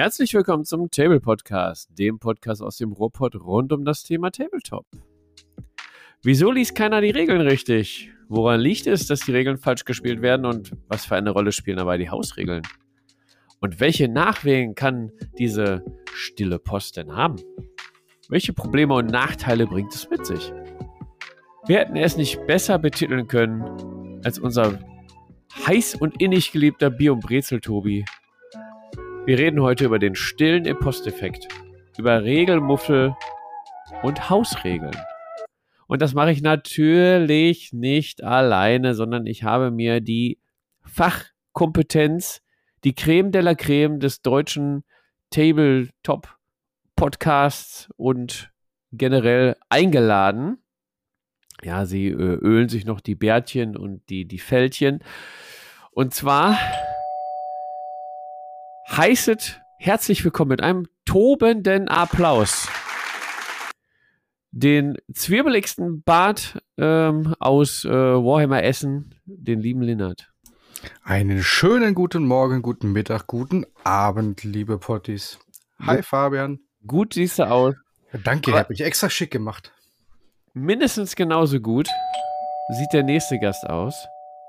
Herzlich willkommen zum Table Podcast, dem Podcast aus dem Ruhrpott rund um das Thema Tabletop. Wieso liest keiner die Regeln richtig? Woran liegt es, dass die Regeln falsch gespielt werden und was für eine Rolle spielen dabei die Hausregeln? Und welche Nachwehen kann diese stille Post denn haben? Welche Probleme und Nachteile bringt es mit sich? Wir hätten es nicht besser betiteln können als unser heiß und innig geliebter Bier- und Brezel-Tobi. Wir reden heute über den stillen Imposteffekt, über Regelmuffel und Hausregeln. Und das mache ich natürlich nicht alleine, sondern ich habe mir die Fachkompetenz, die Creme de la Creme des deutschen Tabletop Podcasts und generell eingeladen. Ja, sie äh, ölen sich noch die Bärtchen und die, die Fältchen. Und zwar heißet herzlich willkommen mit einem tobenden Applaus den zwirbeligsten Bart ähm, aus äh, Warhammer Essen, den lieben Linnert. Einen schönen guten Morgen, guten Mittag, guten Abend, liebe Potties. Hi. Fabian. Gut siehst du aus. Danke, Aber- hab ich extra schick gemacht. Mindestens genauso gut sieht der nächste Gast aus.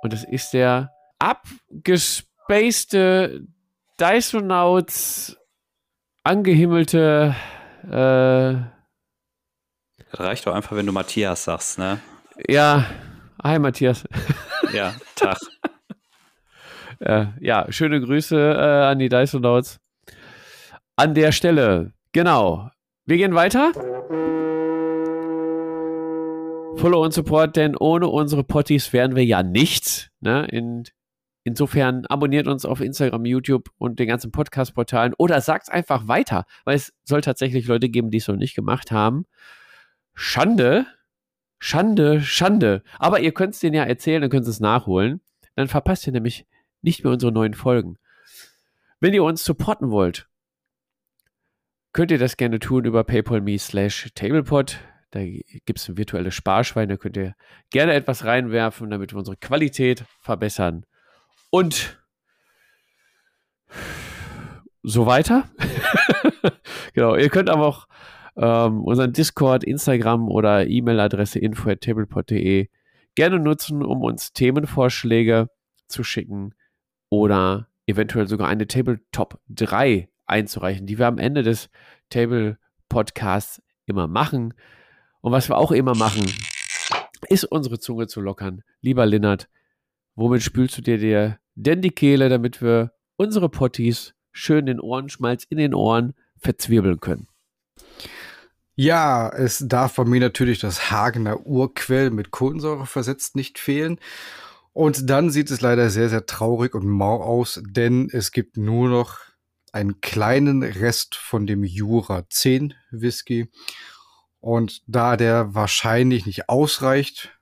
Und das ist der abgespacede Dysonauts angehimmelte äh, Das reicht doch einfach, wenn du Matthias sagst, ne? ja, hi Matthias. Ja, Tag. Äh, ja, schöne Grüße äh, an die Dysonauts. An der Stelle, genau. Wir gehen weiter. Follow und Support, denn ohne unsere Potties wären wir ja nichts. Ne? In, insofern abonniert uns auf Instagram, YouTube und den ganzen Podcast-Portalen oder sagt einfach weiter, weil es soll tatsächlich Leute geben, die es noch nicht gemacht haben. Schande, Schande, Schande. Aber ihr könnt es denen ja erzählen, dann könnt ihr es nachholen. Dann verpasst ihr nämlich nicht mehr unsere neuen Folgen. Wenn ihr uns supporten wollt, könnt ihr das gerne tun über paypal.me slash tablepod. Da gibt es ein virtuelles Sparschwein, da könnt ihr gerne etwas reinwerfen, damit wir unsere Qualität verbessern. Und so weiter. genau, ihr könnt aber auch ähm, unseren Discord, Instagram oder E-Mail-Adresse info.tablepod.de gerne nutzen, um uns Themenvorschläge zu schicken oder eventuell sogar eine Tabletop 3 einzureichen, die wir am Ende des Table Podcasts immer machen. Und was wir auch immer machen, ist unsere Zunge zu lockern. Lieber Linnert, womit spülst du dir dir denn die Kehle, damit wir unsere Potties schön den Ohrenschmalz in den Ohren verzwirbeln können? Ja, es darf bei mir natürlich das Hagener Urquell mit Kohlensäure versetzt nicht fehlen. Und dann sieht es leider sehr, sehr traurig und mau aus, denn es gibt nur noch einen kleinen Rest von dem Jura 10 Whisky. Und da der wahrscheinlich nicht ausreicht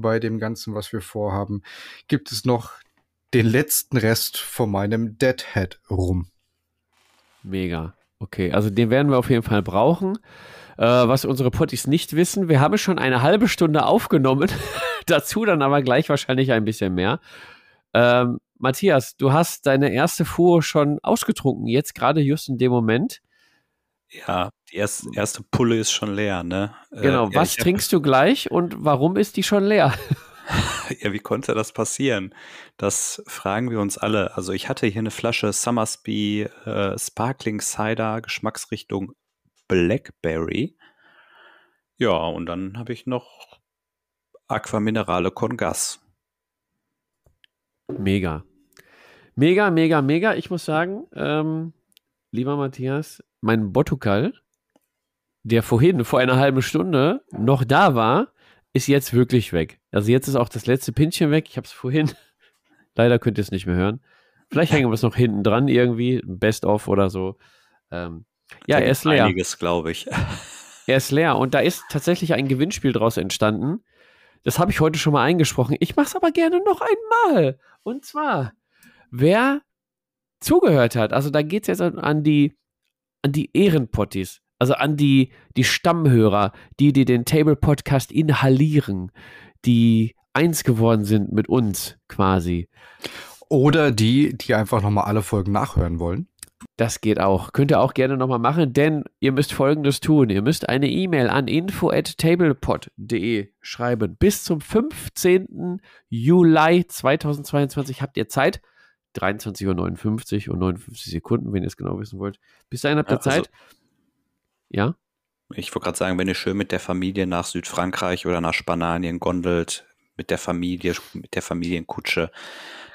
bei dem Ganzen, was wir vorhaben, gibt es noch den letzten Rest von meinem Deadhead rum. Mega. Okay, also den werden wir auf jeden Fall brauchen. Äh, was unsere Potties nicht wissen, wir haben schon eine halbe Stunde aufgenommen. Dazu dann aber gleich wahrscheinlich ein bisschen mehr. Ähm, Matthias, du hast deine erste Fuhr schon ausgetrunken, jetzt gerade just in dem Moment. Ja, die erste, erste Pulle ist schon leer, ne? Äh, Genau, ja, was hab- trinkst du gleich und warum ist die schon leer? Ja, wie konnte das passieren? Das fragen wir uns alle. Also ich hatte hier eine Flasche Summersby äh, Sparkling Cider, Geschmacksrichtung Blackberry. Ja, und dann habe ich noch Aquaminerale con Gas. Mega. Mega, mega, mega. Ich muss sagen, ähm, lieber Matthias, mein Bottukal, der vorhin, vor einer halben Stunde noch da war, ist jetzt wirklich weg. Also jetzt ist auch das letzte Pinchen weg. Ich habe es vorhin, leider könnt ihr es nicht mehr hören. Vielleicht hängen wir es noch hinten dran irgendwie, ein Best-of oder so. Ähm, ja, er ist leer. Einiges, glaube ich. Er ist leer und da ist tatsächlich ein Gewinnspiel draus entstanden. Das habe ich heute schon mal eingesprochen. Ich mache es aber gerne noch einmal. Und zwar, wer zugehört hat, also da geht es jetzt an die, an die Ehrenpotties, also an die, die Stammhörer, die, die den Table Podcast inhalieren, die eins geworden sind mit uns quasi. Oder die, die einfach nochmal alle Folgen nachhören wollen. Das geht auch. Könnt ihr auch gerne nochmal machen, denn ihr müsst folgendes tun. Ihr müsst eine E-Mail an info.tablepod.de schreiben. Bis zum 15. Juli 2022 habt ihr Zeit. 23.59 Uhr und 59 Sekunden, wenn ihr es genau wissen wollt. Bis dahin habt ihr ja, also Zeit. ja? Ich wollte gerade sagen, wenn ihr schön mit der Familie nach Südfrankreich oder nach Spanien gondelt, mit der Familie, mit der Familienkutsche,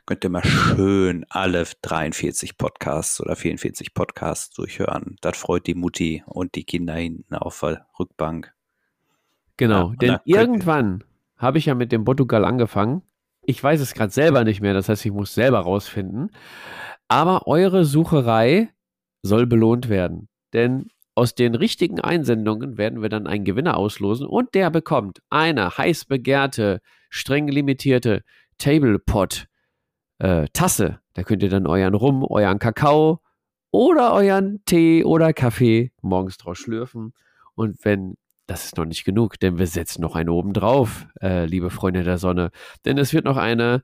könnt ihr mal schön alle 43 Podcasts oder 44 Podcasts durchhören. Das freut die Mutti und die Kinder hinten auf der Rückbank. Genau, ja, denn irgendwann habe ich ja mit dem Portugal angefangen. Ich weiß es gerade selber nicht mehr, das heißt, ich muss selber rausfinden. Aber eure Sucherei soll belohnt werden. Denn aus den richtigen Einsendungen werden wir dann einen Gewinner auslosen und der bekommt eine heiß begehrte, streng limitierte Tablepot äh, Tasse. Da könnt ihr dann euren Rum, euren Kakao oder euren Tee oder Kaffee morgens draus schlürfen. Und wenn, das ist noch nicht genug, denn wir setzen noch eine oben drauf, äh, liebe Freunde der Sonne. Denn es wird noch eine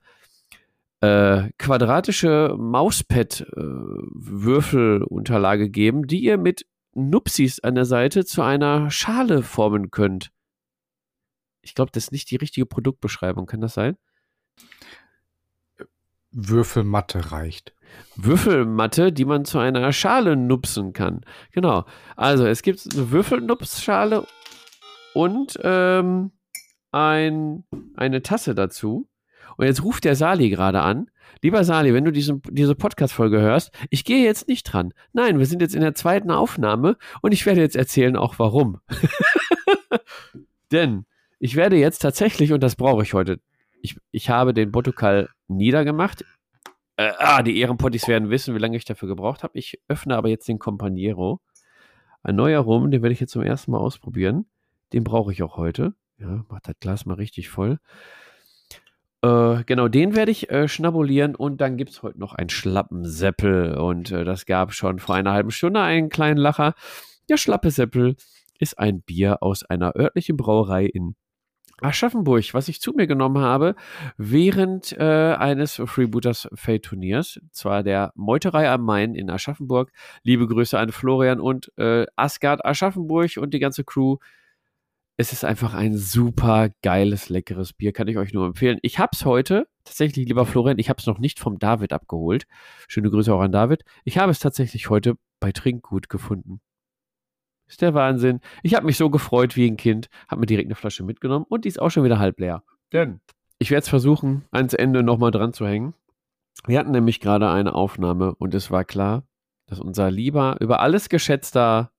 äh, quadratische Mauspad-Würfelunterlage äh, geben, die ihr mit Nupsis an der Seite zu einer Schale formen könnt. Ich glaube, das ist nicht die richtige Produktbeschreibung. Kann das sein? Würfelmatte reicht. Würfelmatte, die man zu einer Schale nupsen kann. Genau. Also es gibt eine Würfelnupsschale und ähm, ein, eine Tasse dazu. Und jetzt ruft der Sali gerade an. Lieber Sali, wenn du diesen, diese Podcast-Folge hörst, ich gehe jetzt nicht dran. Nein, wir sind jetzt in der zweiten Aufnahme und ich werde jetzt erzählen auch warum. Denn ich werde jetzt tatsächlich, und das brauche ich heute, ich, ich habe den Portugal niedergemacht. Äh, ah, die Ehrenpottis werden wissen, wie lange ich dafür gebraucht habe. Ich öffne aber jetzt den Companiero. Ein neuer Rum, den werde ich jetzt zum ersten Mal ausprobieren. Den brauche ich auch heute. Ja, macht das Glas mal richtig voll. Äh, genau, den werde ich äh, schnabulieren und dann gibt es heute noch einen Schlappenseppel. Und äh, das gab schon vor einer halben Stunde einen kleinen Lacher. Der Schlappeseppel ist ein Bier aus einer örtlichen Brauerei in Aschaffenburg, was ich zu mir genommen habe, während äh, eines Freebooters Fate Turniers, zwar der Meuterei am Main in Aschaffenburg. Liebe Grüße an Florian und äh, Asgard Aschaffenburg und die ganze Crew. Es ist einfach ein super geiles, leckeres Bier, kann ich euch nur empfehlen. Ich habe es heute, tatsächlich, lieber Florian, ich habe es noch nicht vom David abgeholt. Schöne Grüße auch an David. Ich habe es tatsächlich heute bei Trinkgut gefunden. Ist der Wahnsinn. Ich habe mich so gefreut wie ein Kind, habe mir direkt eine Flasche mitgenommen und die ist auch schon wieder halb leer. Denn ich werde es versuchen, ans Ende nochmal dran zu hängen. Wir hatten nämlich gerade eine Aufnahme und es war klar, dass unser lieber, über alles geschätzter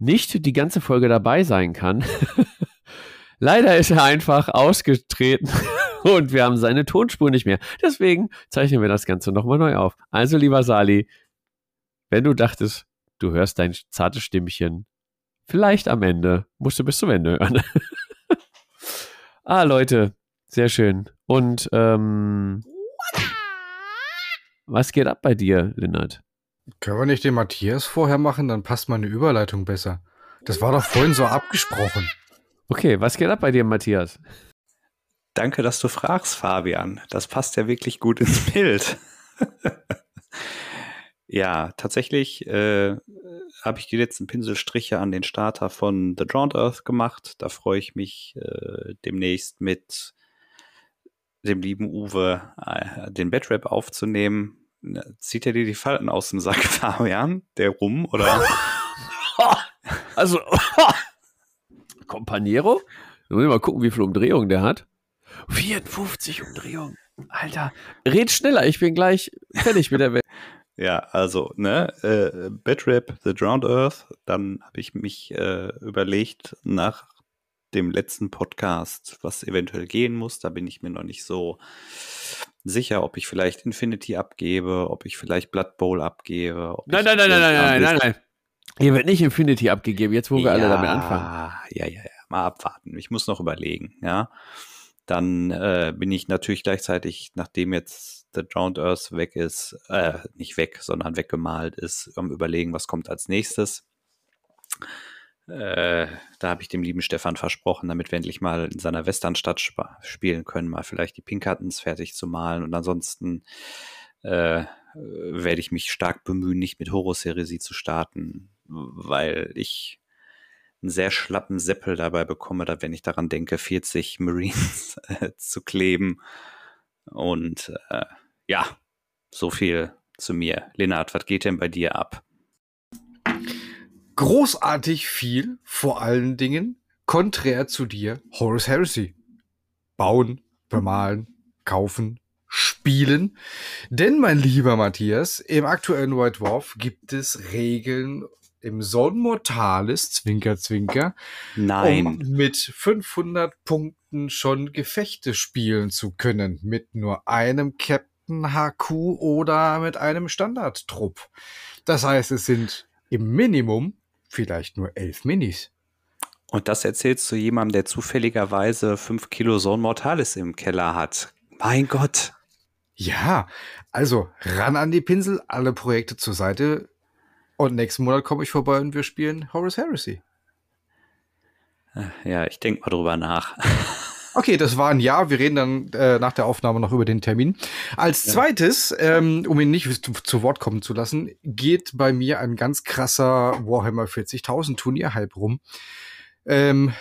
nicht die ganze Folge dabei sein kann. Leider ist er einfach ausgetreten und wir haben seine Tonspur nicht mehr. Deswegen zeichnen wir das Ganze nochmal neu auf. Also, lieber Sali, wenn du dachtest, du hörst dein zartes Stimmchen. Vielleicht am Ende. Musst du bis zum Ende hören. ah, Leute, sehr schön. Und ähm, was geht ab bei dir, Lennart? Können wir nicht den Matthias vorher machen? Dann passt meine Überleitung besser. Das war doch vorhin so abgesprochen. Okay, was geht ab bei dir, Matthias? Danke, dass du fragst, Fabian. Das passt ja wirklich gut ins Bild. Ja, tatsächlich äh, habe ich die letzten Pinselstriche an den Starter von The Drowned Earth gemacht. Da freue ich mich äh, demnächst mit dem lieben Uwe äh, den Bedrap aufzunehmen. Zieht er dir die Falten aus dem Sack, Fabian? Der rum, oder? also, Companiero? Wir müssen mal gucken, wie viel Umdrehungen der hat. 54 Umdrehungen. Alter, red schneller, ich bin gleich fertig mit der Welt. Ja, also, ne, äh, Bedrap, The Drowned Earth, dann habe ich mich äh, überlegt, nach dem letzten Podcast, was eventuell gehen muss, da bin ich mir noch nicht so sicher, ob ich vielleicht Infinity abgebe, ob ich vielleicht Blood Bowl abgebe. Nein, nein, nein, nein, nein, nein, nein, nein. Hier wird nicht Infinity abgegeben, jetzt wo wir ja, alle damit anfangen. Ja, ja, ja, mal abwarten. Ich muss noch überlegen, ja. Dann äh, bin ich natürlich gleichzeitig, nachdem jetzt The Drowned Earth weg ist, äh, nicht weg, sondern weggemalt ist, am überlegen, was kommt als nächstes. Äh, da habe ich dem lieben Stefan versprochen, damit wir endlich mal in seiner Westernstadt sp spielen können, mal vielleicht die Pinkertons fertig zu malen und ansonsten äh, werde ich mich stark bemühen, nicht mit Horus Heresie zu starten, weil ich einen sehr schlappen Seppel dabei bekomme, da wenn ich daran denke, 40 Marines äh, zu kleben. Und äh, ja, so viel zu mir. Lennart, was geht denn bei dir ab? Großartig viel, vor allen Dingen, konträr zu dir, Horus Heresy. Bauen, bemalen, kaufen, spielen. Denn, mein lieber Matthias, im aktuellen White Dwarf gibt es Regeln im Son Mortalis, Zwinker, Zwinker, Nein. um mit 500 Punkten schon Gefechte spielen zu können. Mit nur einem Captain HQ oder mit einem Standardtrupp. Das heißt, es sind im Minimum vielleicht nur elf Minis. Und das erzählst du jemandem, der zufälligerweise 5 Kilo Son Mortalis im Keller hat. Mein Gott. Ja, also ran an die Pinsel, alle Projekte zur Seite. Und nächsten Monat komme ich vorbei und wir spielen Horus Heresy. Ja, ich denke mal drüber nach. Okay, das war ein Ja. Wir reden dann äh, nach der Aufnahme noch über den Termin. Als ja. zweites, ähm, um ihn nicht zu, zu, Wort kommen zu lassen, geht bei mir ein ganz krasser Warhammer 40.000 Turnierhype rum. Ähm,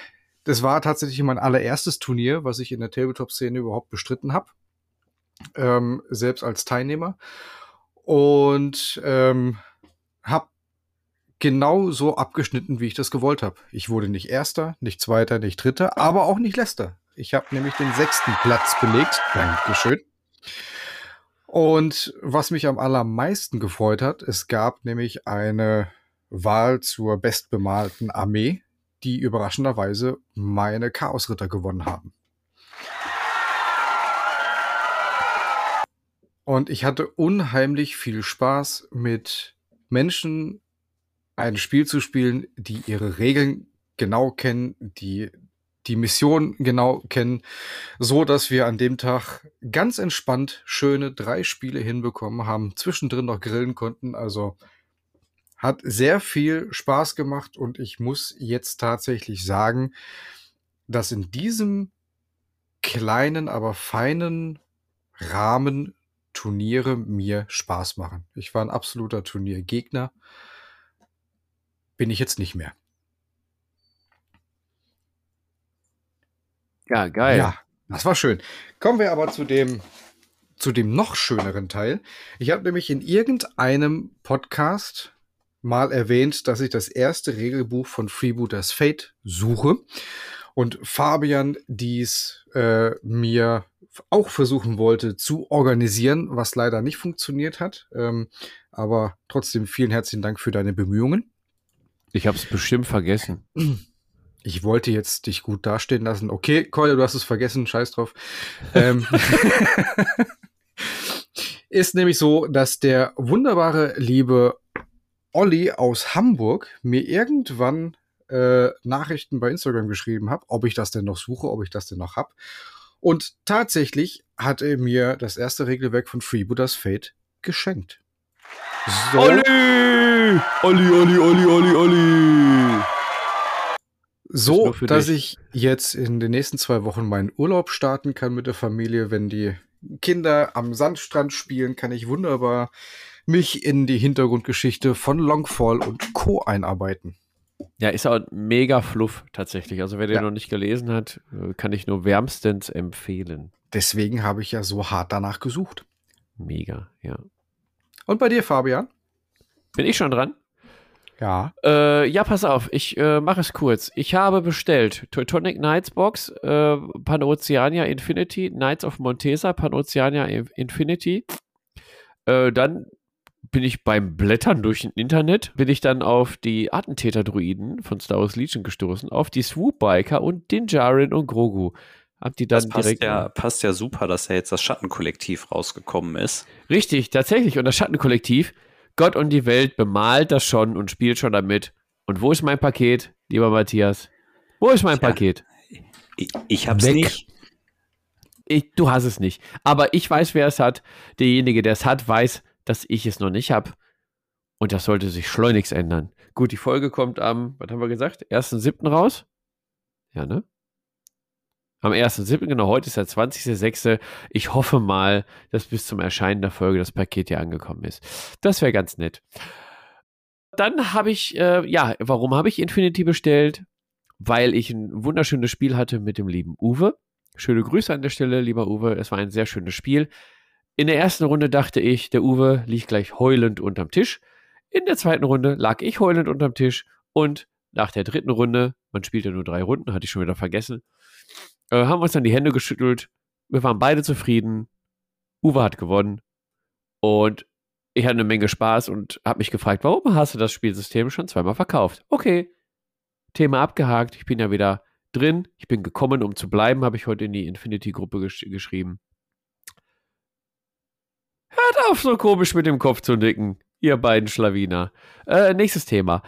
das war tatsächlich mein allererstes Turnier, was ich in der Tabletop-Szene überhaupt bestritten habe. Ähm, selbst als Teilnehmer. Und ähm, habe genau so abgeschnitten, wie ich das gewollt habe. Ich wurde nicht Erster, nicht Zweiter, nicht Dritter, aber auch nicht Letzter. Ich habe nämlich den sechsten Platz belegt. Dankeschön. Und was mich am allermeisten gefreut hat, es gab nämlich eine Wahl zur bestbemalten Armee, die überraschenderweise meine Chaosritter gewonnen haben. Und ich hatte unheimlich viel Spaß mit Menschen ein Spiel zu spielen, die ihre Regeln genau kennen, die die Mission genau kennen, so dass wir an dem Tag ganz entspannt schöne drei Spiele hinbekommen haben, zwischendrin noch grillen konnten. Also hat sehr viel Spaß gemacht und ich muss jetzt tatsächlich sagen, dass in diesem kleinen, aber feinen Rahmen Turniere mir Spaß machen. Ich war ein absoluter Turniergegner. Bin ich jetzt nicht mehr. Ja, geil. Ja, das war schön. Kommen wir aber zu dem, zu dem noch schöneren Teil. Ich habe nämlich in irgendeinem Podcast mal erwähnt, dass ich das erste Regelbuch von Freebooters Fate suche und Fabian dies äh, mir auch versuchen wollte zu organisieren, was leider nicht funktioniert hat. Ähm, aber trotzdem vielen herzlichen Dank für deine Bemühungen. Ich habe es bestimmt vergessen. Ich wollte jetzt dich gut dastehen lassen. Okay, Keule, du hast es vergessen, scheiß drauf. ähm, ist nämlich so, dass der wunderbare liebe Olli aus Hamburg mir irgendwann äh, Nachrichten bei Instagram geschrieben hat, ob ich das denn noch suche, ob ich das denn noch hab. Und tatsächlich hat er mir das erste Regelwerk von Freebooters Fate geschenkt. So. Olli! Olli, Olli, Olli, Olli, Olli! So, dass dich. ich jetzt in den nächsten zwei Wochen meinen Urlaub starten kann mit der Familie. Wenn die Kinder am Sandstrand spielen, kann ich wunderbar mich in die Hintergrundgeschichte von Longfall und Co. einarbeiten. Ja, ist auch mega fluff tatsächlich. Also wer den ja. noch nicht gelesen hat, äh, kann ich nur wärmstens empfehlen. Deswegen habe ich ja so hart danach gesucht. Mega, ja. Und bei dir, Fabian? Bin ich schon dran? Ja. Äh, ja, pass auf, ich äh, mache es kurz. Ich habe bestellt Teutonic Knights Box, äh, Panoceania Infinity, Knights of Montesa, Panoceania Infinity. Äh, dann bin ich beim Blättern durch das Internet, bin ich dann auf die Attentäter-Druiden von Star Wars Legion gestoßen, auf die Swoop-Biker und Dinjarin und Grogu. Hab die dann das passt direkt. Ja, passt ja super, dass ja jetzt das Schattenkollektiv rausgekommen ist. Richtig, tatsächlich. Und das Schattenkollektiv Gott und die Welt bemalt das schon und spielt schon damit. Und wo ist mein Paket, lieber Matthias? Wo ist mein ja, Paket? Ich, ich hab's Weg. nicht. Ich, du hast es nicht. Aber ich weiß, wer es hat. Derjenige, der es hat, weiß, dass ich es noch nicht habe. Und das sollte sich schleunigst ändern. Gut, die Folge kommt am, was haben wir gesagt, 1.7. raus? Ja, ne? Am 1.7., genau, heute ist der 20.06. Ich hoffe mal, dass bis zum Erscheinen der Folge das Paket hier angekommen ist. Das wäre ganz nett. Dann habe ich, äh, ja, warum habe ich Infinity bestellt? Weil ich ein wunderschönes Spiel hatte mit dem lieben Uwe. Schöne Grüße an der Stelle, lieber Uwe. Es war ein sehr schönes Spiel. In der ersten Runde dachte ich, der Uwe liegt gleich heulend unterm Tisch. In der zweiten Runde lag ich heulend unterm Tisch und nach der dritten Runde, man spielte nur drei Runden, hatte ich schon wieder vergessen, äh, haben wir uns dann die Hände geschüttelt. Wir waren beide zufrieden. Uwe hat gewonnen. Und ich hatte eine Menge Spaß und habe mich gefragt, warum hast du das Spielsystem schon zweimal verkauft? Okay, Thema abgehakt. Ich bin ja wieder drin. Ich bin gekommen, um zu bleiben, habe ich heute in die Infinity-Gruppe gesch geschrieben. Hört auf, so komisch mit dem Kopf zu nicken, ihr beiden Schlawiner. Äh, nächstes Thema.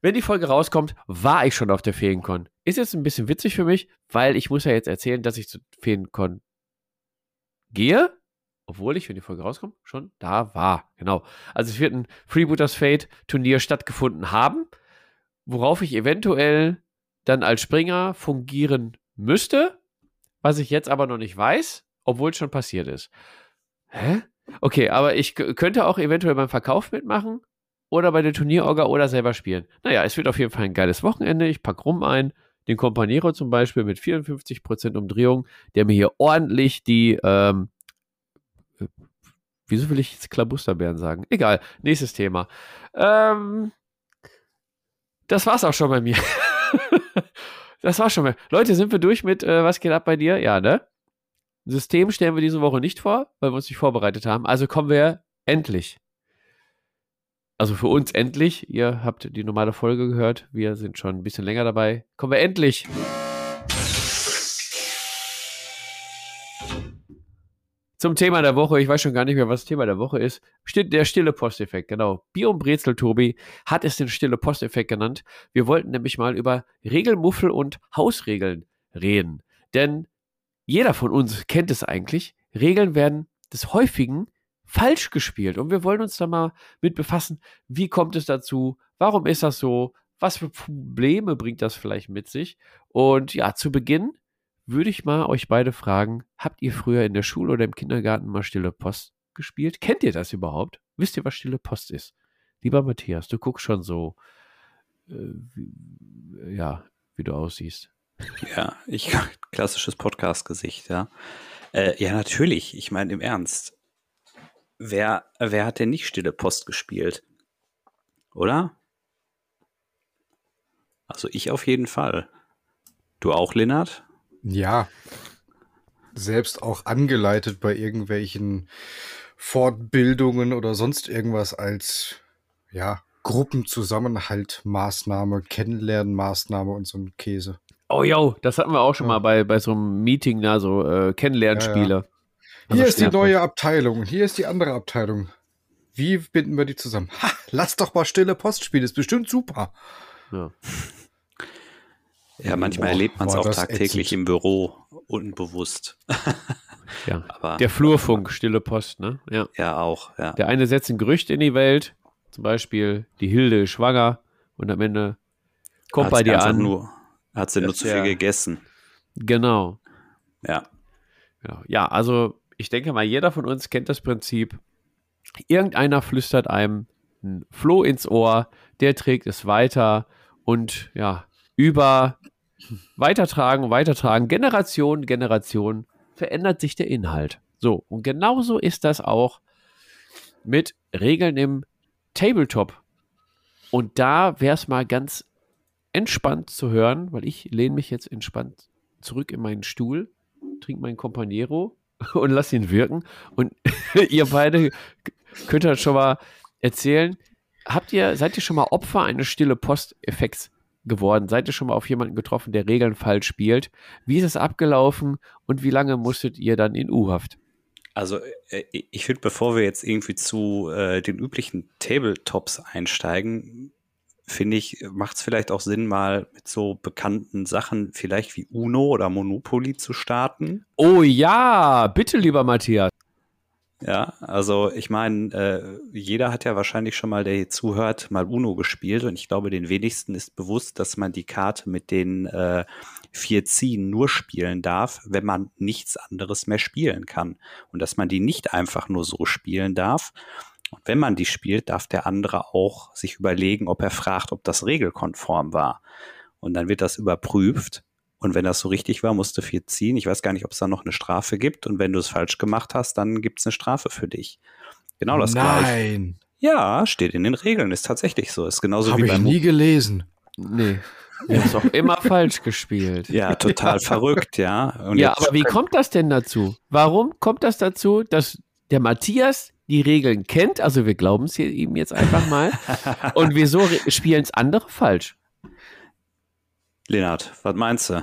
Wenn die Folge rauskommt, war ich schon auf der Feencon. Ist jetzt ein bisschen witzig für mich, weil ich muss ja jetzt erzählen, dass ich zu Feencon gehe, obwohl ich, wenn die Folge rauskommt, schon da war. Genau. Also es wird ein Freebooters Fate Turnier stattgefunden haben, worauf ich eventuell dann als Springer fungieren müsste, was ich jetzt aber noch nicht weiß, obwohl es schon passiert ist. Hä? Okay, aber ich könnte auch eventuell beim Verkauf mitmachen oder bei der Turnierorga oder selber spielen. Naja, es wird auf jeden Fall ein geiles Wochenende. Ich packe rum ein. Den Companiero zum Beispiel mit 54% Umdrehung, der mir hier ordentlich die, ähm, äh, wieso will ich jetzt Klabusterbären sagen? Egal, nächstes Thema. Ähm, das war's auch schon bei mir. das war's schon mal. Leute, sind wir durch mit, äh, was geht ab bei dir? Ja, ne? System stellen wir diese Woche nicht vor, weil wir uns nicht vorbereitet haben. Also kommen wir endlich also für uns endlich. Ihr habt die normale Folge gehört. Wir sind schon ein bisschen länger dabei. Kommen wir endlich. Zum Thema der Woche. Ich weiß schon gar nicht mehr, was das Thema der Woche ist. Der stille Posteffekt, genau. Bier und Brezel Tobi hat es den stille Posteffekt genannt. Wir wollten nämlich mal über Regelmuffel und Hausregeln reden. Denn jeder von uns kennt es eigentlich. Regeln werden des Häufigen falsch gespielt. Und wir wollen uns da mal mit befassen, wie kommt es dazu, warum ist das so, was für Probleme bringt das vielleicht mit sich. Und ja, zu Beginn würde ich mal euch beide fragen, habt ihr früher in der Schule oder im Kindergarten mal stille Post gespielt? Kennt ihr das überhaupt? Wisst ihr, was stille Post ist? Lieber Matthias, du guckst schon so, äh, wie, ja, wie du aussiehst. Ja, ich klassisches Podcast-Gesicht, ja. Äh, ja, natürlich. Ich meine, im Ernst wer, wer hat denn nicht Stille Post gespielt? Oder? Also ich auf jeden Fall. Du auch, Lennart? Ja. Selbst auch angeleitet bei irgendwelchen Fortbildungen oder sonst irgendwas als, ja, Gruppenzusammenhaltmaßnahme, Kennenlernmaßnahme und so ein Käse. Oh jo, das hatten wir auch schon ja. mal bei, bei so einem Meeting, da so äh, Kennenlernspiele. Ja, ja. Hier ist die neue Abteilung, hier ist die andere Abteilung. Wie binden wir die zusammen? Ha, lass doch mal stille Post spielen, ist bestimmt super. Ja, ja manchmal Boah, erlebt man es auch tagtäglich ätzend. im Büro, unbewusst. ja, Aber, der Flurfunk, stille Post, ne? Ja, ja auch. Ja. Der eine setzt ein Gerücht in die Welt, zum Beispiel, die Hilde ist schwanger und am Ende kommt Hat's bei dir an. Nur, hat sie nur zu viel gegessen. Genau. Ja. Ja, ja also ich denke mal, jeder von uns kennt das Prinzip. Irgendeiner flüstert einem ein Floh ins Ohr, der trägt es weiter und ja, über weitertragen, weitertragen, Generation, Generation verändert sich der Inhalt. So, und genauso ist das auch mit Regeln im Tabletop. Und da wäre es mal ganz entspannt zu hören, weil ich lehne mich jetzt entspannt zurück in meinen Stuhl, trinke meinen Companiero und lass ihn wirken. Und ihr beide könnt halt schon mal erzählen, habt ihr, seid ihr schon mal Opfer eines stille Post-Effekts geworden? Seid ihr schon mal auf jemanden getroffen, der Regeln falsch spielt? Wie ist es abgelaufen und wie lange musstet ihr dann in U-Haft? Also äh, ich finde, bevor wir jetzt irgendwie zu äh, den üblichen Tabletops einsteigen, finde ich, macht es vielleicht auch Sinn, mal mit so bekannten Sachen, vielleicht wie Uno oder Monopoly zu starten. Oh ja, bitte, lieber Matthias. Ja, also ich meine, äh, jeder hat ja wahrscheinlich schon mal, der hier zuhört, mal Uno gespielt und ich glaube, den wenigsten ist bewusst, dass man die Karte mit den äh, vier Ziehen nur spielen darf, wenn man nichts anderes mehr spielen kann und dass man die nicht einfach nur so spielen darf. Und wenn man die spielt, darf der andere auch sich überlegen, ob er fragt, ob das regelkonform war. Und dann wird das überprüft und wenn das so richtig war, musst du vier ziehen. Ich weiß gar nicht, ob es da noch eine Strafe gibt. Und wenn du es falsch gemacht hast, dann gibt es eine Strafe für dich. Genau das Nein. gleiche. Nein. Ja, steht in den Regeln. Ist tatsächlich so. Ist genauso Habe wie ich beim nie gelesen. Nee. Du hast doch immer falsch gespielt. Ja, total verrückt, ja. Und ja, aber wie kommt das denn dazu? Warum kommt das dazu, dass der Matthias die Regeln kennt? Also wir glauben es ihm jetzt einfach mal. Und wieso spielen es andere falsch? Lennart, was meinst du?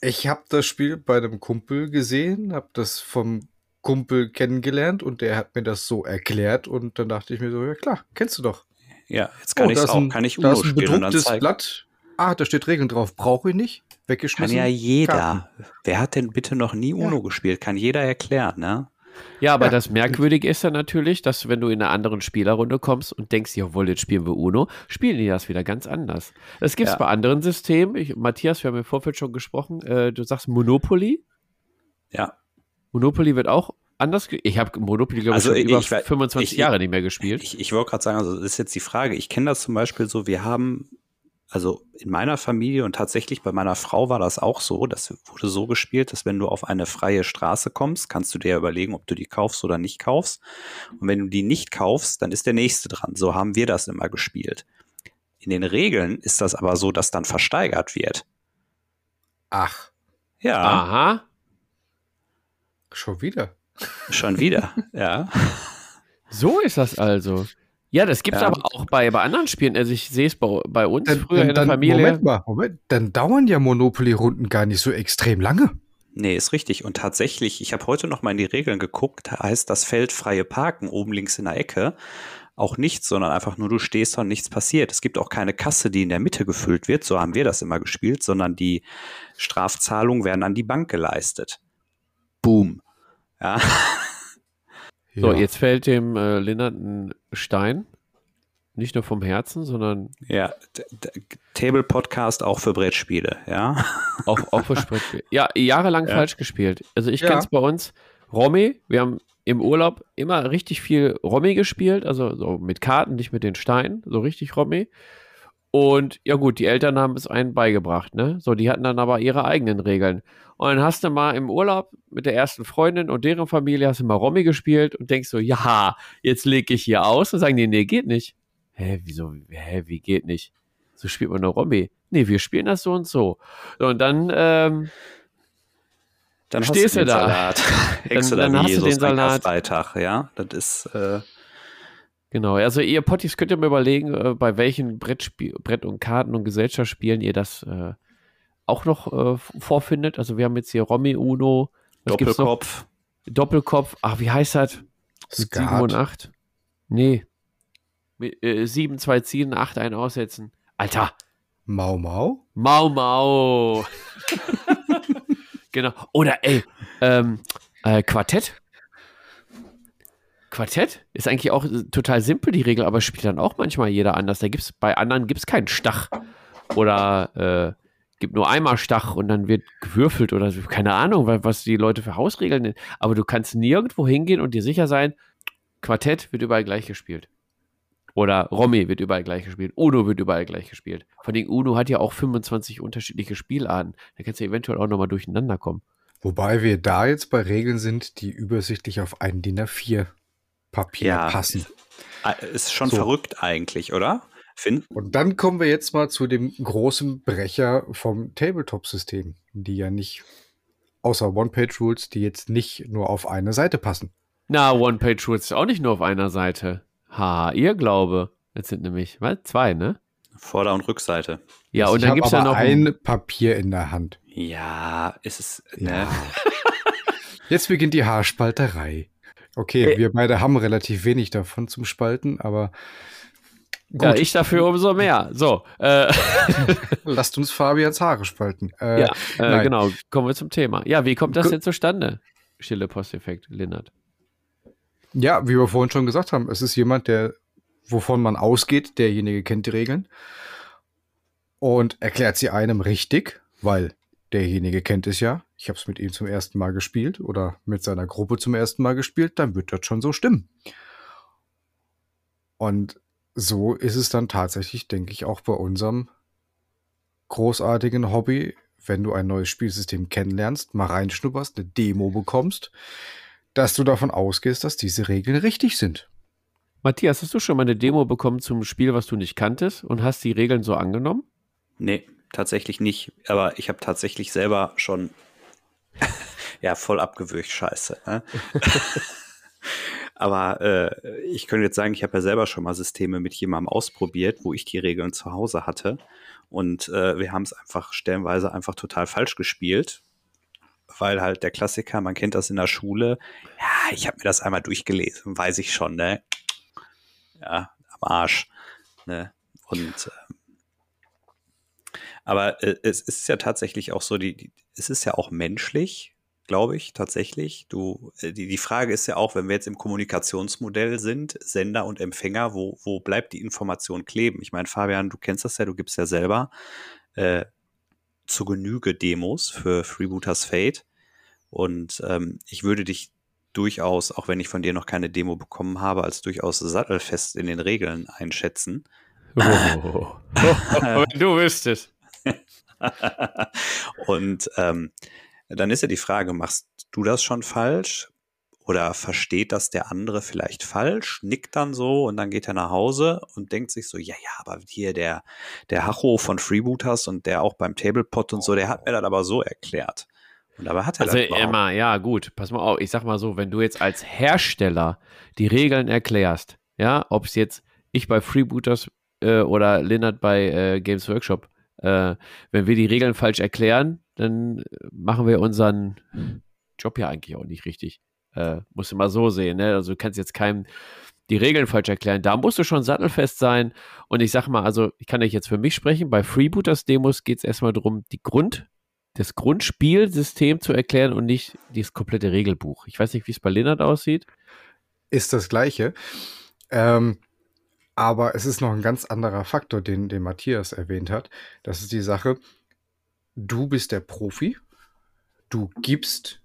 Ich habe das Spiel bei einem Kumpel gesehen, habe das vom Kumpel kennengelernt und der hat mir das so erklärt und dann dachte ich mir so, ja klar, kennst du doch. Ja, jetzt kann Oh, ich da es ist auch. ein- Kann ich da Uno ist ein spielen und dann bedrucktes. Blatt. Ah, da steht Regeln drauf. Brauche ich nicht. Kann Weggeschmissen. ja jeder. Karten. Wer hat denn bitte noch nie Uno gespielt? Kann jeder erklären, ne? Ja, aber Ja. das Merkwürdige ist ja natürlich, dass wenn du in einer anderen Spielerrunde kommst und denkst, jawohl, jetzt spielen wir Uno, spielen die das wieder ganz anders. Das gibt es Ja. bei anderen Systemen. Ich, Matthias, wir haben im Vorfeld schon gesprochen, äh, du sagst Monopoly. Ja. Monopoly wird auch anders. Ich habe Monopoly, glaube ich, Also schon ich- über ich wei- 25 ich- Jahre nicht mehr gespielt. Ich, ich wollte gerade sagen, also das ist jetzt die Frage. Ich kenne das zum Beispiel so, wir haben, also in meiner Familie und tatsächlich bei meiner Frau war das auch so, das wurde so gespielt, dass wenn du auf eine freie Straße kommst, kannst du dir ja überlegen, ob du die kaufst oder nicht kaufst. Und wenn du die nicht kaufst, dann ist der nächste dran. So haben wir das immer gespielt. In den Regeln ist das aber so, dass dann versteigert wird. Ach, Ja, Aha. schon wieder. schon wieder. ja. So ist das also. Ja, das gibt es Ja. aber auch bei, bei anderen Spielen. Also ich sehe es bei, bei uns Dann, früher dann, in der Familie. Moment mal, Moment. Dann dauern ja Monopoly-Runden gar nicht so extrem lange. Nee, ist richtig. Und tatsächlich, ich habe heute noch mal in die Regeln geguckt, da heißt das Feld freie Parken oben links in der Ecke auch nichts, sondern einfach nur du stehst da und nichts passiert. Es gibt auch keine Kasse, die in der Mitte gefüllt wird, so haben wir das immer gespielt, sondern die Strafzahlungen werden an die Bank geleistet. Boom. Ja, So, Ja. jetzt fällt dem äh, Lennart ein Stein. Nicht nur vom Herzen, sondern ja. Table Podcast auch für Brettspiele, ja. auch, auch für Sprichspiel. Ja, jahrelang Ja. falsch gespielt. Also ich Ja. kenne es bei uns. Romy, wir haben im Urlaub immer richtig viel Romy gespielt, also so mit Karten, nicht mit den Steinen, so richtig Romy. Und ja gut, die Eltern haben es einen beigebracht, ne? So, die hatten dann aber ihre eigenen Regeln. Und dann hast du mal im Urlaub mit der ersten Freundin und deren Familie hast du mal Romy gespielt und denkst so, ja, jetzt lege ich hier aus und sagen die, nee, geht nicht. Hä, wieso, hä, wie geht nicht? So spielt man eine Romy. Nee, wir spielen das so und so. So, und dann, ähm, Dann Stehst hast du da. Salat. Dann oder hast du den Salat. Ja. Das ist, äh, Genau, also ihr Potties könnt ihr mal überlegen, äh, bei welchen Brettspiel, Brett- und Karten- und Gesellschaftsspielen ihr das äh, auch noch äh, vorfindet. Also wir haben jetzt hier Romy Uno? Doppelkopf. Doppelkopf, ach, wie heißt das? Mit 7 und Skat. 8? Nee. Mit, äh, 7, 2 ziehen, 8 ein aussetzen. Alter, Mau Mau? Mau Mau. genau. Oder ey, ähm, äh, Quartett. Quartett ist eigentlich auch äh, total simpel, die Regel, aber spielt dann auch manchmal jeder anders. Da gibt's, bei anderen gibt es keinen Stach. Oder äh, gibt nur einmal Stach und dann wird gewürfelt oder keine Ahnung, wa- was die Leute für Hausregeln nennen. Aber du kannst nirgendwo hingehen und dir sicher sein, Quartett wird überall gleich gespielt. Oder Romy wird überall gleich gespielt. Uno wird überall gleich gespielt. Vor allem Uno hat ja auch 25 unterschiedliche Spielarten. Da kannst du eventuell auch nochmal durcheinander kommen. Wobei wir da jetzt bei Regeln sind, die übersichtlich auf ein DIN A4 Papier Ja. passen. Äh, Ist schon So. verrückt eigentlich, oder? Find, Und dann kommen wir jetzt mal zu dem großen Brecher vom Tabletop-System, die ja nicht, außer One-Page-Rules, die jetzt nicht nur auf eine Seite passen. Na, One-Page-Rules ist auch nicht nur auf einer Seite. Ha, ihr Glaube. Jetzt sind nämlich, was? Zwei, ne? Vorder- und Rückseite. Ja, Also und ich dann gibt es ja noch. ein Papier in der Hand. Ja, ist es, ne? Ja. Jetzt beginnt die Haarspalterei. Okay, Äh. wir beide haben relativ wenig davon zum Spalten, aber gut, ja, ich dafür umso mehr. So, äh, lasst uns Fabians Haare spalten. Äh, ja, äh, genau. Kommen wir zum Thema. Ja, wie kommt das denn zustande? Stille Posteffekt, Lindert. Ja, wie wir vorhin schon gesagt haben, es ist jemand, der, wovon man ausgeht, derjenige kennt die Regeln und erklärt sie einem richtig, weil derjenige kennt es ja. Ich habe es mit ihm zum ersten Mal gespielt oder mit seiner Gruppe zum ersten Mal gespielt, dann wird das schon so stimmen. Und so ist es dann tatsächlich, denke ich, auch bei unserem großartigen Hobby, wenn du ein neues Spielsystem kennenlernst, mal reinschnupperst, eine Demo bekommst, dass du davon ausgehst, dass diese Regeln richtig sind. Matthias, hast du schon mal eine Demo bekommen zum Spiel, was du nicht kanntest und hast die Regeln so angenommen? Nee, tatsächlich nicht. Aber ich habe tatsächlich selber schon ja voll abgewürgt, scheiße. Ne? Aber äh, ich könnte jetzt sagen, ich habe ja selber schon mal Systeme mit jemandem ausprobiert, wo ich die Regeln zu Hause hatte. Und äh, wir haben es einfach stellenweise einfach total falsch gespielt. Weil halt der Klassiker, man kennt das in der Schule. Ja, ich habe mir das einmal durchgelesen, weiß ich schon, ne? Ja, am Arsch. Ne? Und äh, aber äh, es ist ja tatsächlich auch so, die, die, es ist ja auch menschlich, glaube ich, tatsächlich. Du, äh, die, die Frage ist ja auch, wenn wir jetzt im Kommunikationsmodell sind, Sender und Empfänger, wo, wo bleibt die Information kleben? Ich meine, Fabian, du kennst das ja, du gibst ja selber äh, zu Genüge Demos für Freebooters Fate. Und ähm, ich würde dich durchaus, auch wenn ich von dir noch keine Demo bekommen habe, als durchaus sattelfest in den Regeln einschätzen. Oh, oh, du wüsstest. und ähm, dann ist ja die Frage, machst du das schon falsch? Oder versteht das der andere vielleicht falsch, nickt dann so und dann geht er nach Hause und denkt sich so, ja, ja, aber hier der, der Hacho von Freebooters und der auch beim Tablepot und so, der hat mir das aber so erklärt. Und dabei hat er also das immer, ja, gut, pass mal auf, ich sag mal so, wenn du jetzt als Hersteller die Regeln erklärst, ja, ob es jetzt ich bei Freebooters äh, oder Lennart bei äh, Games Workshop äh, wenn wir die Regeln falsch erklären, dann machen wir unseren Job ja eigentlich auch nicht richtig. Äh, musst du mal so sehen, ne? Also du kannst jetzt keinem die Regeln falsch erklären. Da musst du schon sattelfest sein. Und ich sag mal, also ich kann euch jetzt für mich sprechen, bei Freebooters Demos geht es erstmal darum, die Grund, das Grundspielsystem zu erklären und nicht das komplette Regelbuch. Ich weiß nicht, wie es bei Lennart aussieht. Ist das gleiche. Ähm, aber es ist noch ein ganz anderer Faktor, den, den Matthias erwähnt hat. Das ist die Sache, du bist der Profi, du gibst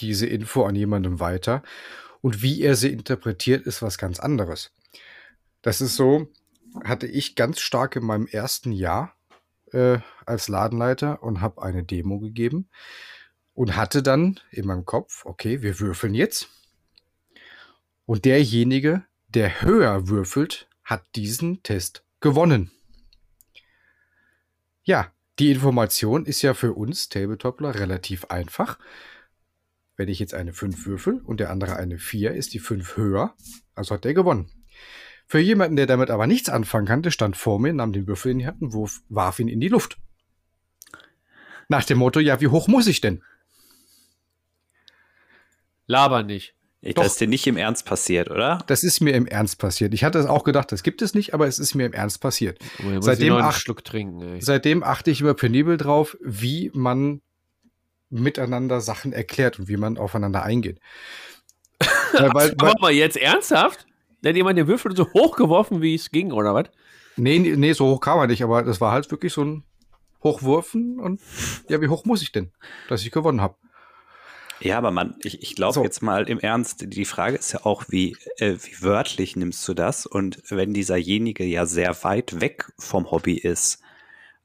diese Info an jemandem weiter und wie er sie interpretiert, ist was ganz anderes. Das ist so, hatte ich ganz stark in meinem ersten Jahr äh, als Ladenleiter und habe eine Demo gegeben und hatte dann in meinem Kopf, okay, wir würfeln jetzt. Und derjenige, der höher würfelt, hat diesen Test gewonnen. Ja, die Information ist ja für uns Tabletopler relativ einfach. Wenn ich jetzt eine 5 würfel und der andere eine 4, ist die 5 höher, also hat der gewonnen. Für jemanden, der damit aber nichts anfangen kann, der stand vor mir, nahm den Würfel in die Hand und warf ihn in die Luft. Nach dem Motto, ja, wie hoch muss ich denn? Laber nicht. Das ist dir nicht im Ernst passiert, oder? Das ist mir im Ernst passiert. Ich hatte es auch gedacht, das gibt es nicht, aber es ist mir im Ernst passiert. Oh, seitdem, ach, Schluck trinken, seitdem achte ich immer penibel drauf, wie man miteinander Sachen erklärt und wie man aufeinander eingeht. weil, weil, weil, mal jetzt ernsthaft? Hat jemand den Würfel so hochgeworfen, wie es ging, oder was? Nee, nee, so hoch kam er nicht, aber das war halt wirklich so ein Hochwurfen und ja, wie hoch muss ich denn, dass ich gewonnen habe? Ja, aber man, ich, ich glaube so. jetzt mal im Ernst, die Frage ist ja auch, wie, äh, wie wörtlich nimmst du das? Und wenn dieserjenige ja sehr weit weg vom Hobby ist,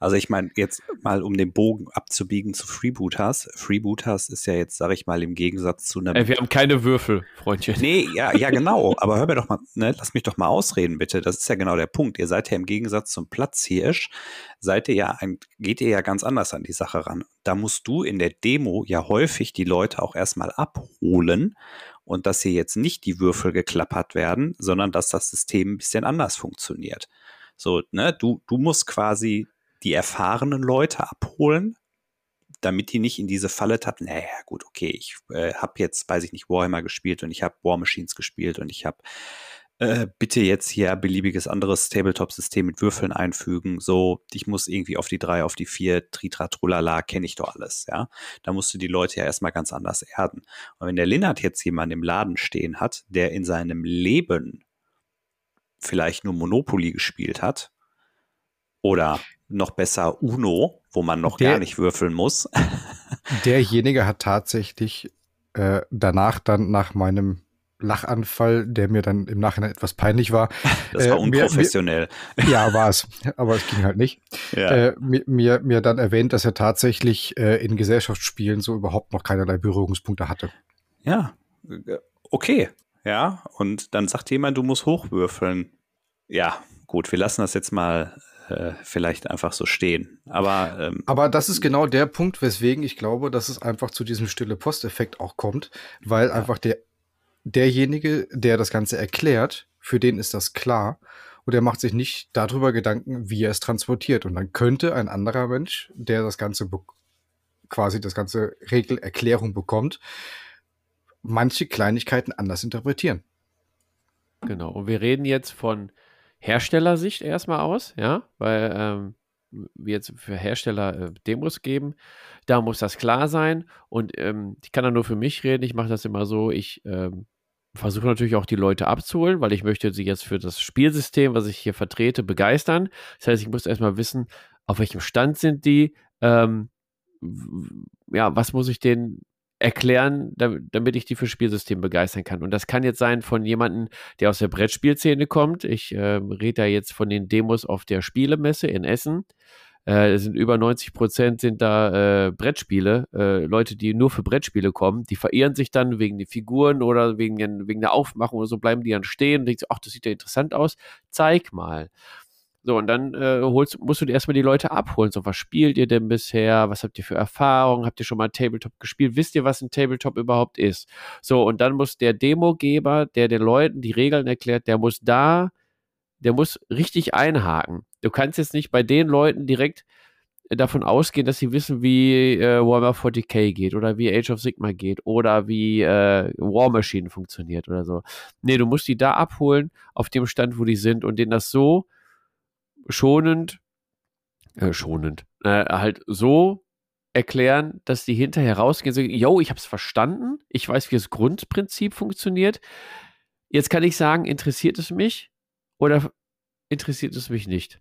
also ich meine, jetzt mal um den Bogen abzubiegen zu Freebooters. Freebooters ist ja jetzt, sage ich mal, im Gegensatz zu einem. Ey, wir haben keine Würfel, Freundchen. Nee, ja, ja, genau. Aber hör mir doch mal, ne, lass mich doch mal ausreden, bitte. Das ist ja genau der Punkt. Ihr seid ja im Gegensatz zum Platzhirsch, seid ihr ja ein, geht ihr ja ganz anders an die Sache ran. Da musst du in der Demo ja häufig die Leute auch erstmal abholen und dass hier jetzt nicht die Würfel geklappert werden, sondern dass das System ein bisschen anders funktioniert. So, ne, du, du musst quasi die erfahrenen Leute abholen, damit die nicht in diese Falle tappen, naja, gut, okay, ich äh, habe jetzt, weiß ich nicht, Warhammer gespielt und ich habe War Machines gespielt und ich habe äh, bitte jetzt hier beliebiges anderes Tabletop-System mit Würfeln einfügen. So, ich muss irgendwie auf die drei, auf die vier, Tritratrulala, kenne ich doch alles, ja. Da musst du die Leute ja erstmal ganz anders erden. Und wenn der Linnert jetzt jemanden im Laden stehen hat, der in seinem Leben vielleicht nur Monopoly gespielt hat oder noch besser Uno, wo man noch der, gar nicht würfeln muss. derjenige hat tatsächlich äh, danach dann nach meinem Lachanfall, der mir dann im Nachhinein etwas peinlich war. Das war äh, unprofessionell. Mir, mir, ja, war es, aber es ging halt nicht. Ja. Äh, mir, mir, mir dann erwähnt, dass er tatsächlich äh, in Gesellschaftsspielen so überhaupt noch keinerlei Berührungspunkte hatte. Ja, äh, okay. Ja, und dann sagt jemand, du musst hochwürfeln. Ja, gut, wir lassen das jetzt mal äh, vielleicht einfach so stehen. Aber, ähm, Aber das ist genau der Punkt, weswegen ich glaube, dass es einfach zu diesem stille Posteffekt auch kommt, weil ja. einfach der, derjenige, der das Ganze erklärt, für den ist das klar und er macht sich nicht darüber Gedanken, wie er es transportiert. Und dann könnte ein anderer Mensch, der das Ganze quasi das ganze Regelerklärung bekommt, manche Kleinigkeiten anders interpretieren. Genau. Und wir reden jetzt von Herstellersicht erstmal aus, ja, weil ähm, wir jetzt für Hersteller äh, Demos geben, da muss das klar sein und ähm, ich kann da nur für mich reden, ich mache das immer so, ich ähm, versuche natürlich auch die Leute abzuholen, weil ich möchte sie jetzt für das Spielsystem, was ich hier vertrete, begeistern. Das heißt, ich muss erstmal wissen, auf welchem Stand sind die, ähm, ja, was muss ich denen erklären, damit ich die für Spielsystem begeistern kann. Und das kann jetzt sein von jemandem, der aus der Brettspielszene kommt. Ich äh, rede da jetzt von den Demos auf der Spielemesse in Essen. Äh, sind über 90 Prozent sind da äh, Brettspiele, äh, Leute, die nur für Brettspiele kommen, die verehren sich dann wegen den Figuren oder wegen, wegen der Aufmachung oder so, bleiben die dann stehen und denken, ach, das sieht ja interessant aus, zeig mal. So, und dann äh, holst, musst du dir erstmal die Leute abholen. So, was spielt ihr denn bisher? Was habt ihr für Erfahrungen? Habt ihr schon mal Tabletop gespielt? Wisst ihr, was ein Tabletop überhaupt ist? So, und dann muss der Demogeber, der den Leuten die Regeln erklärt, der muss da, der muss richtig einhaken. Du kannst jetzt nicht bei den Leuten direkt davon ausgehen, dass sie wissen, wie äh, Warhammer 40k geht oder wie Age of Sigma geht oder wie äh, War Machine funktioniert oder so. Nee, du musst die da abholen auf dem Stand, wo die sind und denen das so schonend, äh, schonend, äh, halt so erklären, dass die hinterher rausgehen und sagen, yo, ich habe es verstanden, ich weiß, wie das Grundprinzip funktioniert. Jetzt kann ich sagen, interessiert es mich oder interessiert es mich nicht?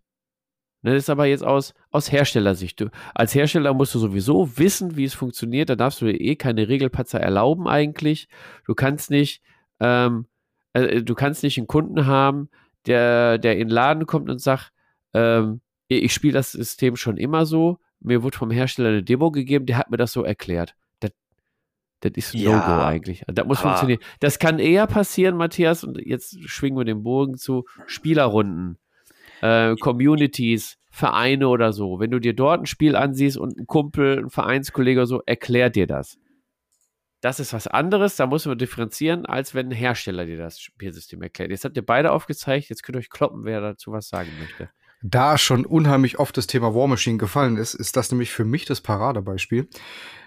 Das ist aber jetzt aus, aus Herstellersicht. Du, als Hersteller musst du sowieso wissen, wie es funktioniert. Da darfst du dir eh keine Regelpatzer erlauben eigentlich. Du kannst nicht, ähm, äh, du kannst nicht einen Kunden haben, der, der in den Laden kommt und sagt, ähm, ich spiele das System schon immer so. Mir wurde vom Hersteller eine Demo gegeben, der hat mir das so erklärt. Das, das ist ein ja, No-Go eigentlich. Das muss funktionieren. Das kann eher passieren, Matthias, und jetzt schwingen wir den Bogen zu Spielerrunden, äh, Communities, Vereine oder so. Wenn du dir dort ein Spiel ansiehst und ein Kumpel, ein Vereinskollege oder so, erklärt dir das. Das ist was anderes, da muss man differenzieren, als wenn ein Hersteller dir das Spielsystem erklärt. Jetzt habt ihr beide aufgezeigt, jetzt könnt ihr euch kloppen, wer dazu was sagen möchte da schon unheimlich oft das Thema War Machine gefallen ist, ist das nämlich für mich das Paradebeispiel.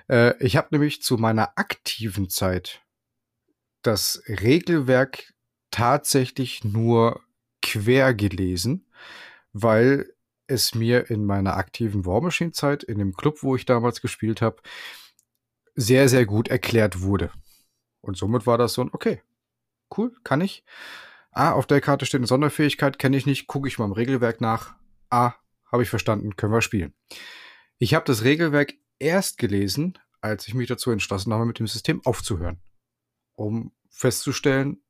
Äh, ich habe nämlich zu meiner aktiven Zeit das Regelwerk tatsächlich nur quer gelesen, weil es mir in meiner aktiven War Machine Zeit in dem Club, wo ich damals gespielt habe, sehr, sehr gut erklärt wurde. Und somit war das so ein, okay, cool, kann ich. Ah, auf der Karte steht eine Sonderfähigkeit, kenne ich nicht, gucke ich mal im Regelwerk nach. Ah, habe ich verstanden, können wir spielen. Ich habe das Regelwerk erst gelesen, als ich mich dazu entschlossen habe, mit dem System aufzuhören. Um festzustellen,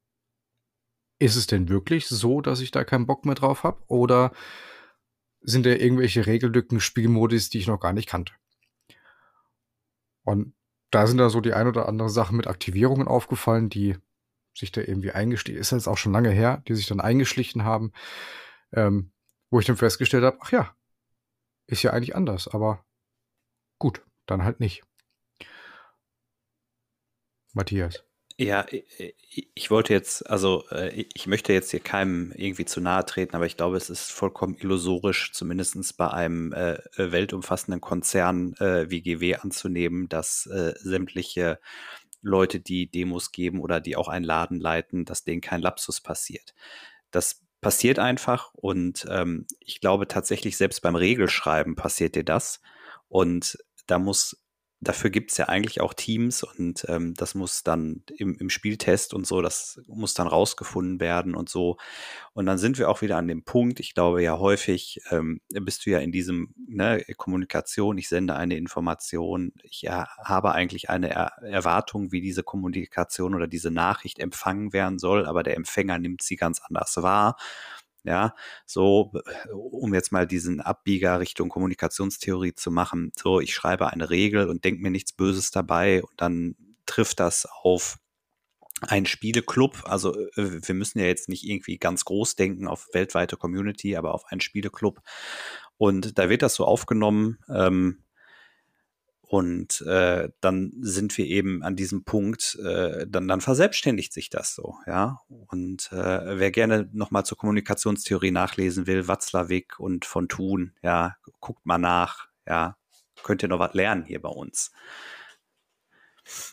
ist es denn wirklich so, dass ich da keinen Bock mehr drauf habe? Oder sind da irgendwelche Regellücken, Spielmodis, die ich noch gar nicht kannte? Und da sind da so die ein oder andere Sachen mit Aktivierungen aufgefallen, die sich da irgendwie eingeschlichen, ist jetzt auch schon lange her, die sich dann eingeschlichen haben, ähm, wo ich dann festgestellt habe, ach ja, ist ja eigentlich anders, aber gut, dann halt nicht. Matthias. Ja, ich wollte jetzt, also äh, ich möchte jetzt hier keinem irgendwie zu nahe treten, aber ich glaube, es ist vollkommen illusorisch, zumindest bei einem äh, weltumfassenden Konzern äh, wie GW anzunehmen, dass sämtliche Leute, die Demos geben oder die auch einen Laden leiten, dass denen kein Lapsus passiert. Das passiert einfach und ähm, ich glaube tatsächlich, selbst beim Regelschreiben passiert dir das. Und da muss dafür gibt es ja eigentlich auch Teams und ähm, das muss dann im, im Spieltest und so, das muss dann rausgefunden werden und so. Und dann sind wir auch wieder an dem Punkt, ich glaube ja häufig ähm, bist du ja in diesem ne, Kommunikation, ich sende eine Information, ich ja, habe eigentlich eine er Erwartung, wie diese Kommunikation oder diese Nachricht empfangen werden soll, aber der Empfänger nimmt sie ganz anders wahr. Ja, so, um jetzt mal diesen Abbieger Richtung Kommunikationstheorie zu machen. So, ich schreibe eine Regel und denke mir nichts Böses dabei und dann trifft das auf einen Spieleclub. Also, äh, wir müssen ja jetzt nicht irgendwie ganz groß denken auf weltweite Community, aber auf einen Spieleclub. Und da wird das so aufgenommen. Ähm, und äh, dann sind wir eben an diesem Punkt, äh, dann, dann verselbstständigt sich das so, ja. Und äh, wer gerne nochmal zur Kommunikationstheorie nachlesen will, Watzlawick und von Thun, ja, guckt mal nach, ja, könnt ihr noch was lernen hier bei uns.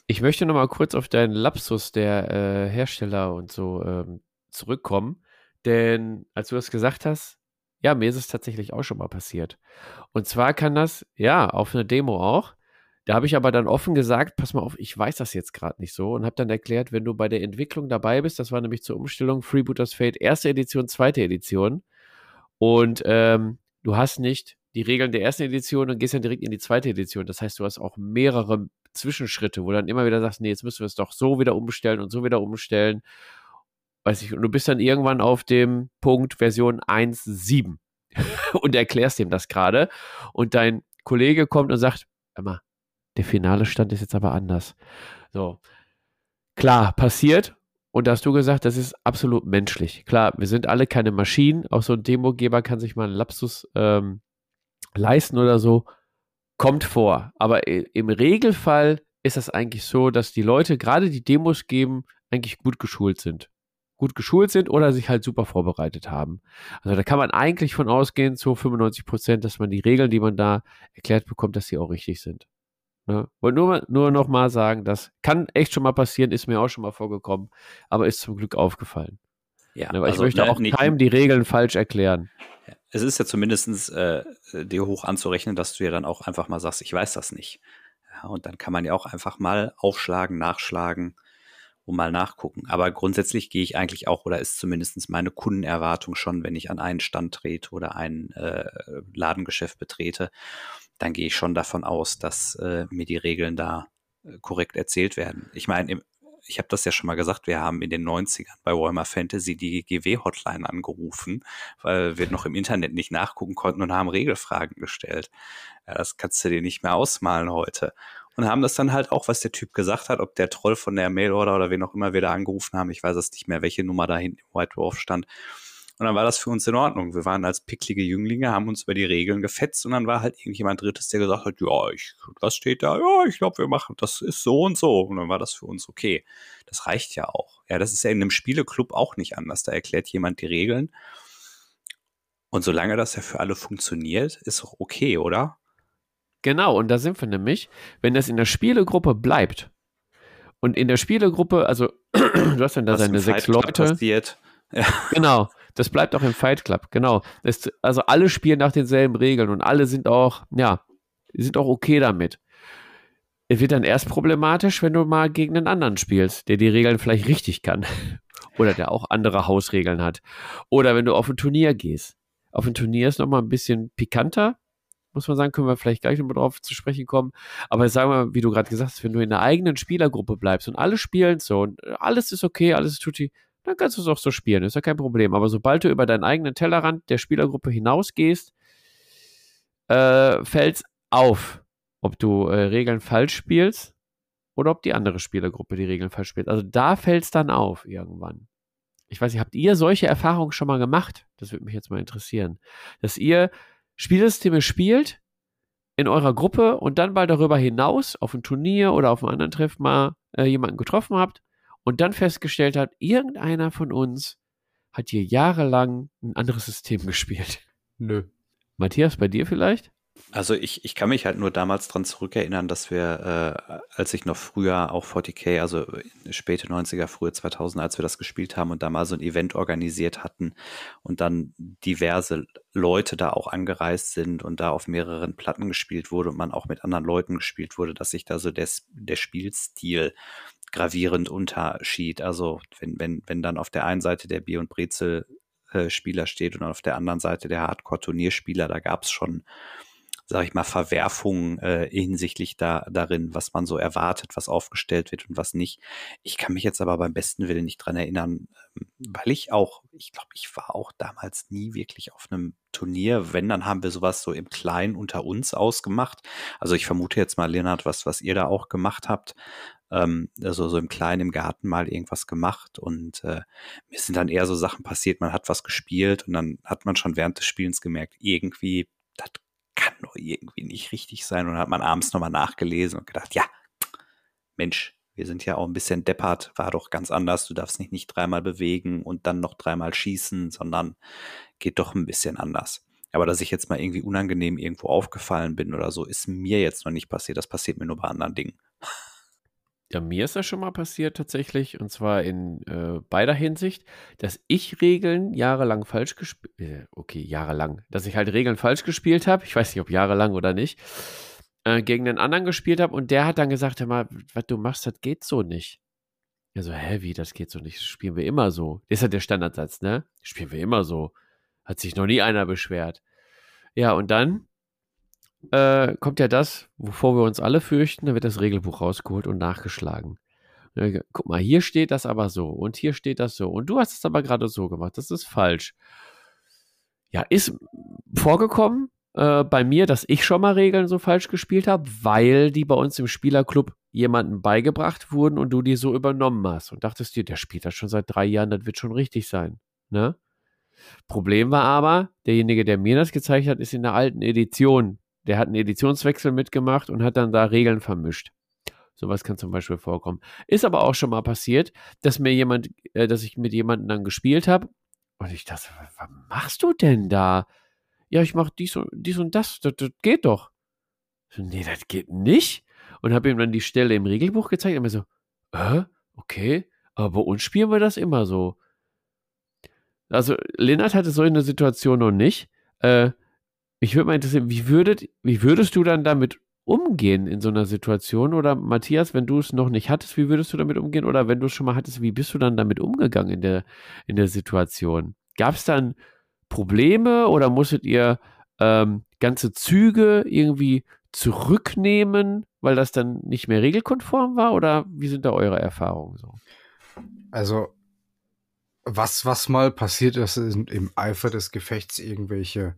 Ich möchte nochmal kurz auf deinen Lapsus der äh, Hersteller und so ähm, zurückkommen, denn als du das gesagt hast, ja, mir ist es tatsächlich auch schon mal passiert. Und zwar kann das, ja, auf einer Demo auch, da habe ich aber dann offen gesagt, pass mal auf, ich weiß das jetzt gerade nicht so und habe dann erklärt, wenn du bei der Entwicklung dabei bist, das war nämlich zur Umstellung Freebooters Fate erste Edition, zweite Edition und ähm, du hast nicht die Regeln der ersten Edition und gehst dann direkt in die zweite Edition. Das heißt, du hast auch mehrere Zwischenschritte, wo du dann immer wieder sagst, nee, jetzt müssen wir es doch so wieder umstellen und so wieder umstellen. Weiß ich, und du bist dann irgendwann auf dem Punkt Version 1.7 und erklärst ihm das gerade und dein Kollege kommt und sagt, immer, der finale Stand ist jetzt aber anders. So. Klar, passiert. Und da hast du gesagt, das ist absolut menschlich. Klar, wir sind alle keine Maschinen. Auch so ein Demogeber kann sich mal einen Lapsus ähm, leisten oder so. Kommt vor. Aber im Regelfall ist das eigentlich so, dass die Leute, gerade die Demos geben, eigentlich gut geschult sind. Gut geschult sind oder sich halt super vorbereitet haben. Also da kann man eigentlich von ausgehen, zu 95 Prozent, dass man die Regeln, die man da erklärt bekommt, dass sie auch richtig sind. Ne? Wollte nur, nur noch mal sagen, das kann echt schon mal passieren, ist mir auch schon mal vorgekommen, aber ist zum Glück aufgefallen. Ja, ne? also, ich möchte ne, auch nicht, keinem die Regeln falsch erklären. Es ist ja zumindest äh, dir hoch anzurechnen, dass du ja dann auch einfach mal sagst, ich weiß das nicht. Ja, und dann kann man ja auch einfach mal aufschlagen, nachschlagen und mal nachgucken. Aber grundsätzlich gehe ich eigentlich auch, oder ist zumindest meine Kundenerwartung schon, wenn ich an einen Stand trete oder ein äh, Ladengeschäft betrete, dann gehe ich schon davon aus, dass äh, mir die Regeln da äh, korrekt erzählt werden. Ich meine, ich habe das ja schon mal gesagt, wir haben in den 90ern bei Warhammer Fantasy die GW-Hotline angerufen, weil wir noch im Internet nicht nachgucken konnten und haben Regelfragen gestellt. Ja, das kannst du dir nicht mehr ausmalen heute. Und haben das dann halt auch, was der Typ gesagt hat, ob der Troll von der Mailorder oder wen auch immer wir da angerufen haben, ich weiß es nicht mehr, welche Nummer da hinten im White Dwarf stand, und dann war das für uns in Ordnung. Wir waren als picklige Jünglinge, haben uns über die Regeln gefetzt und dann war halt irgendjemand Drittes, der gesagt hat, ja, ich, was steht da? Ja, ich glaube, wir machen, das ist so und so. Und dann war das für uns okay. Das reicht ja auch. Ja, das ist ja in einem Spieleclub auch nicht anders. Da erklärt jemand die Regeln. Und solange das ja für alle funktioniert, ist auch okay, oder? Genau, und da sind wir nämlich, wenn das in der Spielegruppe bleibt und in der Spielegruppe, also du hast dann da Was seine sechs Leute. Passiert. Ja. Genau. Das bleibt auch im Fight Club, genau. Das, also alle spielen nach denselben Regeln und alle sind auch, ja, sind auch okay damit. Es wird dann erst problematisch, wenn du mal gegen einen anderen spielst, der die Regeln vielleicht richtig kann. Oder der auch andere Hausregeln hat. Oder wenn du auf ein Turnier gehst. Auf ein Turnier ist nochmal ein bisschen pikanter, muss man sagen, können wir vielleicht gleich nochmal drauf zu sprechen kommen. Aber sagen wir, wie du gerade gesagt hast, wenn du in der eigenen Spielergruppe bleibst und alle spielen so und alles ist okay, alles ist tutti, dann kannst du es auch so spielen, ist ja kein Problem. Aber sobald du über deinen eigenen Tellerrand der Spielergruppe hinausgehst, äh, fällt es auf, ob du äh, Regeln falsch spielst oder ob die andere Spielergruppe die Regeln falsch spielt. Also da fällt es dann auf irgendwann. Ich weiß nicht, habt ihr solche Erfahrungen schon mal gemacht? Das würde mich jetzt mal interessieren. Dass ihr Spielsysteme spielt in eurer Gruppe und dann bald darüber hinaus auf ein Turnier oder auf einem anderen Treff mal äh, jemanden getroffen habt und dann festgestellt hat, irgendeiner von uns hat hier jahrelang ein anderes System gespielt. Nö. Matthias, bei dir vielleicht? Also ich, ich kann mich halt nur damals dran zurückerinnern, dass wir, äh, als ich noch früher auch 40k, also späte 90er, frühe 2000, als wir das gespielt haben und da mal so ein Event organisiert hatten und dann diverse Leute da auch angereist sind und da auf mehreren Platten gespielt wurde und man auch mit anderen Leuten gespielt wurde, dass sich da so der, der Spielstil gravierend unterschied. Also wenn, wenn, wenn dann auf der einen Seite der Bier- und Brezel-Spieler äh, steht und auf der anderen Seite der Hardcore-Turnierspieler, da gab es schon sage ich mal, Verwerfungen äh, hinsichtlich da, darin, was man so erwartet, was aufgestellt wird und was nicht. Ich kann mich jetzt aber beim besten Willen nicht dran erinnern, ähm, weil ich auch, ich glaube, ich war auch damals nie wirklich auf einem Turnier. Wenn, dann haben wir sowas so im Kleinen unter uns ausgemacht. Also ich vermute jetzt mal, Leonard, was, was ihr da auch gemacht habt. Ähm, also so im Kleinen im Garten mal irgendwas gemacht und äh, mir sind dann eher so Sachen passiert, man hat was gespielt und dann hat man schon während des Spielens gemerkt, irgendwie, das doch irgendwie nicht richtig sein. Und dann hat man abends nochmal nachgelesen und gedacht, ja, Mensch, wir sind ja auch ein bisschen deppert, war doch ganz anders. Du darfst nicht, nicht dreimal bewegen und dann noch dreimal schießen, sondern geht doch ein bisschen anders. Aber dass ich jetzt mal irgendwie unangenehm irgendwo aufgefallen bin oder so, ist mir jetzt noch nicht passiert. Das passiert mir nur bei anderen Dingen. Ja, mir ist das schon mal passiert tatsächlich, und zwar in äh, beider Hinsicht, dass ich Regeln jahrelang falsch gespielt, äh, okay, jahrelang, dass ich halt Regeln falsch gespielt habe, ich weiß nicht, ob jahrelang oder nicht, äh, gegen einen anderen gespielt habe und der hat dann gesagt, hör mal, was du machst, das geht so nicht. Also, hä, wie, das geht so nicht, das spielen wir immer so. Das ist ja der Standardsatz, ne? Spielen wir immer so. Hat sich noch nie einer beschwert. Ja, und dann äh, kommt ja das, wovor wir uns alle fürchten, dann wird das Regelbuch rausgeholt und nachgeschlagen. Guck mal, hier steht das aber so und hier steht das so und du hast es aber gerade so gemacht, das ist falsch. Ja, ist vorgekommen äh, bei mir, dass ich schon mal Regeln so falsch gespielt habe, weil die bei uns im Spielerclub jemandem beigebracht wurden und du die so übernommen hast und dachtest dir, der spielt das schon seit drei Jahren, das wird schon richtig sein. Ne? Problem war aber, derjenige, der mir das gezeigt hat, ist in der alten Edition der hat einen Editionswechsel mitgemacht und hat dann da Regeln vermischt. Sowas kann zum Beispiel vorkommen. Ist aber auch schon mal passiert, dass mir jemand, äh, dass ich mit jemandem dann gespielt habe und ich dachte, was machst du denn da? Ja, ich mache dies und dies und das, das, das geht doch. So, nee, das geht nicht. Und habe ihm dann die Stelle im Regelbuch gezeigt und mir so, äh, okay, aber bei uns spielen wir das immer so. Also, Lennart hatte so eine Situation noch nicht. Äh, mich würde mal interessieren, wie, würdet, wie würdest du dann damit umgehen in so einer Situation? Oder Matthias, wenn du es noch nicht hattest, wie würdest du damit umgehen? Oder wenn du es schon mal hattest, wie bist du dann damit umgegangen in der, in der Situation? Gab es dann Probleme oder musstet ihr ähm, ganze Züge irgendwie zurücknehmen, weil das dann nicht mehr regelkonform war? Oder wie sind da eure Erfahrungen so? Also, was, was mal passiert ist, sind im Eifer des Gefechts irgendwelche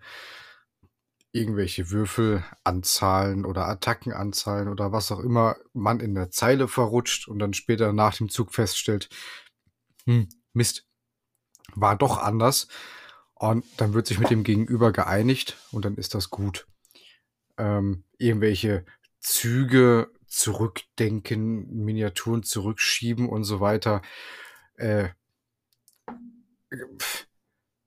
irgendwelche Würfelanzahlen oder Attackenanzahlen oder was auch immer man in der Zeile verrutscht und dann später nach dem Zug feststellt, hm, Mist, war doch anders. Und dann wird sich mit dem Gegenüber geeinigt und dann ist das gut. Ähm, irgendwelche Züge zurückdenken, Miniaturen zurückschieben und so weiter. Äh,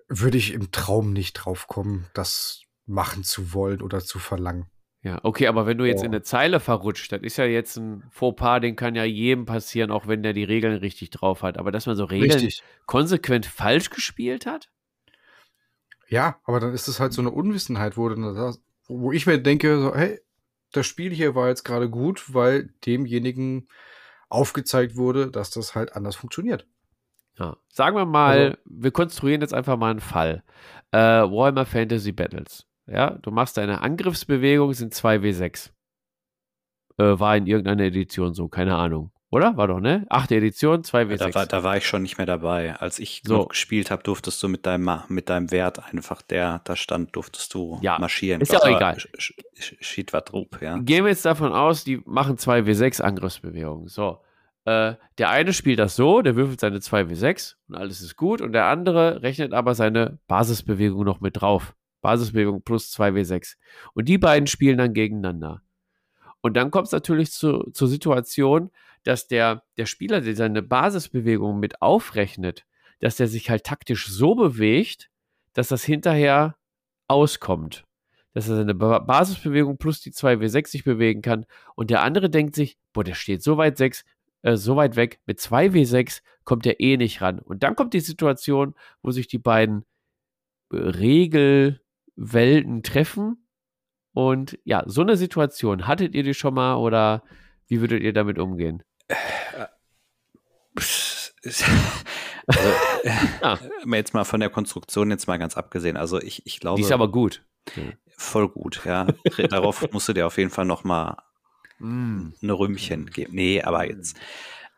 würde ich im Traum nicht drauf kommen, dass machen zu wollen oder zu verlangen. Ja, okay, aber wenn du jetzt oh. in eine Zeile verrutscht, das ist ja jetzt ein Fauxpas, den kann ja jedem passieren, auch wenn der die Regeln richtig drauf hat. Aber dass man so Regeln richtig. konsequent falsch gespielt hat? Ja, aber dann ist es halt so eine Unwissenheit, wo, wo ich mir denke, so, hey, das Spiel hier war jetzt gerade gut, weil demjenigen aufgezeigt wurde, dass das halt anders funktioniert. Ja. Sagen wir mal, also, wir konstruieren jetzt einfach mal einen Fall. Äh, Warhammer Fantasy Battles. Ja, du machst deine Angriffsbewegung, sind 2W6. Äh, war in irgendeiner Edition so, keine Ahnung. Oder? War doch, ne? Achte Edition, 2W6. Da war, da war ich schon nicht mehr dabei. Als ich so. gespielt habe, durftest du mit deinem, mit deinem Wert einfach, der da stand, durftest du ja. marschieren. Ist ja auch egal. Schied war Trupp, ja. Gehen wir jetzt davon aus, die machen 2W6 Angriffsbewegungen. So. Äh, der eine spielt das so, der würfelt seine 2W6 und alles ist gut. Und der andere rechnet aber seine Basisbewegung noch mit drauf. Basisbewegung plus 2W6. Und die beiden spielen dann gegeneinander. Und dann kommt es natürlich zu, zur Situation, dass der, der Spieler, der seine Basisbewegung mit aufrechnet, dass der sich halt taktisch so bewegt, dass das hinterher auskommt. dass er seine Basisbewegung plus die 2W6 sich bewegen kann. Und der andere denkt sich, boah, der steht so weit 6, äh, so weit weg, mit 2W6 kommt er eh nicht ran. Und dann kommt die Situation, wo sich die beiden äh, Regelwelten treffen. Und ja, so eine Situation, hattet ihr die schon mal oder wie würdet ihr damit umgehen? Also, ah. jetzt mal von der Konstruktion jetzt mal ganz abgesehen. Also ich, ich glaube. Die ist aber gut. Voll gut, ja. Darauf musst du dir auf jeden Fall noch mal mm. ein Rümmchen geben. Nee, aber jetzt.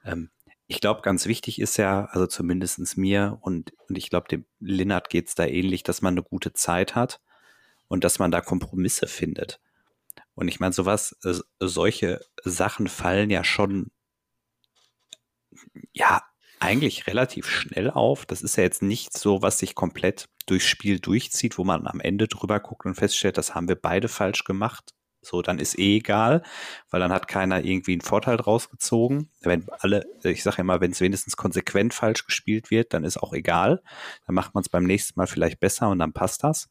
Ähm, ich glaube, ganz wichtig ist ja, also zumindest mir und, und ich glaube, dem Linnert geht es da ähnlich, dass man eine gute Zeit hat und dass man da Kompromisse findet. Und ich meine, sowas, äh, solche Sachen fallen ja schon, ja, eigentlich relativ schnell auf. Das ist ja jetzt nicht so, was sich komplett durchs Spiel durchzieht, wo man am Ende drüber guckt und feststellt, das haben wir beide falsch gemacht. So, dann ist eh egal, weil dann hat keiner irgendwie einen Vorteil draus gezogen. Wenn alle, ich sage immer, wenn es wenigstens konsequent falsch gespielt wird, dann ist auch egal. Dann macht man es beim nächsten Mal vielleicht besser und dann passt das.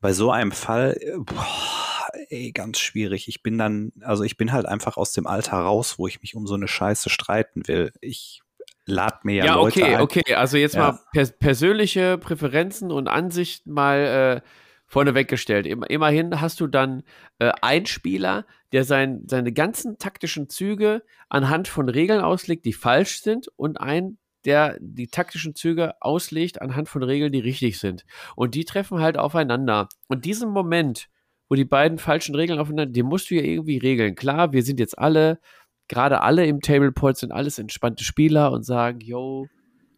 Bei so einem Fall, boah, ey, ganz schwierig. Ich bin dann, also ich bin halt einfach aus dem Alter raus, wo ich mich um so eine Scheiße streiten will. Ich lad mir ja, ja Leute okay, ein. okay. Also jetzt ja. mal pers persönliche Präferenzen und Ansichten mal äh, vorne weggestellt. Immerhin hast du dann äh, einen Spieler, der sein, seine ganzen taktischen Züge anhand von Regeln auslegt, die falsch sind, und einen, der die taktischen Züge auslegt anhand von Regeln, die richtig sind. Und die treffen halt aufeinander. Und diesen Moment, wo die beiden falschen Regeln aufeinander, den musst du ja irgendwie regeln. Klar, wir sind jetzt alle, gerade alle im Tableport sind alles entspannte Spieler und sagen, yo,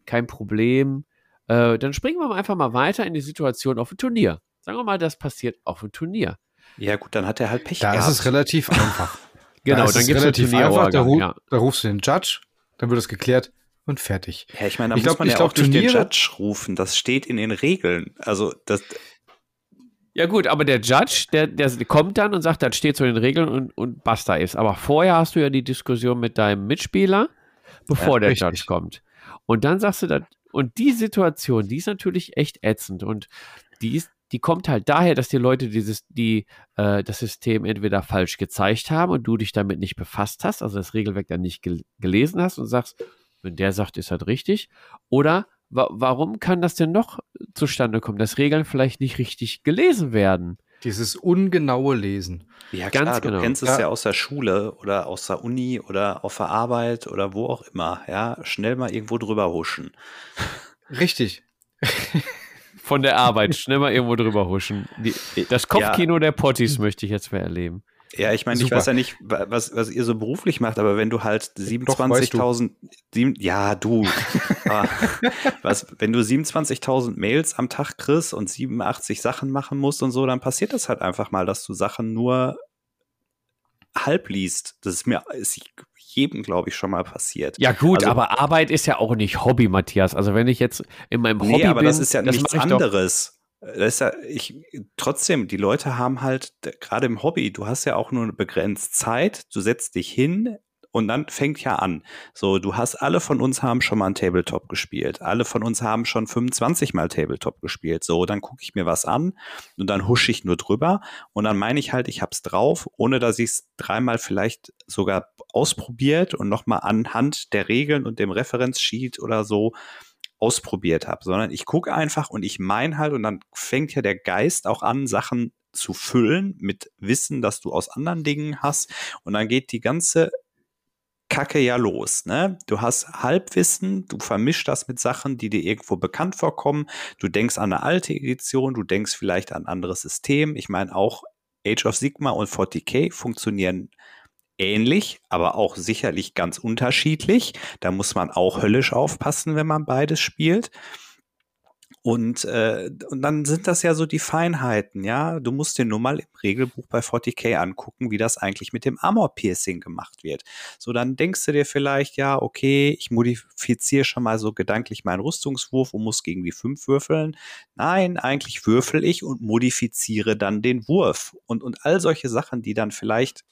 kein Problem. Äh, dann springen wir einfach mal weiter in die Situation auf dem Turnier. Sagen wir mal, das passiert auf dem Turnier. Ja, gut, dann hat er halt Pech da gehabt. ist es relativ einfach. genau, da dann gibt es relativ einfach. Da, ru ja. da rufst du den Judge, dann wird es geklärt und fertig. Ja, ich meine, da ich muss glaub, man ja glaub, auch durch den Judge rufen. Das steht in den Regeln. Also das. Ja gut, aber der Judge, der, der kommt dann und sagt, das steht so in den Regeln und, und basta ist. Aber vorher hast du ja die Diskussion mit deinem Mitspieler, bevor ja, der richtig. Judge kommt. Und dann sagst du das, und die Situation, die ist natürlich echt ätzend und die ist, die kommt halt daher, dass die Leute dieses, die, äh, das System entweder falsch gezeigt haben und du dich damit nicht befasst hast, also das Regelwerk dann nicht gel gelesen hast und sagst, wenn der sagt, ist halt richtig. Oder wa warum kann das denn noch zustande kommen, dass Regeln vielleicht nicht richtig gelesen werden? Dieses ungenaue Lesen. Ja, Ganz klar, genau. du kennst es ja. ja. aus der Schule oder aus der Uni oder auf der Arbeit oder wo auch immer. Ja, schnell mal irgendwo drüber huschen. Richtig von der Arbeit schnell mal irgendwo drüber huschen. Die, das Kopfkino ja. der Potties möchte ich jetzt mal erleben. Ja, ich meine, ich weiß ja nicht, was, was ihr so beruflich macht, aber wenn du halt 27.000, ja, du, was, wenn du 27.000 Mails am Tag kriegst und 87 Sachen machen musst und so, dann passiert das halt einfach mal, dass du Sachen nur halb liest. Das ist mir, ist, jedem, glaube ich, schon mal passiert. Ja, gut, also, aber Arbeit ist ja auch nicht Hobby, Matthias. Also, wenn ich jetzt in meinem Hobby. Nee, aber bin, das ist ja nichts anderes. Das ist ja, ich, trotzdem, die Leute haben halt, gerade im Hobby, du hast ja auch nur eine begrenzte Zeit, du setzt dich hin, und dann fängt ja an. So, du hast, alle von uns haben schon mal ein Tabletop gespielt. Alle von uns haben schon 25 mal Tabletop gespielt. So, dann gucke ich mir was an und dann husche ich nur drüber und dann meine ich halt, ich hab's drauf, ohne dass ich es dreimal vielleicht sogar ausprobiert und nochmal anhand der Regeln und dem Referenzsheet oder so ausprobiert habe, sondern ich gucke einfach und ich meine halt und dann fängt ja der Geist auch an, Sachen zu füllen mit Wissen, das du aus anderen Dingen hast und dann geht die ganze Kacke ja los. Ne? Du hast Halbwissen, du vermischst das mit Sachen, die dir irgendwo bekannt vorkommen. Du denkst an eine alte Edition, du denkst vielleicht an ein anderes System. Ich meine, auch Age of Sigma und 40k funktionieren ähnlich, aber auch sicherlich ganz unterschiedlich. Da muss man auch höllisch aufpassen, wenn man beides spielt. Und, äh, und dann sind das ja so die Feinheiten, ja. Du musst dir nur mal im Regelbuch bei 40k angucken, wie das eigentlich mit dem Armor-Piercing gemacht wird. So, dann denkst du dir vielleicht, ja, okay, ich modifiziere schon mal so gedanklich meinen Rüstungswurf und muss gegen die 5 würfeln. Nein, eigentlich würfel ich und modifiziere dann den Wurf. Und, und all solche Sachen, die dann vielleicht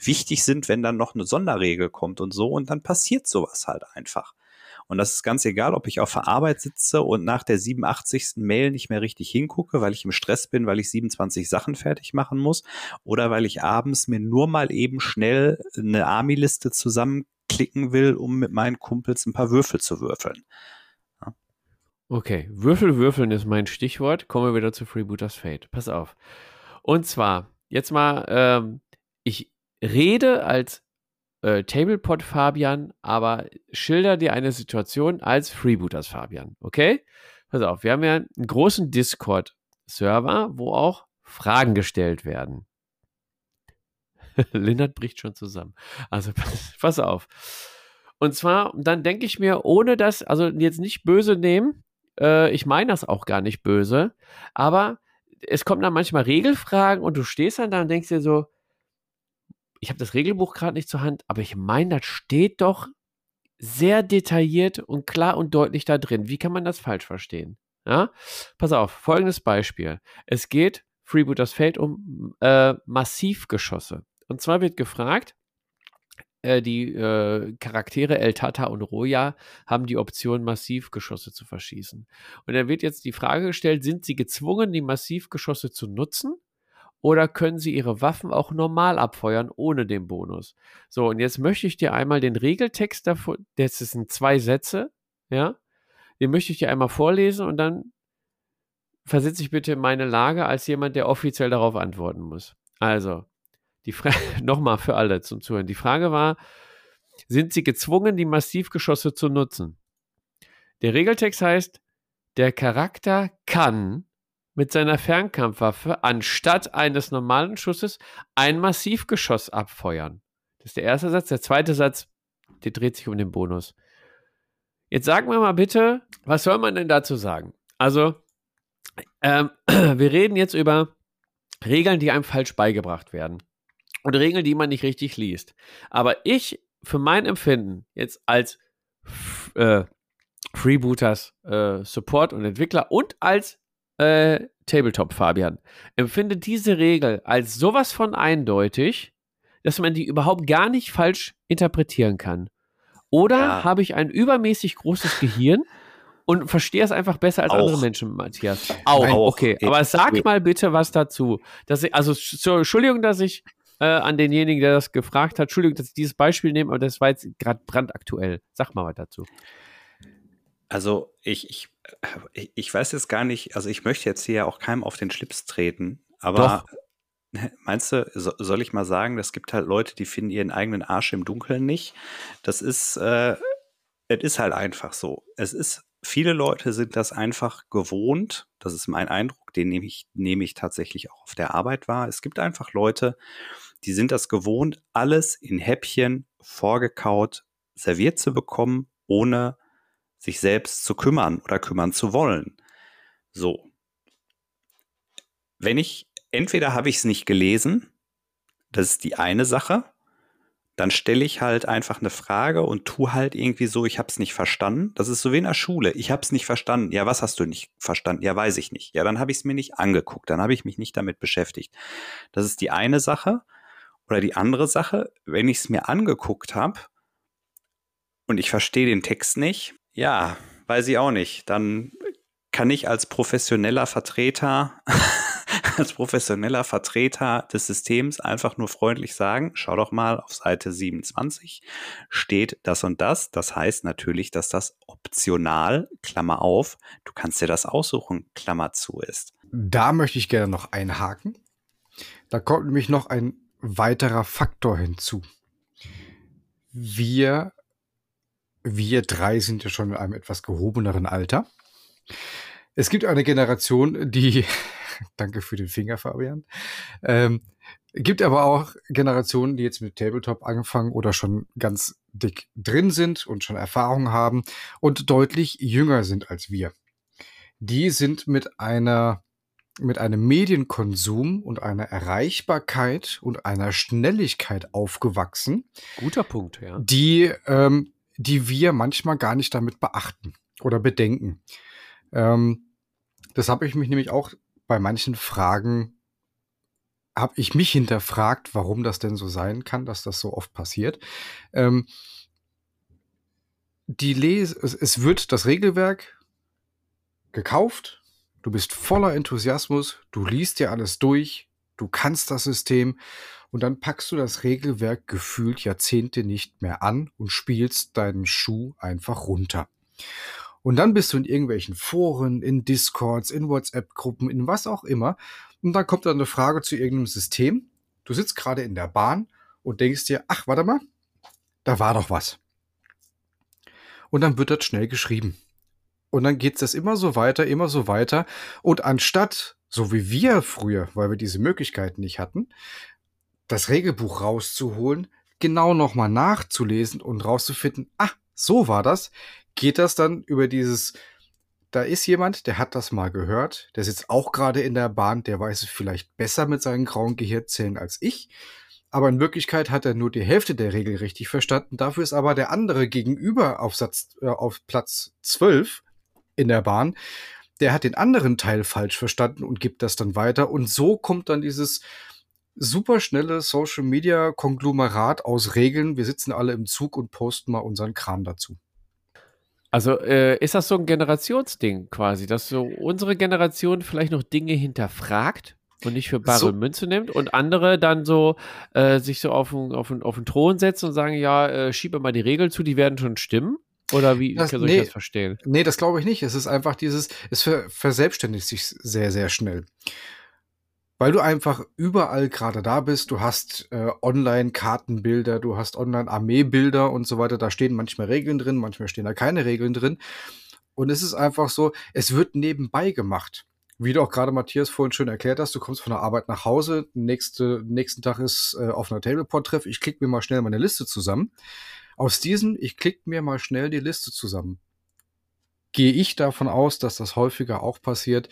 wichtig sind, wenn dann noch eine Sonderregel kommt und so. Und dann passiert sowas halt einfach. Und das ist ganz egal, ob ich auf der Arbeit sitze und nach der 87. Mail nicht mehr richtig hingucke, weil ich im Stress bin, weil ich 27 Sachen fertig machen muss oder weil ich abends mir nur mal eben schnell eine Army-Liste zusammenklicken will, um mit meinen Kumpels ein paar Würfel zu würfeln. Ja. Okay, Würfel würfeln ist mein Stichwort. Kommen wir wieder zu Freebooters Fate. Pass auf. Und zwar, jetzt mal, ähm, ich rede als äh, Tablepod Fabian, aber schilder dir eine Situation als Freebooters Fabian, okay? Pass auf, wir haben ja einen großen Discord-Server, wo auch Fragen gestellt werden. Lindert bricht schon zusammen. Also pass auf. Und zwar, dann denke ich mir, ohne das, also jetzt nicht böse nehmen, äh, ich meine das auch gar nicht böse, aber es kommen dann manchmal Regelfragen und du stehst dann da und denkst dir so, ich habe das Regelbuch gerade nicht zur Hand, aber ich meine, das steht doch sehr detailliert und klar und deutlich da drin. Wie kann man das falsch verstehen? Ja? Pass auf, folgendes Beispiel. Es geht, Freebooters Feld, um äh, Massivgeschosse. Und zwar wird gefragt, äh, die äh, Charaktere El Tata und Roya haben die Option, Massivgeschosse zu verschießen. Und da wird jetzt die Frage gestellt, sind sie gezwungen, die Massivgeschosse zu nutzen? Oder können sie ihre Waffen auch normal abfeuern ohne den Bonus? So, und jetzt möchte ich dir einmal den Regeltext davor, das sind zwei Sätze, ja, den möchte ich dir einmal vorlesen und dann versetze ich bitte in meine Lage als jemand, der offiziell darauf antworten muss. Also, die Frage, nochmal für alle zum Zuhören. Die Frage war, sind sie gezwungen, die Massivgeschosse zu nutzen? Der Regeltext heißt, der Charakter kann mit seiner Fernkampfwaffe anstatt eines normalen Schusses ein Massivgeschoss abfeuern. Das ist der erste Satz. Der zweite Satz, der dreht sich um den Bonus. Jetzt sagen wir mal bitte, was soll man denn dazu sagen? Also, ähm, wir reden jetzt über Regeln, die einem falsch beigebracht werden. Und Regeln, die man nicht richtig liest. Aber ich, für mein Empfinden, jetzt als äh, Freebooters äh, Support und Entwickler und als äh, Tabletop, Fabian, empfinde diese Regel als sowas von eindeutig, dass man die überhaupt gar nicht falsch interpretieren kann. Oder ja. habe ich ein übermäßig großes Gehirn und verstehe es einfach besser als auch. andere Menschen, Matthias? Auch, auch. okay. Aber sag mal bitte was dazu. Dass ich, also, so, Entschuldigung, dass ich äh, an denjenigen, der das gefragt hat, Entschuldigung, dass ich dieses Beispiel nehme, aber das war jetzt gerade brandaktuell. Sag mal was dazu. Also ich, ich, äh, ich weiß jetzt gar nicht, also ich möchte jetzt hier ja auch keinem auf den Schlips treten, aber Doch. meinst du, soll ich mal sagen, es gibt halt Leute, die finden ihren eigenen Arsch im Dunkeln nicht. Das ist, äh, es ist halt einfach so. Es ist, viele Leute sind das einfach gewohnt. Das ist mein Eindruck, den nehme ich, nehme ich tatsächlich auch auf der Arbeit wahr. Es gibt einfach Leute, die sind das gewohnt, alles in Häppchen vorgekaut serviert zu bekommen, ohne sich selbst zu kümmern oder kümmern zu wollen. So. Wenn ich, entweder habe ich es nicht gelesen, das ist die eine Sache, dann stelle ich halt einfach eine Frage und tu halt irgendwie so, ich habe es nicht verstanden. Das ist so wie in der Schule. Ich habe es nicht verstanden. Ja, was hast du nicht verstanden? Ja, weiß ich nicht. Ja, dann habe ich es mir nicht angeguckt. Dann habe ich mich nicht damit beschäftigt. Das ist die eine Sache. Oder die andere Sache, wenn ich es mir angeguckt habe und ich verstehe den Text nicht, ja, weiß ich auch nicht. Dann kann ich als professioneller Vertreter, als professioneller Vertreter des Systems einfach nur freundlich sagen, schau doch mal auf Seite 27 steht das und das. Das heißt natürlich, dass das optional, Klammer auf, du kannst dir das aussuchen, Klammer zu ist. Da möchte ich gerne noch einhaken. Da kommt nämlich noch ein weiterer Faktor hinzu. Wir wir drei sind ja schon in einem etwas gehobeneren Alter. Es gibt eine Generation, die, danke für den Finger, Fabian, ähm, gibt aber auch Generationen, die jetzt mit Tabletop angefangen oder schon ganz dick drin sind und schon Erfahrung haben und deutlich jünger sind als wir. Die sind mit einer mit einem Medienkonsum und einer Erreichbarkeit und einer Schnelligkeit aufgewachsen. Guter Punkt, ja. Die ähm, die wir manchmal gar nicht damit beachten oder bedenken. Ähm, das habe ich mich nämlich auch bei manchen Fragen, habe ich mich hinterfragt, warum das denn so sein kann, dass das so oft passiert. Ähm, die Les es, es wird das Regelwerk gekauft, du bist voller Enthusiasmus, du liest dir alles durch, du kannst das System und dann packst du das Regelwerk gefühlt Jahrzehnte nicht mehr an und spielst deinen Schuh einfach runter. Und dann bist du in irgendwelchen Foren, in Discords, in WhatsApp-Gruppen, in was auch immer. Und dann kommt dann eine Frage zu irgendeinem System. Du sitzt gerade in der Bahn und denkst dir, ach, warte mal, da war doch was. Und dann wird das schnell geschrieben. Und dann geht das immer so weiter, immer so weiter. Und anstatt, so wie wir früher, weil wir diese Möglichkeiten nicht hatten, das Regelbuch rauszuholen, genau nochmal nachzulesen und rauszufinden, ah, so war das, geht das dann über dieses, da ist jemand, der hat das mal gehört, der sitzt auch gerade in der Bahn, der weiß es vielleicht besser mit seinen grauen Gehirnzellen als ich. Aber in Wirklichkeit hat er nur die Hälfte der Regel richtig verstanden. Dafür ist aber der andere gegenüber auf, Satz, äh, auf Platz 12 in der Bahn. Der hat den anderen Teil falsch verstanden und gibt das dann weiter. Und so kommt dann dieses, superschnelle Social Media Konglomerat aus Regeln. Wir sitzen alle im Zug und posten mal unseren Kram dazu. Also äh, ist das so ein Generationsding quasi, dass so unsere Generation vielleicht noch Dinge hinterfragt und nicht für bare so. Münze nimmt und andere dann so äh, sich so auf den, auf, den, auf den Thron setzen und sagen, ja, äh, schiebe mal die Regeln zu, die werden schon stimmen? Oder wie das, soll nee, ich das verstehen? Nee, das glaube ich nicht. Es ist einfach dieses, es ver verselbstständigt sich sehr, sehr schnell weil du einfach überall gerade da bist. Du hast äh, Online-Kartenbilder, du hast Online-Armeebilder und so weiter. Da stehen manchmal Regeln drin, manchmal stehen da keine Regeln drin. Und es ist einfach so, es wird nebenbei gemacht. Wie du auch gerade Matthias vorhin schön erklärt hast, du kommst von der Arbeit nach Hause, nächste, nächsten Tag ist äh, auf einer Tableport-Treff, ich klicke mir mal schnell meine Liste zusammen. Aus diesem, ich klicke mir mal schnell die Liste zusammen, gehe ich davon aus, dass das häufiger auch passiert,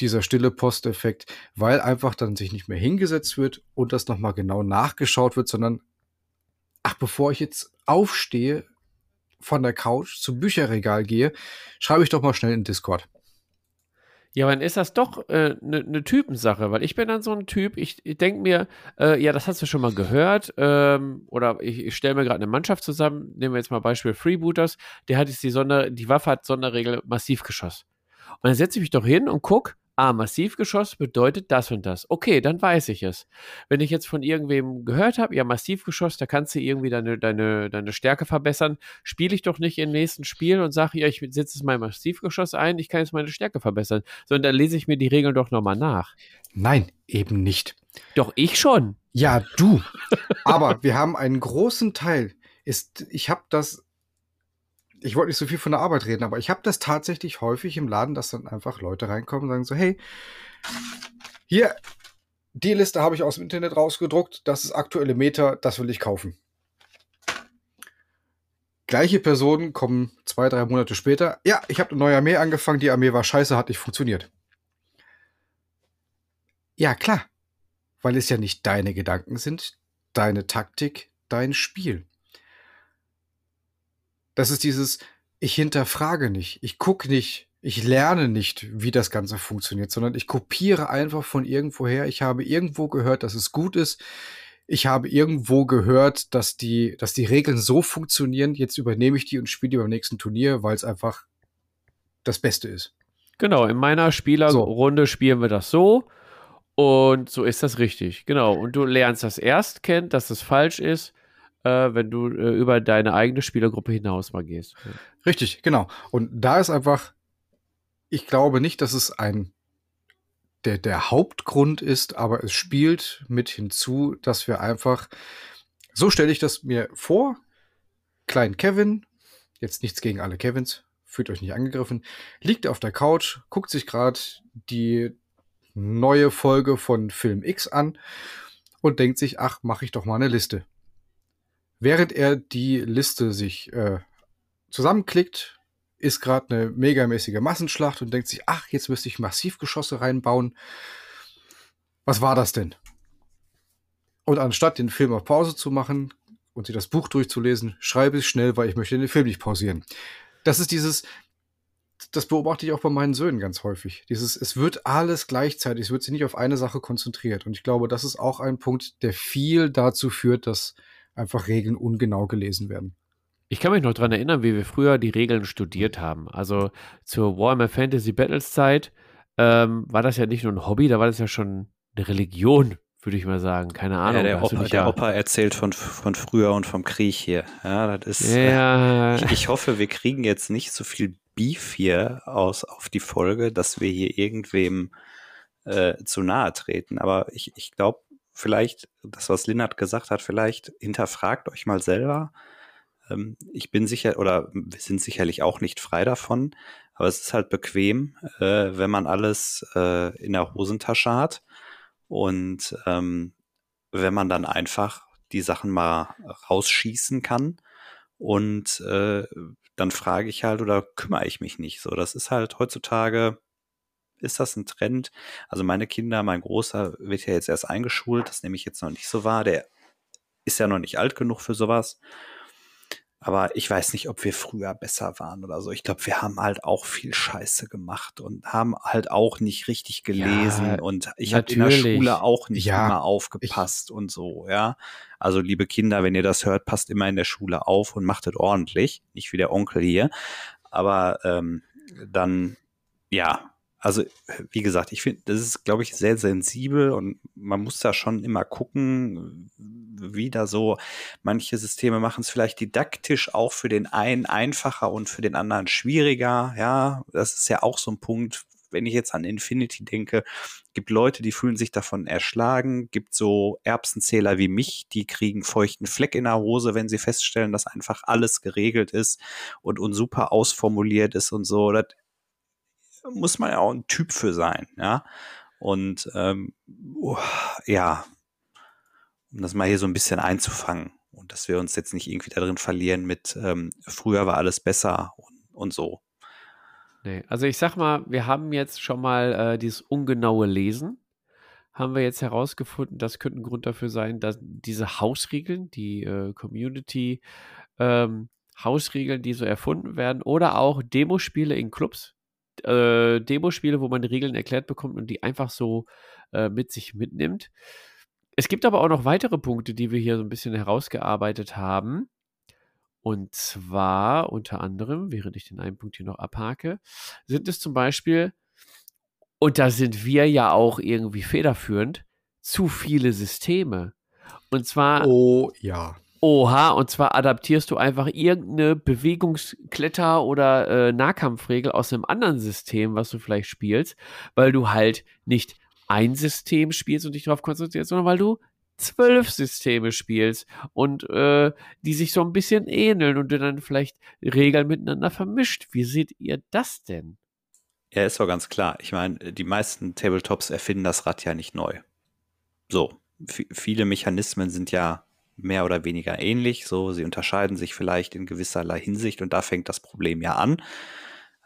dieser stille Posteffekt, weil einfach dann sich nicht mehr hingesetzt wird und das nochmal genau nachgeschaut wird, sondern, ach, bevor ich jetzt aufstehe von der Couch zum Bücherregal gehe, schreibe ich doch mal schnell in Discord. Ja, dann ist das doch eine äh, ne, ne Typensache, weil ich bin dann so ein Typ, ich, ich denke mir, äh, ja, das hast du schon mal gehört, ähm, oder ich, ich stelle mir gerade eine Mannschaft zusammen, nehmen wir jetzt mal Beispiel Freebooters, der hat jetzt die Sonder, die Waffe hat Sonderregel Massivgeschoss. Und dann setze ich mich doch hin und gucke, ah, Massivgeschoss bedeutet das und das. Okay, dann weiß ich es. Wenn ich jetzt von irgendwem gehört habe, ja, Massivgeschoss, da kannst du irgendwie deine, deine, deine Stärke verbessern, spiele ich doch nicht im nächsten Spiel und sage, ja, ich setze jetzt mein Massivgeschoss ein, ich kann jetzt meine Stärke verbessern, sondern dann lese ich mir die Regeln doch nochmal nach. Nein, eben nicht. Doch, ich schon. Ja, du. Aber wir haben einen großen Teil. Ist, ich habe das ich wollte nicht so viel von der Arbeit reden, aber ich habe das tatsächlich häufig im Laden, dass dann einfach Leute reinkommen und sagen so, hey, hier, die Liste habe ich aus dem Internet rausgedruckt, das ist aktuelle Meter, das will ich kaufen. Gleiche Personen kommen zwei, drei Monate später. Ja, ich habe eine neue Armee angefangen, die Armee war scheiße, hat nicht funktioniert. Ja, klar. Weil es ja nicht deine Gedanken sind, deine Taktik, dein Spiel. Das ist dieses, ich hinterfrage nicht, ich gucke nicht, ich lerne nicht, wie das Ganze funktioniert, sondern ich kopiere einfach von irgendwoher. Ich habe irgendwo gehört, dass es gut ist. Ich habe irgendwo gehört, dass die, dass die Regeln so funktionieren. Jetzt übernehme ich die und spiele die beim nächsten Turnier, weil es einfach das Beste ist. Genau, in meiner Spielerrunde so. spielen wir das so. Und so ist das richtig. Genau. Und du lernst das erst kennen, dass das falsch ist äh, wenn du äh, über deine eigene Spielergruppe hinaus mal gehst. Richtig, genau. Und da ist einfach, ich glaube nicht, dass es ein der, der Hauptgrund ist, aber es spielt mit hinzu, dass wir einfach, so stelle ich das mir vor, klein Kevin, jetzt nichts gegen alle Kevins, fühlt euch nicht angegriffen, liegt auf der Couch, guckt sich gerade die neue Folge von Film X an und denkt sich, ach, mache ich doch mal eine Liste. Während er die Liste sich äh, zusammenklickt, ist gerade eine megamäßige Massenschlacht und denkt sich, ach, jetzt müsste ich Massivgeschosse reinbauen. Was war das denn? Und anstatt den Film auf Pause zu machen und sich das Buch durchzulesen, schreibe ich schnell, weil ich möchte den Film nicht pausieren. Das ist dieses, das beobachte ich auch bei meinen Söhnen ganz häufig. Dieses, es wird alles gleichzeitig, es wird sich nicht auf eine Sache konzentriert. Und ich glaube, das ist auch ein Punkt, der viel dazu führt, dass einfach Regeln ungenau gelesen werden. Ich kann mich noch daran erinnern, wie wir früher die Regeln studiert haben. Also zur Warhammer Fantasy Battles Zeit ähm, war das ja nicht nur ein Hobby, da war das ja schon eine Religion, würde ich mal sagen. Keine Ahnung. Ja, der, Opa, der ja Opa, erzählt von, von früher und vom Krieg hier. Ja, das ist. Ja. Äh, ich, ich, hoffe, wir kriegen jetzt nicht so viel Beef hier aus auf die Folge, dass wir hier irgendwem äh, zu nahe treten. Aber ich, ich glaube, vielleicht, das, was Linnert gesagt hat, vielleicht hinterfragt euch mal selber. Ähm, ich bin sicher, oder wir sind sicherlich auch nicht frei davon, aber es ist halt bequem, äh, wenn man alles äh, in der Hosentasche hat. Und ähm, wenn man dann einfach die Sachen mal rausschießen kann und äh, dann frage ich halt oder kümmere ich mich nicht. So, das ist halt heutzutage, ist das ein Trend? Also meine Kinder, mein Großer wird ja jetzt erst eingeschult, das nehme ich jetzt noch nicht so wahr. Der ist ja noch nicht alt genug für sowas. Aber ich weiß nicht, ob wir früher besser waren oder so. Ich glaube, wir haben halt auch viel Scheiße gemacht und haben halt auch nicht richtig gelesen. Ja, und ich habe in der Schule auch nicht ja, immer aufgepasst ich, und so, ja. Also, liebe Kinder, wenn ihr das hört, passt immer in der Schule auf und macht es ordentlich. Nicht wie der Onkel hier. Aber ähm, dann, ja, also wie gesagt, ich finde, das ist, glaube ich, sehr sensibel und man muss da schon immer gucken, wie da so manche Systeme machen es vielleicht didaktisch auch für den einen einfacher und für den anderen schwieriger. Ja, das ist ja auch so ein Punkt. Wenn ich jetzt an Infinity denke, gibt Leute, die fühlen sich davon erschlagen, gibt so Erbsenzähler wie mich, die kriegen feuchten Fleck in der Hose, wenn sie feststellen, dass einfach alles geregelt ist und, und super ausformuliert ist und so. Das muss man ja auch ein Typ für sein, ja. Und ähm, uh, ja, um das mal hier so ein bisschen einzufangen und dass wir uns jetzt nicht irgendwie darin verlieren mit ähm, früher war alles besser und, und so. Nee, also ich sag mal, wir haben jetzt schon mal äh, dieses ungenaue Lesen, haben wir jetzt herausgefunden, das könnte ein Grund dafür sein, dass diese Hausregeln, die äh, Community ähm, Hausregeln, die so erfunden werden, oder auch Demospiele in Clubs, äh, Demospiele, wo man die Regeln erklärt bekommt und die einfach so äh, mit sich mitnimmt. Es gibt aber auch noch weitere Punkte, die wir hier so ein bisschen herausgearbeitet haben. Und zwar unter anderem, während ich den einen Punkt hier noch abhake, sind es zum Beispiel, und da sind wir ja auch irgendwie federführend, zu viele Systeme. Und zwar. Oh ja. Oha, und zwar adaptierst du einfach irgendeine Bewegungskletter- oder äh, Nahkampfregel aus einem anderen System, was du vielleicht spielst, weil du halt nicht ein System spielst und dich darauf konzentrierst, sondern weil du zwölf Systeme spielst und äh, die sich so ein bisschen ähneln und du dann vielleicht Regeln miteinander vermischt. Wie seht ihr das denn? Ja, ist doch ganz klar. Ich meine, die meisten Tabletops erfinden das Rad ja nicht neu. So, viele Mechanismen sind ja mehr oder weniger ähnlich. So, sie unterscheiden sich vielleicht in gewisserlei Hinsicht und da fängt das Problem ja an.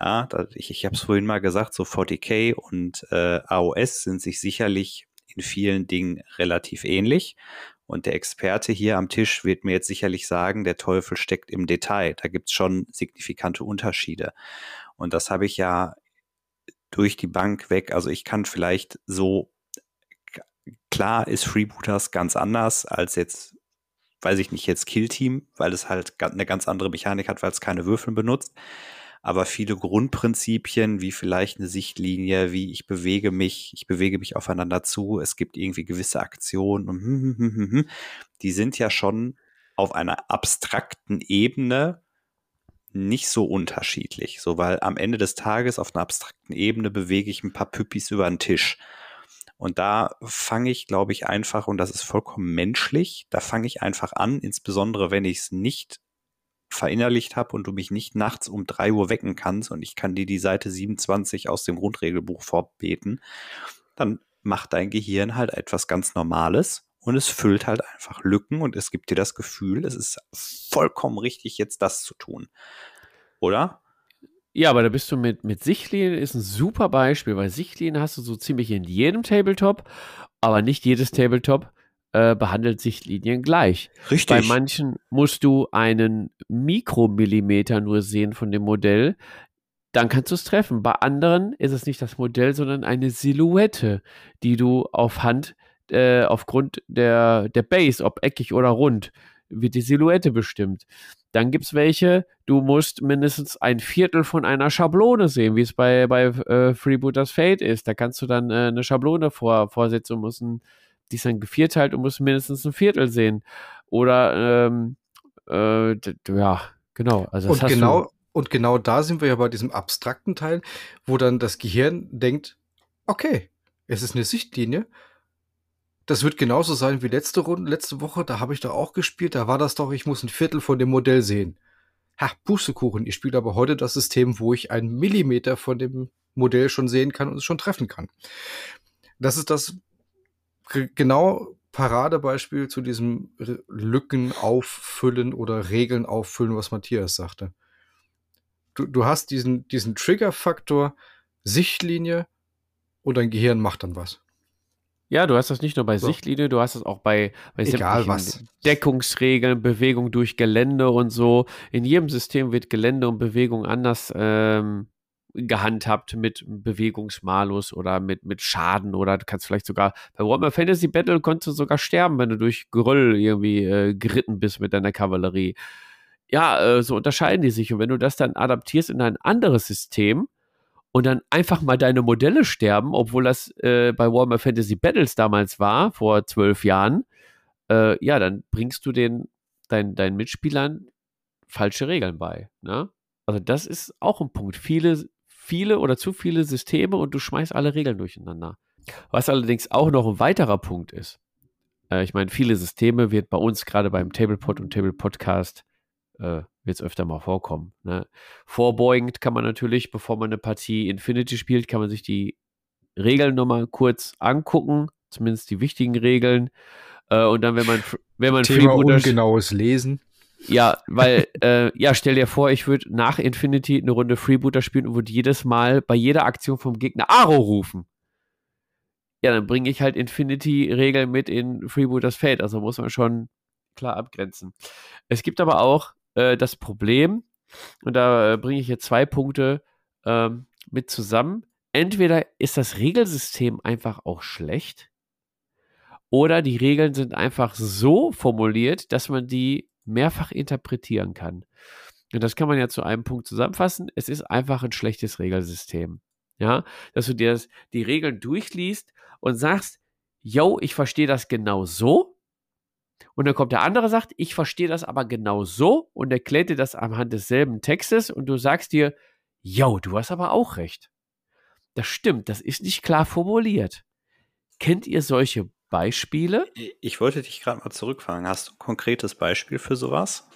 Ja, ich ich habe es vorhin mal gesagt, so 40k und äh, AOS sind sich sicherlich in vielen Dingen relativ ähnlich. Und der Experte hier am Tisch wird mir jetzt sicherlich sagen, der Teufel steckt im Detail. Da gibt es schon signifikante Unterschiede. Und das habe ich ja durch die Bank weg. Also ich kann vielleicht so, klar ist Freebooters ganz anders als jetzt weiß ich nicht, jetzt Killteam, weil es halt eine ganz andere Mechanik hat, weil es keine Würfel benutzt. Aber viele Grundprinzipien, wie vielleicht eine Sichtlinie, wie ich bewege mich, ich bewege mich aufeinander zu, es gibt irgendwie gewisse Aktionen, hm, hm, hm die sind ja schon auf einer abstrakten Ebene nicht so unterschiedlich. So, weil am Ende des Tages auf einer abstrakten Ebene bewege ich ein paar Püppis über den Tisch. Und da fange ich, glaube ich, einfach, und das ist vollkommen menschlich, da fange ich einfach an, insbesondere wenn ich es nicht verinnerlicht habe und du mich nicht nachts um drei Uhr wecken kannst und ich kann dir die Seite 27 aus dem Grundregelbuch vorbeten, dann macht dein Gehirn halt etwas ganz Normales und es füllt halt einfach Lücken und es gibt dir das Gefühl, es ist vollkommen richtig, jetzt das zu tun. Oder? Ja, aber da bist du mit, mit Sichtlinien ist ein super Beispiel, weil Sichtlinien hast du so ziemlich in jedem Tabletop, aber nicht jedes Tabletop äh, behandelt Sichtlinien gleich. Richtig. Bei manchen musst du einen Mikromillimeter nur sehen von dem Modell, dann kannst du es treffen. Bei anderen ist es nicht das Modell, sondern eine Silhouette, die du auf Hand, äh, aufgrund der, der Base, ob eckig oder rund, wird die Silhouette bestimmt. Dann gibt es welche, du musst mindestens ein Viertel von einer Schablone sehen, wie es bei, bei äh, Freebooters Fate ist. Da kannst du dann äh, eine Schablone vor, vorsetzen und musst ein, die ist dann gevierteilt und musst mindestens ein Viertel sehen. Oder, ähm, äh, ja, genau. Also und genau, und genau da sind wir ja bei diesem abstrakten Teil, wo dann das Gehirn denkt, okay, es ist eine Sichtlinie. Das wird genauso sein wie letzte Runde, letzte Woche, da habe ich doch auch gespielt, da war das doch, ich muss ein Viertel von dem Modell sehen. Ha, Pustekuchen, ich spiele aber heute das System, wo ich einen Millimeter von dem Modell schon sehen kann und es schon treffen kann. Das ist das genau Paradebeispiel zu diesem Lücken auffüllen oder Regeln auffüllen, was Matthias sagte du, du hast diesen, diesen Trigger-Faktor, Sichtlinie und dein Gehirn macht dann was. Ja, du hast das nicht nur bei so. Sichtlinie, du hast das auch bei, bei Egal was. Deckungsregeln, Bewegung durch Gelände und so. In jedem System wird Gelände und Bewegung anders ähm, gehandhabt mit Bewegungsmalus oder mit, mit Schaden oder du kannst vielleicht sogar bei Warhammer Fantasy Battle konntest du sogar sterben, wenn du durch Geröll irgendwie äh, geritten bist mit deiner Kavallerie ja, äh, so unterscheiden die sich. Und wenn du das dann adaptierst in ein anderes System und dann einfach mal deine Modelle sterben, obwohl das äh, bei Warhammer Fantasy Battles damals war, vor zwölf Jahren, äh, ja, dann bringst du den, dein, deinen Mitspielern falsche Regeln bei. Ne? Also das ist auch ein Punkt. Viele, viele oder zu viele Systeme und du schmeißt alle Regeln durcheinander. Was allerdings auch noch ein weiterer Punkt ist. Äh, ich meine, viele Systeme wird bei uns gerade beim Tablepod und Table Podcast äh, wird es öfter mal vorkommen. Ne? Vorbeugend kann man natürlich, bevor man eine Partie Infinity spielt, kann man sich die Regeln nochmal kurz angucken, zumindest die wichtigen Regeln. Äh, und dann, wenn man, wenn man Thema ungenaues Lesen. Ja, weil, äh, ja, stell dir vor, ich würde nach Infinity eine Runde Freebooter spielen und würde jedes Mal bei jeder Aktion vom Gegner Aro rufen. Ja, dann bringe ich halt Infinity-Regeln mit in Freebooters Fate. Also muss man schon klar abgrenzen. Es gibt aber auch äh, das Problem, und da äh, bringe ich jetzt zwei Punkte ähm, mit zusammen. Entweder ist das Regelsystem einfach auch schlecht, oder die Regeln sind einfach so formuliert, dass man die mehrfach interpretieren kann. Und das kann man ja zu einem Punkt zusammenfassen. Es ist einfach ein schlechtes Regelsystem. Ja, dass du dir das, die Regeln durchliest und sagst, yo, ich verstehe das genau so, und dann kommt der andere, sagt, ich verstehe das aber genau so und erklärt dir das anhand desselben Textes und du sagst dir, yo, du hast aber auch recht. Das stimmt, das ist nicht klar formuliert. Kennt ihr solche Beispiele? Ich wollte dich gerade mal zurückfragen. Hast du ein konkretes Beispiel für sowas?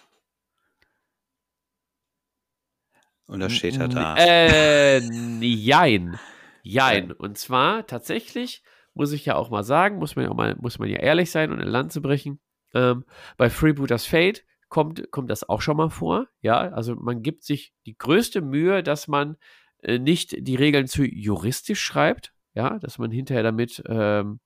Und da steht er da. Äh, jein. Jein. Und zwar tatsächlich, muss ich ja auch mal sagen, muss man ja, mal, muss man ja ehrlich sein und ein Land zu brechen. Ähm, bei Freebooters Fate kommt, kommt das auch schon mal vor. Ja, also man gibt sich die größte Mühe, dass man äh, nicht die Regeln zu juristisch schreibt. Ja, dass man hinterher damit ähm,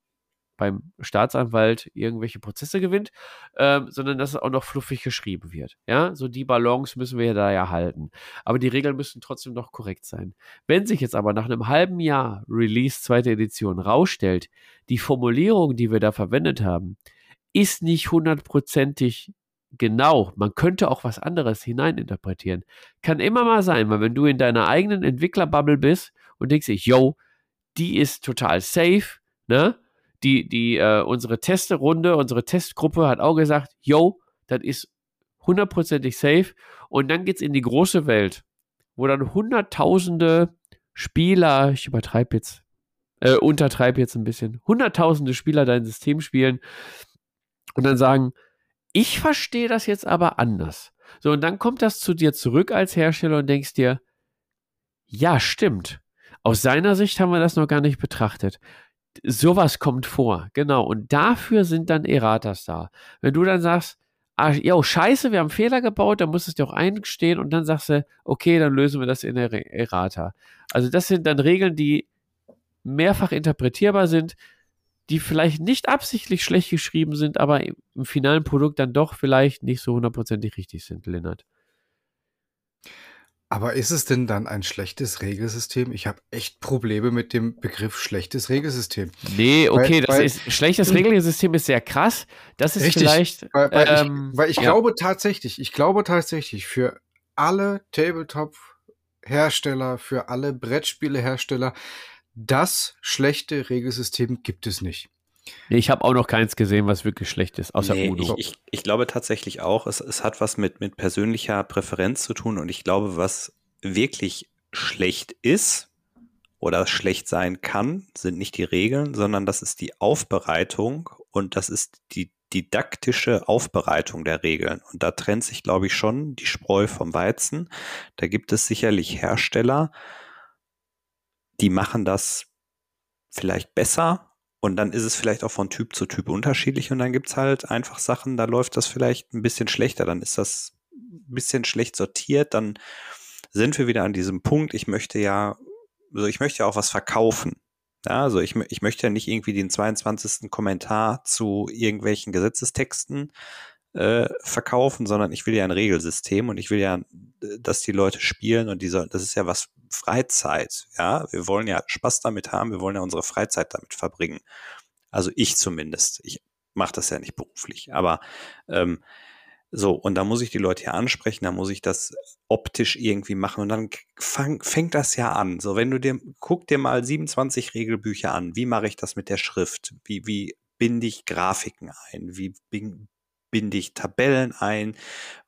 beim Staatsanwalt irgendwelche Prozesse gewinnt, ähm, sondern dass es auch noch fluffig geschrieben wird. Ja, so die Balance müssen wir da ja halten. Aber die Regeln müssen trotzdem noch korrekt sein. Wenn sich jetzt aber nach einem halben Jahr Release zweite Edition rausstellt, die Formulierung, die wir da verwendet haben, ist nicht hundertprozentig genau. Man könnte auch was anderes hineininterpretieren. Kann immer mal sein, weil wenn du in deiner eigenen Entwicklerbubble bist und denkst dich, yo, die ist total safe, ne? Die, die, äh, unsere Testerunde, unsere Testgruppe hat auch gesagt, yo, das ist hundertprozentig safe. Und dann geht es in die große Welt, wo dann hunderttausende Spieler, ich übertreibe jetzt, äh, untertreibe jetzt ein bisschen, hunderttausende Spieler dein System spielen und dann sagen, ich verstehe das jetzt aber anders. So, und dann kommt das zu dir zurück als Hersteller und denkst dir, ja, stimmt. Aus seiner Sicht haben wir das noch gar nicht betrachtet. Sowas kommt vor, genau. Und dafür sind dann Erratas da. Wenn du dann sagst, ah, scheiße, wir haben Fehler gebaut, dann muss es dir auch eingestehen und dann sagst du, okay, dann lösen wir das in der Errata. Also das sind dann Regeln, die mehrfach interpretierbar sind, die vielleicht nicht absichtlich schlecht geschrieben sind, aber im finalen Produkt dann doch vielleicht nicht so hundertprozentig richtig sind, Lennart. Aber ist es denn dann ein schlechtes Regelsystem? Ich habe echt Probleme mit dem Begriff schlechtes Regelsystem. Nee, okay, weil, das weil, ist schlechtes. Regelsystem ist sehr krass. Das ist richtig, vielleicht. Weil, weil ähm, ich, weil ich ja. glaube tatsächlich, ich glaube tatsächlich, für alle Tabletop-Hersteller, für alle Brettspiele-Hersteller, das schlechte Regelsystem gibt es nicht. Nee, ich habe auch noch keins gesehen, was wirklich schlecht ist, außer nee, Uno. Ich, ich, ich, glaube tatsächlich auch, es, es hat was mit, mit persönlicher Präferenz zu tun und ich glaube, was wirklich schlecht ist oder schlecht sein kann, sind nicht die Regeln, sondern das ist die Aufbereitung und das ist die didaktische Aufbereitung der Regeln. Und da trennt sich, glaube ich, schon die Spreu vom Weizen. Da gibt es sicherlich Hersteller, die machen das vielleicht besser und dann ist es vielleicht auch von Typ zu Typ unterschiedlich und dann gibt es halt einfach Sachen, da läuft das vielleicht ein bisschen schlechter, dann ist das ein bisschen schlecht sortiert, dann sind wir wieder an diesem Punkt, ich möchte ja, also ich möchte ja auch was verkaufen. Ja, also ich, ich möchte ja nicht irgendwie den 22. Kommentar zu irgendwelchen Gesetzestexten äh, verkaufen, sondern ich will ja ein Regelsystem und ich will ja, dass die Leute spielen und diese, das ist ja was Freizeit. Ja, wir wollen ja Spaß damit haben, wir wollen ja unsere Freizeit damit verbringen. Also ich zumindest. Ich mache das ja nicht beruflich, aber ähm, so, und da muss ich die Leute ja ansprechen, da muss ich das optisch irgendwie machen und dann fang, fängt das ja an. So, wenn du dir, guck dir mal 27 Regelbücher an, wie mache ich das mit der Schrift? Wie, wie binde ich Grafiken ein? Wie binde ich Tabellen ein?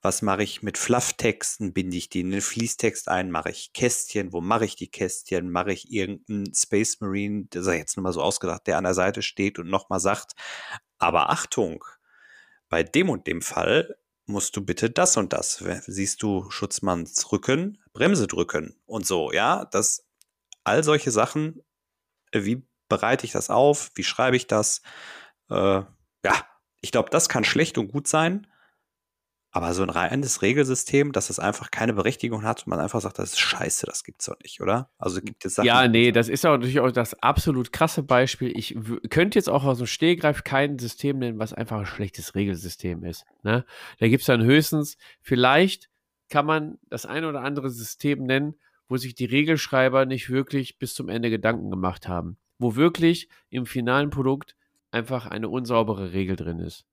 Was mache ich mit Flufftexten? Binde ich die in den Fließtext ein? Mache ich Kästchen? Wo mache ich die Kästchen? Mache ich irgendeinen Space Marine, das ist jetzt nur mal so ausgedacht, der an der Seite steht und nochmal sagt, aber Achtung, bei dem und dem Fall musst du bitte das und das. Siehst du Schutzmanns Rücken, Bremse drücken und so, ja, das, all solche Sachen, wie bereite ich das auf? Wie schreibe ich das? Äh, ja, ich glaube, das kann schlecht und gut sein. Aber so ein reines Regelsystem, dass es einfach keine Berechtigung hat und man einfach sagt, das ist scheiße, das gibt's doch nicht, oder? Also gibt es Sachen. Ja, nee, das ist auch natürlich auch das absolut krasse Beispiel. Ich könnte jetzt auch aus dem Stehgreif kein System nennen, was einfach ein schlechtes Regelsystem ist. Ne? Da gibt es dann höchstens, vielleicht kann man das ein oder andere System nennen, wo sich die Regelschreiber nicht wirklich bis zum Ende Gedanken gemacht haben. Wo wirklich im finalen Produkt einfach eine unsaubere Regel drin ist.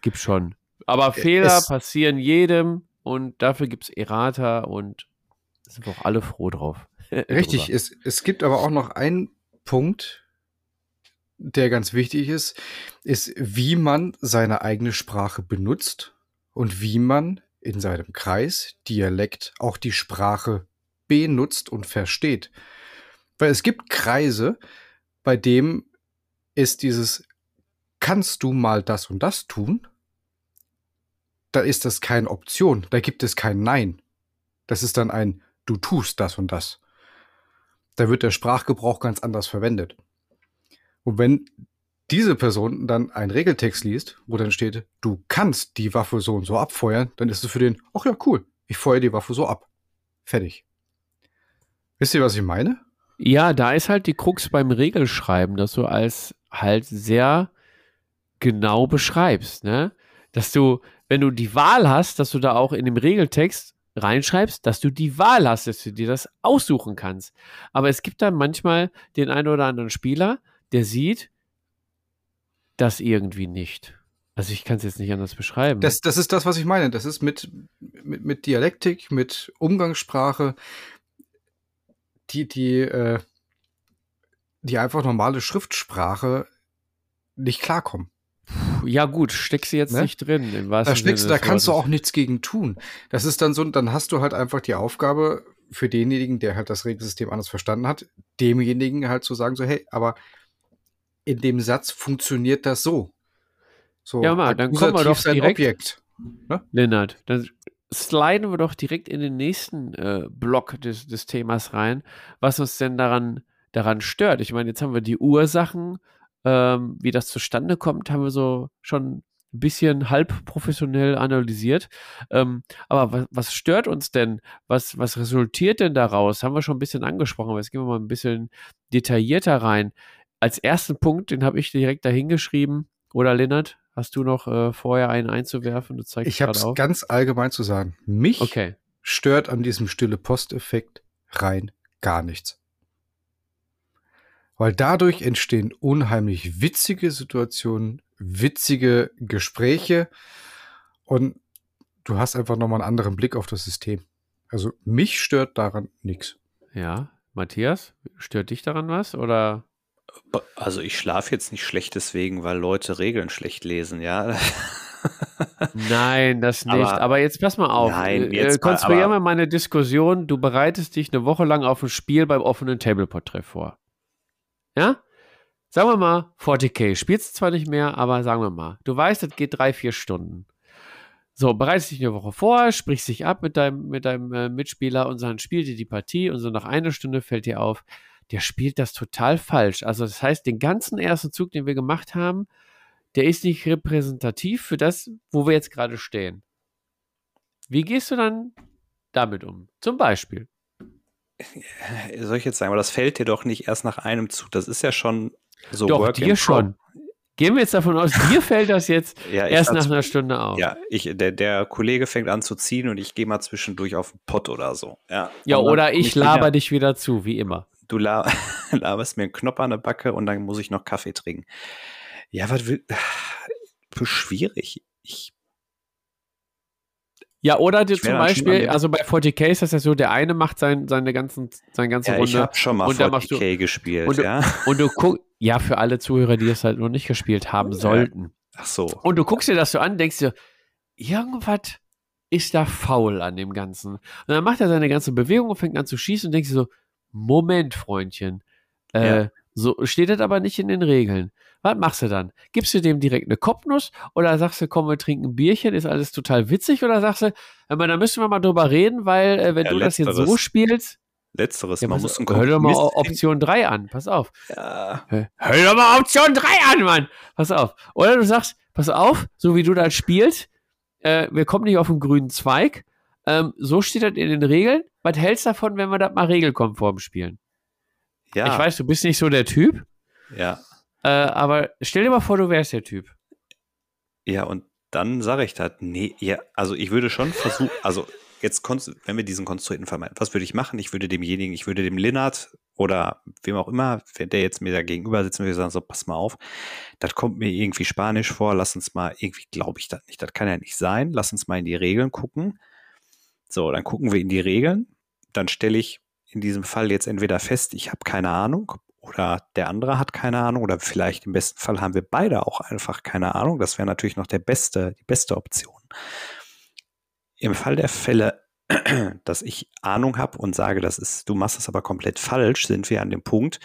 Gibt schon. Aber Fehler es, passieren jedem und dafür gibt es Errata und sind wir auch alle froh drauf. Richtig, es, es gibt aber auch noch einen Punkt, der ganz wichtig ist, ist, wie man seine eigene Sprache benutzt und wie man in seinem Kreis, Dialekt, auch die Sprache benutzt und versteht. Weil es gibt Kreise, bei dem ist dieses, kannst du mal das und das tun? Da ist das keine Option, da gibt es kein Nein. Das ist dann ein, du tust das und das. Da wird der Sprachgebrauch ganz anders verwendet. Und wenn diese Person dann einen Regeltext liest, wo dann steht, du kannst die Waffe so und so abfeuern, dann ist es für den, ach ja, cool, ich feuere die Waffe so ab. Fertig. Wisst ihr, was ich meine? Ja, da ist halt die Krux beim Regelschreiben, dass du als halt sehr genau beschreibst, ne? Dass du, wenn du die Wahl hast, dass du da auch in dem Regeltext reinschreibst, dass du die Wahl hast, dass du dir das aussuchen kannst. Aber es gibt dann manchmal den einen oder anderen Spieler, der sieht das irgendwie nicht. Also ich kann es jetzt nicht anders beschreiben. Das, das ist das, was ich meine. Das ist mit, mit, mit Dialektik, mit Umgangssprache, die, die, äh, die einfach normale Schriftsprache nicht klarkommen. Ja, gut, steckst du jetzt ne? nicht drin. da steckst du, da kannst du auch nichts gegen tun. Das ist dann so, dann hast du halt einfach die Aufgabe für denjenigen, der halt das Regelsystem anders verstanden hat, demjenigen halt zu sagen, so, hey, aber in dem Satz funktioniert das so. So, ja, mal, dann kommen wir doch direkt. Objekt. Ne? Lennart, dann sliden wir doch direkt in den nächsten äh, Block des, des Themas rein, was uns denn daran daran stört. Ich meine, jetzt haben wir die Ursachen, ähm, wie das zustande kommt, haben wir so schon ein bisschen halb professionell analysiert. Ähm, aber was, was, stört uns denn? Was, was resultiert denn daraus? Haben wir schon ein bisschen angesprochen, aber jetzt gehen wir mal ein bisschen detaillierter rein. Als ersten Punkt, den habe ich direkt dahingeschrieben. Oder Lennart, hast du noch äh, vorher einen einzuwerfen? Du zeigst ich habe es ganz allgemein zu sagen. Mich okay. stört an diesem stille Posteffekt rein gar nichts. Weil dadurch entstehen unheimlich witzige Situationen, witzige Gespräche und du hast einfach nochmal einen anderen Blick auf das System. Also mich stört daran nichts. Ja, Matthias, stört dich daran was oder? Also ich schlafe jetzt nicht schlecht deswegen, weil Leute Regeln schlecht lesen, ja. Nein, das nicht. Aber, aber, jetzt pass mal auf. Nein, äh, jetzt Konstruieren wir mal eine Diskussion. Du bereitest dich eine Woche lang auf ein Spiel beim offenen Tableport-Treff vor. Ja? Sagen wir mal 40k. Spielst zwar nicht mehr, aber sagen wir mal. Du weißt, das geht drei, vier Stunden. So, bereitest dich eine Woche vor, sprichst dich ab mit deinem, mit deinem äh, Mitspieler und dann spielt ihr die Partie und so nach einer Stunde fällt dir auf, der spielt das total falsch. Also das heißt, den ganzen ersten Zug, den wir gemacht haben, der ist nicht repräsentativ für das, wo wir jetzt gerade stehen. Wie gehst du dann damit um? Zum Beispiel. Soll ich jetzt sagen, aber das fällt dir doch nicht erst nach einem Zug. Das ist ja schon so. Doch, Work dir schon. Gehen wir jetzt davon aus, dir fällt das jetzt ja, erst nach einer Stunde auf. Ja, ich, der, der Kollege fängt an zu ziehen und ich gehe mal zwischendurch auf den Pott oder so. Ja, ja oder ich laber wieder, dich wieder zu, wie immer. Du laberst mir einen Knopf an der Backe und dann muss ich noch Kaffee trinken. Ja, was will. Schwierig. Ich ja, oder dir zum Beispiel, also bei 40k ist das ja so, der eine macht sein, seine ganzen, seine ganze ja, Runde. Ich habe schon mal 40k du, gespielt, und ja. Du, und du guckst, ja, für alle Zuhörer, die es halt noch nicht gespielt haben sollten. Ach so. Und du guckst dir das so an, denkst dir, irgendwas ist da faul an dem Ganzen. Und dann macht er seine ganze Bewegung und fängt an zu schießen und denkst dir so, Moment, Freundchen. Äh, ja. So steht das aber nicht in den Regeln. Was machst du dann? Gibst du dem direkt eine Kopfnuss oder sagst du, komm, wir trinken ein Bierchen, ist alles total witzig oder sagst du, da müssen wir mal drüber reden, weil äh, wenn ja, du das jetzt so spielst. Letzteres, ja, man muss Hör doch mal Option 3 an, pass auf. Ja. Hör doch mal Option 3 an, Mann! Pass auf. Oder du sagst, pass auf, so wie du das spielst, äh, wir kommen nicht auf den grünen Zweig. Ähm, so steht das in den Regeln. Was hältst du davon, wenn wir das mal regelkonform spielen? Ja. Ich weiß, du bist nicht so der Typ. Ja. Äh, aber stell dir mal vor, du wärst der Typ. Ja, und dann sage ich das, nee, ja, also ich würde schon versuchen, also jetzt, wenn wir diesen konstruierten Fall meinen, was würde ich machen? Ich würde demjenigen, ich würde dem Linnard oder wem auch immer, wenn der jetzt mir da gegenüber sitzt, würde sagen, so, pass mal auf, das kommt mir irgendwie Spanisch vor, lass uns mal, irgendwie glaube ich das nicht, das kann ja nicht sein, lass uns mal in die Regeln gucken. So, dann gucken wir in die Regeln, dann stelle ich in diesem Fall jetzt entweder fest, ich habe keine Ahnung, oder der andere hat keine Ahnung oder vielleicht im besten Fall haben wir beide auch einfach keine Ahnung. Das wäre natürlich noch der beste, die beste Option. Im Fall der Fälle, dass ich Ahnung habe und sage, das ist, du machst das aber komplett falsch, sind wir an dem Punkt,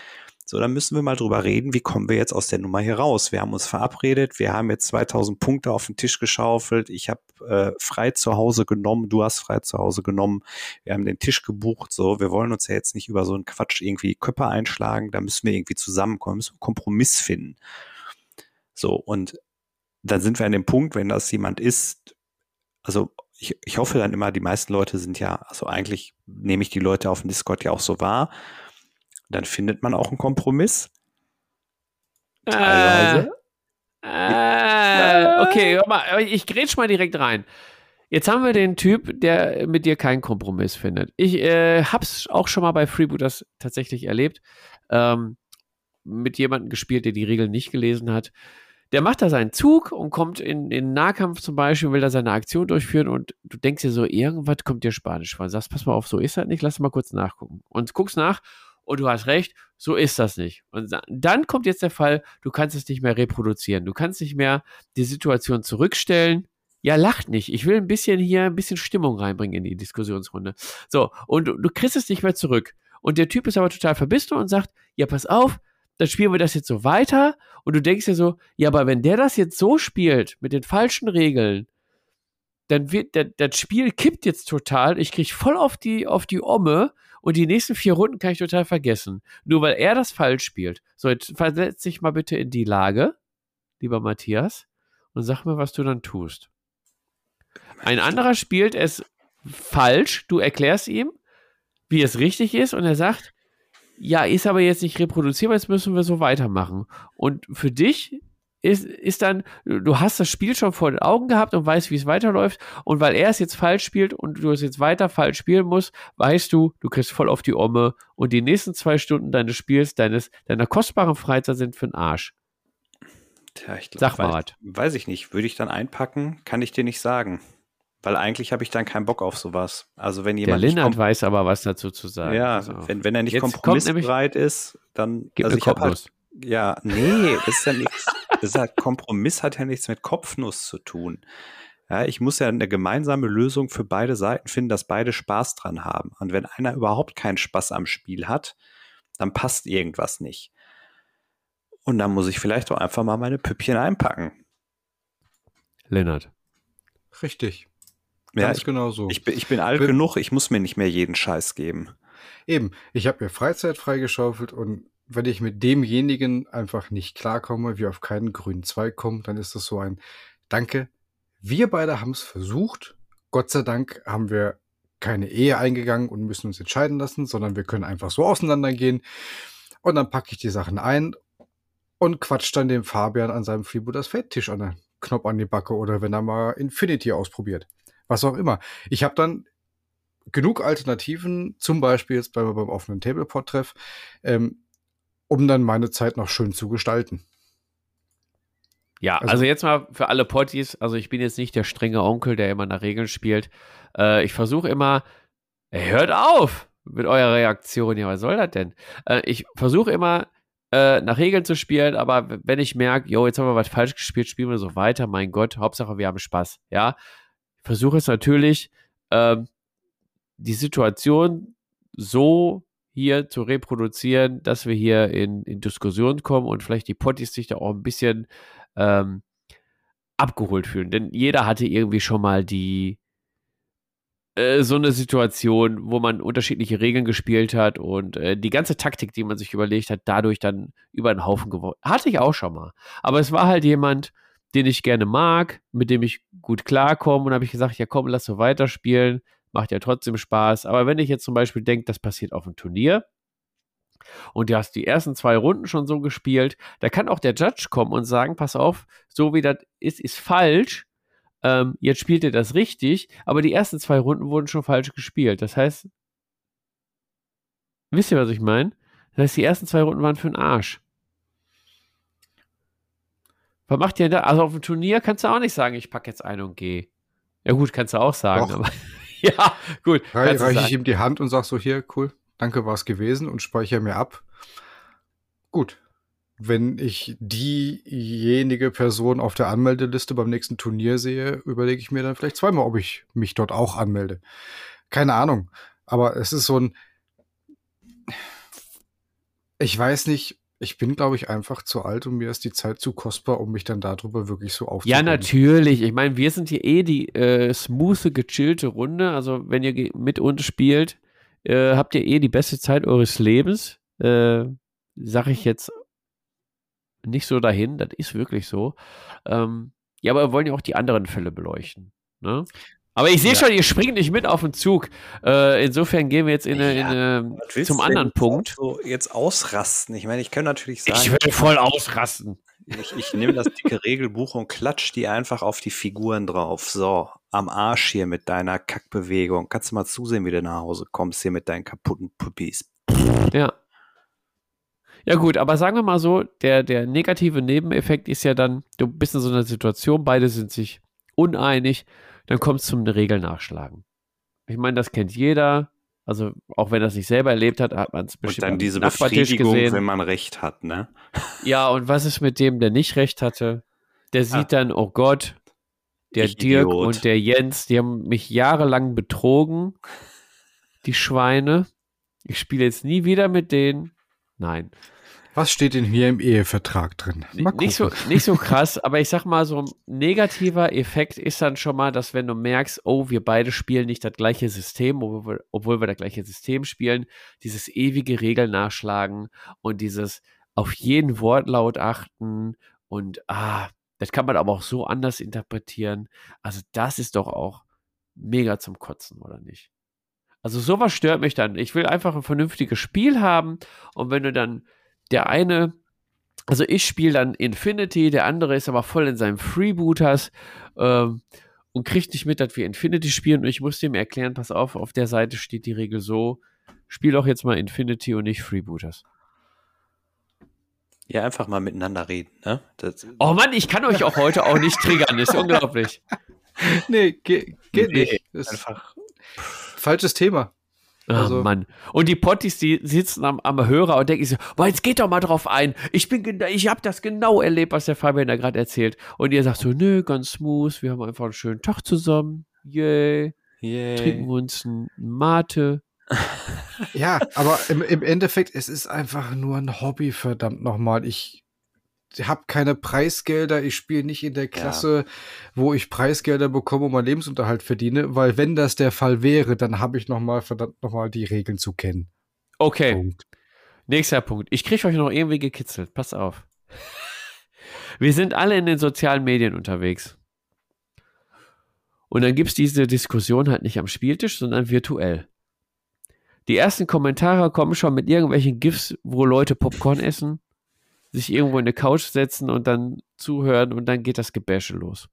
so, dann müssen wir mal drüber reden, wie kommen wir jetzt aus der Nummer hier raus? Wir haben uns verabredet, wir haben jetzt 2000 Punkte auf den Tisch geschaufelt, ich habe äh, frei zu Hause genommen, du hast frei zu Hause genommen, wir haben den Tisch gebucht, so, wir wollen uns ja jetzt nicht über so einen Quatsch irgendwie Köpfe einschlagen, da müssen wir irgendwie zusammenkommen, müssen einen Kompromiss finden. So, und dann sind wir an dem Punkt, wenn das jemand ist, also ich, ich hoffe dann immer, die meisten Leute sind ja, also eigentlich nehme ich die Leute auf dem Discord ja auch so wahr, dann findet man auch einen Kompromiss. Teilweise. Äh, äh, okay, ich grätsch mal direkt rein. Jetzt haben wir den Typ, der mit dir keinen Kompromiss findet. Ich äh, hab's auch schon mal bei Freebooters tatsächlich erlebt. Ähm, mit jemandem gespielt, der die Regeln nicht gelesen hat. Der macht da seinen Zug und kommt in, in Nahkampf zum Beispiel, will da seine Aktion durchführen und du denkst dir so, irgendwas kommt dir Spanisch vor. Sagst, pass mal auf, so ist das nicht, lass mal kurz nachgucken. Und guckst nach und du hast recht, so ist das nicht. Und dann kommt jetzt der Fall, du kannst es nicht mehr reproduzieren. Du kannst nicht mehr die Situation zurückstellen. Ja, lacht nicht. Ich will ein bisschen hier ein bisschen Stimmung reinbringen in die Diskussionsrunde. So, und du, du kriegst es nicht mehr zurück. Und der Typ ist aber total verbissen und sagt, ja, pass auf, dann spielen wir das jetzt so weiter. Und du denkst dir so, ja, aber wenn der das jetzt so spielt, mit den falschen Regeln, dann wird, der, das Spiel kippt jetzt total. Ich krieg voll auf die, auf die Omme und die nächsten vier Runden kann ich total vergessen. Nur weil er das falsch spielt. So, jetzt versetz dich mal bitte in die Lage, lieber Matthias, und sag mir, was du dann tust. Ein anderer spielt es falsch, du erklärst ihm, wie es richtig ist, und er sagt, ja, ist aber jetzt nicht reproduzierbar, jetzt müssen wir so weitermachen. Und für dich ist, ist dann, du hast das Spiel schon vor den Augen gehabt und weißt, wie es weiterläuft. Und weil er es jetzt falsch spielt und du es jetzt weiter falsch spielen musst, weißt du, du kriegst voll auf die Omme und die nächsten zwei Stunden deines Spiels, deines, deiner kostbaren Freizeit sind für den Arsch. Tja, ich glaub, Sag mal weiß, weiß ich nicht. Würde ich dann einpacken? Kann ich dir nicht sagen. Weil eigentlich habe ich dann keinen Bock auf sowas. Also wenn Der jemand Lennart kom- weiß aber was dazu zu sagen. ja, Also, wenn, wenn er nicht kompromissbereit ist, dann gib also mir ich hab Kopfnuss. halt, ja, nee, das ist ja nichts. Das ist halt, Kompromiss hat ja nichts mit Kopfnuss zu tun. Ja, ich muss ja eine gemeinsame Lösung für beide Seiten finden, dass beide Spaß dran haben. Und wenn einer überhaupt keinen Spaß am Spiel hat, dann passt irgendwas nicht. Und dann muss ich vielleicht auch einfach mal meine Püppchen einpacken. Lennart. Richtig. Ja, Ganz ich, genau so. ich, bin, ich bin alt Bin- genug, ich muss mir nicht mehr jeden Scheiß geben. Eben, ich habe mir Freizeit freigeschaufelt und wenn ich mit demjenigen einfach nicht klarkomme, wir auf keinen grünen Zweig kommen, dann ist das so ein Danke. Wir beide haben es versucht. Gott sei Dank haben wir keine Ehe eingegangen und müssen uns entscheiden lassen, sondern wir können einfach so auseinandergehen. Und dann packe ich die Sachen ein und quatsch dann dem Fabian an seinem Freebooters Fate-Tisch an den Knopf an die Backe oder wenn er mal Infinity ausprobiert. Was auch immer. Ich habe dann genug Alternativen, zum Beispiel jetzt beim, beim offenen Tableport-Treff, ähm, um dann meine Zeit noch schön zu gestalten. Ja, also, Also- jetzt mal für alle Potties, also ich bin jetzt nicht der strenge Onkel, der immer nach Regeln spielt. Äh, ich versuche immer, ey, hört auf mit eurer Reaktion. Ja, was soll das denn? Äh, ich versuche immer äh, nach Regeln zu spielen, aber wenn ich merke, jo, jetzt haben wir was falsch gespielt, spielen wir so weiter, mein Gott, Hauptsache wir haben Spaß. Ja, ich versuche es natürlich, ähm, die Situation so hier zu reproduzieren, dass wir hier in, in Diskussion kommen und vielleicht die Potties sich da auch ein bisschen ähm, abgeholt fühlen. Denn jeder hatte irgendwie schon mal die äh, so eine Situation, wo man unterschiedliche Regeln gespielt hat und äh, die ganze Taktik, die man sich überlegt hat, dadurch dann über den Haufen geworfen. Hatte ich auch schon mal. Aber es war halt jemand, den ich gerne mag, mit dem ich gut klarkomme und habe ich gesagt, ja komm, lass so weiterspielen, macht ja trotzdem Spaß. Aber wenn ich jetzt zum Beispiel denke, das passiert auf einem Turnier, und du hast die ersten zwei Runden schon so gespielt, da kann auch der Judge kommen und sagen, pass auf, so wie das ist, ist falsch. Ähm, jetzt spielt ihr das richtig, aber die ersten zwei Runden wurden schon falsch gespielt. Das heißt, wisst ihr, was ich meine? Das heißt, die ersten zwei Runden waren für den Arsch. Was macht ihr denn da? Also auf dem Turnier kannst du auch nicht sagen, ich packe jetzt ein und gehe. Ja gut, kannst du auch sagen, Doch. aber ja, gut. Rei reiche ich ihm die Hand und sag so, hier, cool, danke, war's gewesen und speichere mir ab. Gut. Wenn ich diejenige Person auf der Anmeldeliste beim nächsten Turnier sehe, überlege ich mir dann vielleicht zweimal, ob ich mich dort auch anmelde. Keine Ahnung. Aber es ist so ein. Ich weiß nicht, ich bin, glaube ich, einfach zu alt und mir ist die Zeit zu kostbar, um mich dann darüber wirklich so Ja, aufzuregen. natürlich. Ich meine, wir sind hier eh die äh, smooth, gechillte Runde. Also, wenn ihr mit uns spielt, äh, habt ihr eh die beste Zeit eures Lebens. Äh, sag ich jetzt nicht so dahin. Das ist wirklich so. Ähm, ja, aber wir wollen ja auch die anderen Fälle beleuchten. Ne? Aber ich sehe Ja. schon, ihr springt nicht mit auf den Zug. Äh, insofern gehen wir jetzt in in Ja, Was willst zum anderen Punkt. So jetzt ausrasten. Ich meine, ich kann natürlich Ich sagen, will voll ausrasten. ich, ich nehme das dicke Regelbuch und klatsch die einfach auf die Figuren drauf. So, am Arsch hier mit deiner Kackbewegung. Kannst du mal zusehen, wie du nach Hause kommst hier mit deinen kaputten Puppies. Ja. Ja, gut, aber sagen wir mal so, der, der negative Nebeneffekt ist ja dann, du bist in so einer Situation, beide sind sich uneinig, dann kommt es zum Regelnachschlagen. Ich meine, das kennt jeder. Also, auch wenn er es nicht selber erlebt hat, hat man es Und bestimmt dann am diese Befriedigung, gesehen. wenn man recht hat, ne? Ja, und was ist mit dem, der nicht recht hatte? Der sieht Ah. dann, oh Gott, der Ich Dirk Idiot. und der Jens, die haben mich jahrelang betrogen, die Schweine. Ich spiele jetzt nie wieder mit denen. Nein. Was steht denn hier im Ehevertrag drin? Nicht so, nicht so krass, aber ich sag mal, so ein negativer Effekt ist dann schon mal, dass wenn du merkst, oh, wir beide spielen nicht das gleiche System, obwohl wir, obwohl wir das gleiche System spielen, dieses ewige Regeln nachschlagen und dieses auf jeden Wortlaut achten und ah, das kann man aber auch so anders interpretieren. Also das ist doch auch mega zum Kotzen, oder nicht? Also sowas stört mich dann. Ich will einfach ein vernünftiges Spiel haben und wenn du dann der eine also ich spiele dann Infinity, der andere ist aber voll in seinem Freebooters ähm, und kriegt nicht mit, dass wir Infinity spielen. Und ich muss dem erklären, pass auf, auf der Seite steht die Regel so, spiel doch jetzt mal Infinity und nicht Freebooters. Ja, einfach mal miteinander reden, ne? Das, oh Mann, ich kann euch auch heute auch nicht triggern, ist unglaublich. Nee, ge geht nee, nicht. Ist einfach falsches Thema. Also, oh Mann. Und die Potties, die sitzen am, am Hörer und denken sich so, boah, jetzt geht doch mal drauf ein. Ich bin, ich habe das genau erlebt, was der Fabian da gerade erzählt. Und ihr sagt so, nö, ganz smooth, wir haben einfach einen schönen Tag zusammen. Yay. Yay. Trinken wir uns ein Mate. ja, aber im, im Endeffekt, es ist einfach nur ein Hobby, verdammt nochmal. Ich habe keine Preisgelder, ich spiele nicht in der Klasse, ja. wo ich Preisgelder bekomme und meinen Lebensunterhalt verdiene, weil wenn das der Fall wäre, dann habe ich noch mal verdammt noch mal die Regeln zu kennen. Okay. Punkt. Nächster Punkt. Ich kriege euch noch irgendwie gekitzelt. Pass auf. Wir sind alle in den sozialen Medien unterwegs. Und dann gibt es diese Diskussion halt nicht am Spieltisch, sondern virtuell. Die ersten Kommentare kommen schon mit irgendwelchen GIFs, wo Leute Popcorn essen sich irgendwo in eine Couch setzen und dann zuhören und dann geht das Gebäsche los.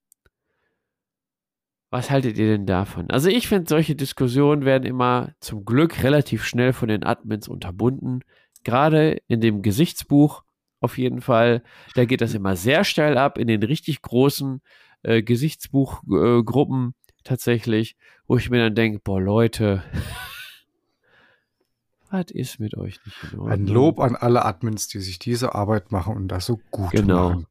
Was haltet ihr denn davon? Also ich finde, solche Diskussionen werden immer zum Glück relativ schnell von den Admins unterbunden. Gerade in dem Gesichtsbuch auf jeden Fall. Da geht das immer sehr steil ab in den richtig großen äh, Gesichtsbuchgruppen äh, tatsächlich, wo ich mir dann denke, boah Leute, was ist mit euch nicht in Ordnung? Ein Lob an alle Admins, die sich diese Arbeit machen und das so gut genau. machen.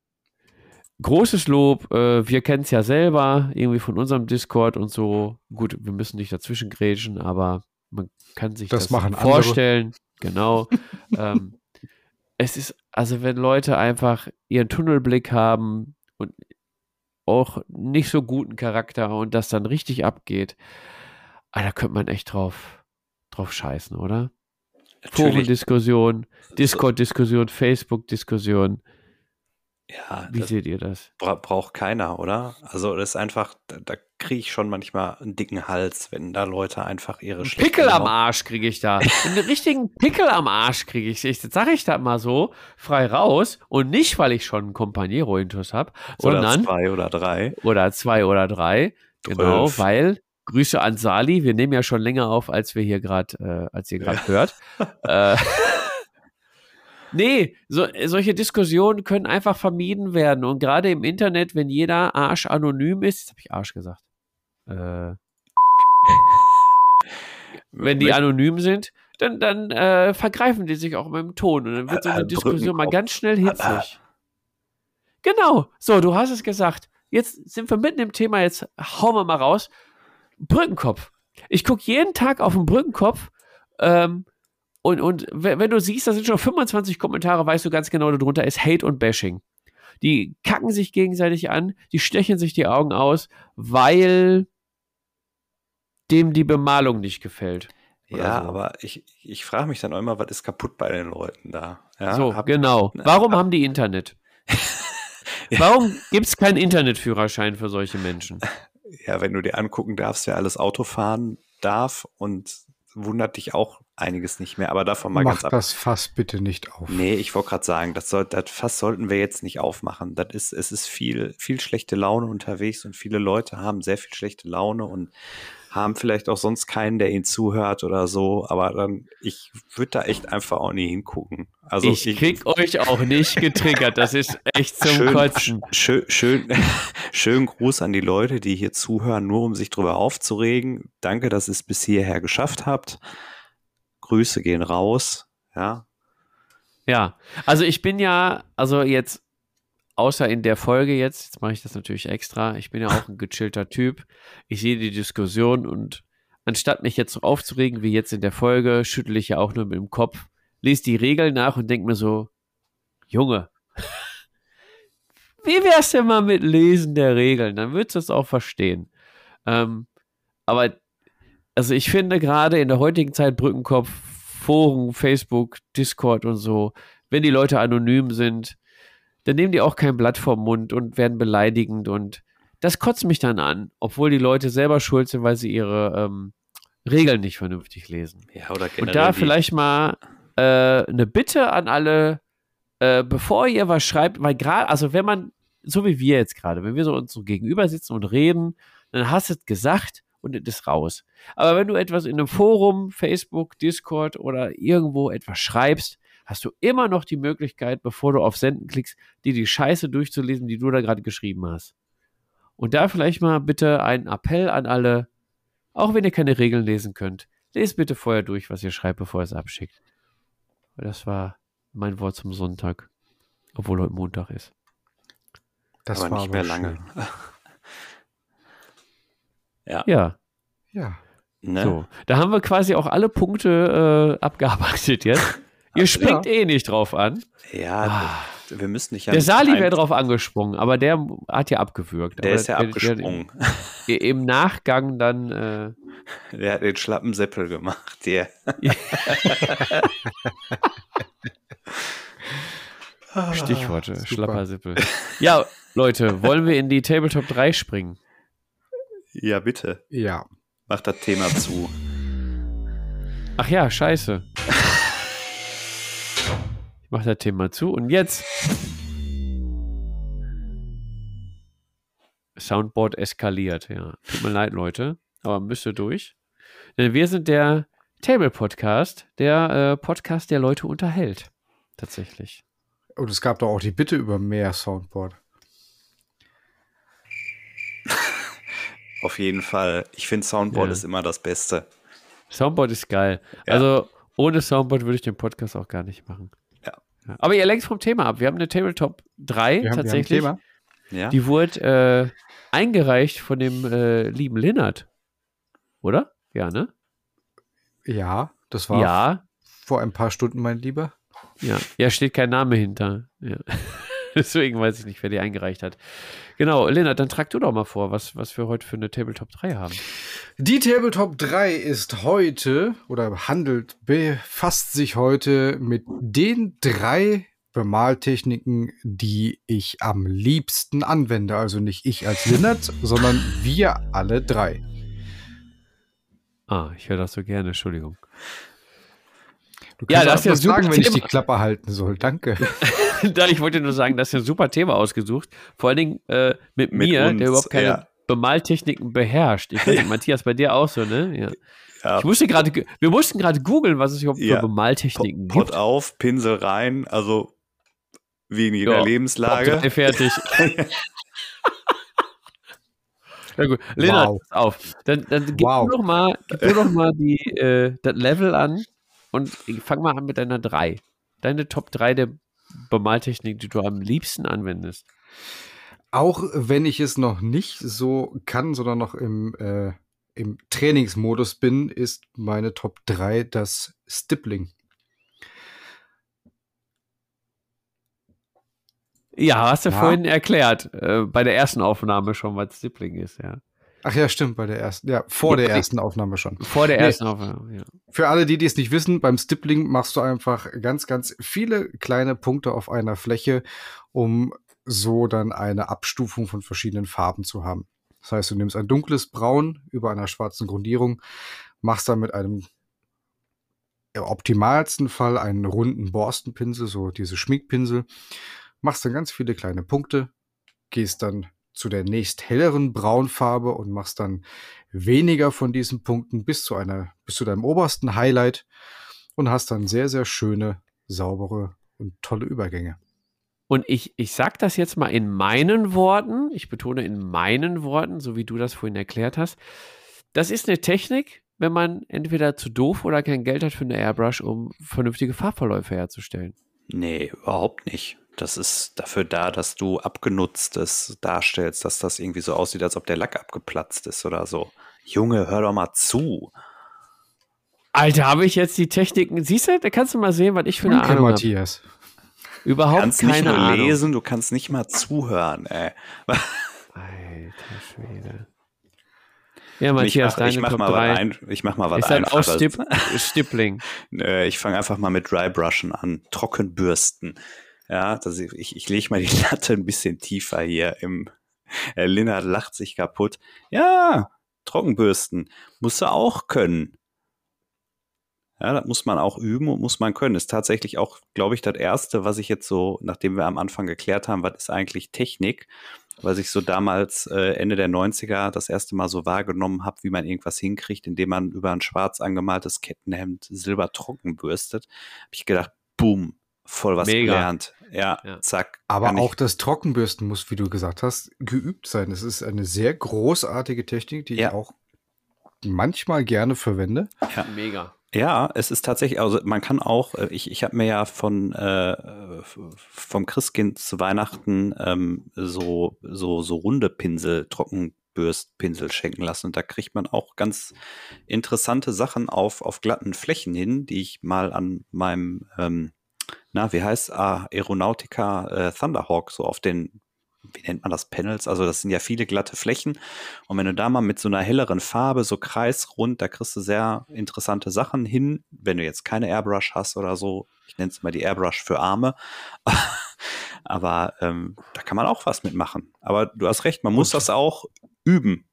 Großes Lob, äh, wir kennen es ja selber, irgendwie von unserem Discord und so. Gut, wir müssen nicht dazwischen grätschen, aber man kann sich das, das vorstellen. Andere. Genau. ähm, es ist, also wenn Leute einfach ihren Tunnelblick haben und auch nicht so guten Charakter und das dann richtig abgeht, ah, da könnte man echt drauf, drauf scheißen, oder? Forendiskussion, Discord-Diskussion, Facebook-Diskussion. Ja, wie seht ihr das? Bra braucht keiner, oder? Also das ist einfach, da, da kriege ich schon manchmal einen dicken Hals, wenn da Leute einfach ihre Pickel am Arsch kriege ich da. einen richtigen Pickel am Arsch kriege ich. Jetzt sage ich das mal so frei raus und nicht, weil ich schon einen Companiero-Intus habe, sondern oder zwei oder drei oder zwei oder drei. Genau, weil Grüße an Sali. Wir nehmen ja schon länger auf, als wir hier gerade, äh, als ihr gerade ja. hört. äh, nee, so, solche Diskussionen können einfach vermieden werden. Und gerade im Internet, wenn jeder Arsch anonym ist, jetzt habe ich Arsch gesagt. Äh, wenn die anonym sind, dann, dann äh, vergreifen die sich auch mit dem Ton. Und dann wird so eine Diskussion mal ganz schnell hitzig. Genau, so, du hast es gesagt. Jetzt sind wir mitten im Thema, jetzt hauen wir mal raus. Brückenkopf. Ich gucke jeden Tag auf den Brückenkopf ähm, und, und wenn du siehst, da sind schon 25 Kommentare, weißt du ganz genau, darunter ist Hate und Bashing. Die kacken sich gegenseitig an, die stechen sich die Augen aus, weil dem die Bemalung nicht gefällt. Ja, so. aber ich, ich frage mich dann auch immer, was ist kaputt bei den Leuten da? Ja, so, hab, genau. Warum hab, haben die Internet? Warum gibt es keinen Internetführerschein für solche Menschen? ja, wenn du dir angucken darfst, wer alles Auto fahren darf und wundert dich auch einiges nicht mehr. Aber davon mal Mach ganz ab. das Fass bitte nicht auf. Nee, ich wollte gerade sagen, das, soll, das Fass sollten wir jetzt nicht aufmachen. Das ist, es ist viel, viel schlechte Laune unterwegs und viele Leute haben sehr viel schlechte Laune und haben vielleicht auch sonst keinen, der ihnen zuhört oder so, aber dann, ich würde da echt einfach auch nie hingucken. Also ich, ich krieg euch auch nicht getriggert, das ist echt zum schön, Kotzen. Schön, schön, schön Gruß an die Leute, die hier zuhören, nur um sich drüber aufzuregen. Danke, dass ihr es bis hierher geschafft habt. Grüße gehen raus, ja. Ja, also ich bin ja, also jetzt außer in der Folge jetzt, jetzt mache ich das natürlich extra, ich bin ja auch ein gechillter Typ. Ich sehe die Diskussion und anstatt mich jetzt so aufzuregen wie jetzt in der Folge, schüttel ich ja auch nur mit dem Kopf, lese die Regeln nach und denke mir so, Junge, wie wär's denn mal mit Lesen der Regeln? Dann würdest du es auch verstehen. Ähm, aber, also ich finde gerade in der heutigen Zeit Brückenkopf, Foren, Facebook, Discord und so, wenn die Leute anonym sind, dann nehmen die auch kein Blatt vom Mund und werden beleidigend und das kotzt mich dann an, obwohl die Leute selber schuld sind, weil sie ihre ähm, Regeln nicht vernünftig lesen. Ja, oder und da vielleicht mal äh, eine Bitte an alle äh, bevor ihr was schreibt, weil gerade, also wenn man, so wie wir jetzt gerade, wenn wir so uns so gegenüber sitzen und reden, dann hast du es gesagt und es ist raus. Aber wenn du etwas in einem Forum, Facebook, Discord oder irgendwo etwas schreibst, hast du immer noch die Möglichkeit, bevor du auf Senden klickst, dir die Scheiße durchzulesen, die du da gerade geschrieben hast. Und da vielleicht mal bitte ein Appell an alle, auch wenn ihr keine Regeln lesen könnt, lest bitte vorher durch, was ihr schreibt, bevor ihr es abschickt. Das war mein Wort zum Sonntag, obwohl heute Montag ist. Das aber war nicht mehr lange. ja. Ja. Ja. Ne? So, da haben wir quasi auch alle Punkte äh, abgearbeitet jetzt. Ihr springt ja. eh nicht drauf an. Ja, ah. wir müssen nicht. Der Sali wäre drauf angesprungen, aber der hat ja abgewürgt. Der aber ist ja der, abgesprungen. Der, Im Nachgang dann. Äh, der hat den schlappen Seppel gemacht, der. Stichworte, ah, schlapper Sippel. Ja, Leute, wollen wir in die Tabletop 3 springen? Ja, bitte. Ja. Mach das Thema zu. Ach ja, scheiße. Ich mach das Thema zu und jetzt. Soundboard eskaliert, ja. Tut mir leid, Leute, aber müsste durch. Denn wir sind der Table Podcast, der äh, Podcast, der Leute unterhält. Tatsächlich. Und es gab doch auch die Bitte über mehr Soundboard. Auf jeden Fall. Ich finde Soundboard ja. ist immer das Beste. Soundboard ist geil. Ja. Also ohne Soundboard würde ich den Podcast auch gar nicht machen. Ja. Aber ihr lenkt vom Thema ab. Wir haben eine Tabletop 3 wir tatsächlich. Haben, ja. Die wurde äh, eingereicht von dem äh, lieben Linnert. Oder? Ja, ne? Ja, das war ja. vor ein paar Stunden, mein Lieber. Ja, ja, steht kein Name hinter. Ja. Deswegen weiß ich nicht, wer die eingereicht hat. Genau, Lena, dann trag du doch mal vor, was, was wir heute für eine Tabletop 3 haben. Die Tabletop 3 ist heute oder handelt, befasst sich heute mit den drei Bemaltechniken, die ich am liebsten anwende. Also nicht ich als Lennart, sondern wir alle drei. Ah, ich höre das so gerne, Entschuldigung. Du kannst ja, das ist ja super sagen, wenn ich die Klappe halten soll. Danke. ich wollte nur sagen, das ist ein super Thema ausgesucht. Vor allen Dingen äh, mit, mit, mir, uns, der überhaupt keine ja. Bemaltechniken beherrscht. Ich weiß, Matthias, bei dir auch so, ne? Ja. Ja. Ich musste gerade, wir mussten gerade googeln, was es überhaupt für Bemaltechniken Pot, gibt. Pot auf, Pinsel rein, also wegen jeder Lebenslage. Fertig. Na gut, Lennart, wow. auf. Dann, dann gib wow. du doch mal, gib du doch mal die, äh, das Level an und fang mal an mit deiner 3. Deine Top 3 der Bemaltechnik, die du am liebsten anwendest. Auch wenn ich es noch nicht so kann, sondern noch im, äh, im Trainingsmodus bin, ist meine Top 3 das Stippling. Ja, hast du ja. vorhin erklärt, äh, bei der ersten Aufnahme schon, was Stippling ist, ja. Ach ja, stimmt, bei der ersten, ja, vor der ersten Aufnahme schon. Vor der ersten nee. Aufnahme, ja. Für alle, die, die es nicht wissen, beim Stippling machst du einfach ganz, ganz viele kleine Punkte auf einer Fläche, um so dann eine Abstufung von verschiedenen Farben zu haben. Das heißt, du nimmst ein dunkles Braun über einer schwarzen Grundierung, machst dann mit einem im optimalsten Fall einen runden Borstenpinsel, so diese Schminkpinsel, machst dann ganz viele kleine Punkte, gehst dann zu der nächst helleren Braunfarbe und machst dann weniger von diesen Punkten bis zu einer, bis zu deinem obersten Highlight und hast dann sehr, sehr schöne, saubere und tolle Übergänge. Und ich, ich sag das jetzt mal in meinen Worten, ich betone in meinen Worten, so wie du das vorhin erklärt hast. Das ist eine Technik, wenn man entweder zu doof oder kein Geld hat für eine Airbrush, um vernünftige Farbverläufe herzustellen. Nee, überhaupt nicht. Das ist dafür da, dass du Abgenutztes darstellst, dass das irgendwie so aussieht, als ob der Lack abgeplatzt ist oder so. Junge, hör doch mal zu. Alter, habe ich jetzt die Techniken. Siehst du, da kannst du mal sehen, was ich für eine Danke, Ahnung habe. Matthias. Überhaupt du kannst keine nicht nur Ahnung. lesen, du kannst nicht mal zuhören, ey. Alter Schwede. Ja, Matthias, ich mach, ich mach mal was ein, ich mach mal was ist einfaches. Auch Stipp, Stippling. ich fange einfach mal mit Drybrushen an. Trockenbürsten. Ja, das, ich, ich lege mal die Latte ein bisschen tiefer hier im. Herr Linnert lacht sich kaputt. Ja, Trockenbürsten. Musst du auch können. Ja, das muss man auch üben und muss man können. Ist tatsächlich auch, glaube ich, das Erste, was ich jetzt so, nachdem wir am Anfang geklärt haben, was ist eigentlich Technik, was ich so damals äh, Ende der 90er das erste Mal so wahrgenommen habe, wie man irgendwas hinkriegt, indem man über ein schwarz angemaltes Kettenhemd silber trocken bürstet, habe ich gedacht, boom, voll was Mega. gelernt. Ja, Ja. zack. Aber auch das Trockenbürsten muss, wie du gesagt hast, geübt sein. Es ist eine sehr großartige Technik, die Ja. ich auch manchmal gerne verwende. Mega. Ja, es ist tatsächlich, also man kann auch, äh, ich, ich habe mir ja von äh, vom Christkind zu Weihnachten ähm, so, so, so runde Pinsel, Trockenbürstpinsel schenken lassen. Und da kriegt man auch ganz interessante Sachen auf, auf glatten Flächen hin, die ich mal an meinem, ähm, na, wie heißt ah, Aeronautica äh, Thunderhawk so auf den wie nennt man das, Panels? Also das sind ja viele glatte Flächen. Und wenn du da mal mit so einer helleren Farbe, so kreisrund, da kriegst du sehr interessante Sachen hin, wenn du jetzt keine Airbrush hast oder so. Ich nenne es mal die Airbrush für Arme. Aber ähm, da kann man auch was mitmachen. Aber du hast recht, man muss Und- das auch üben.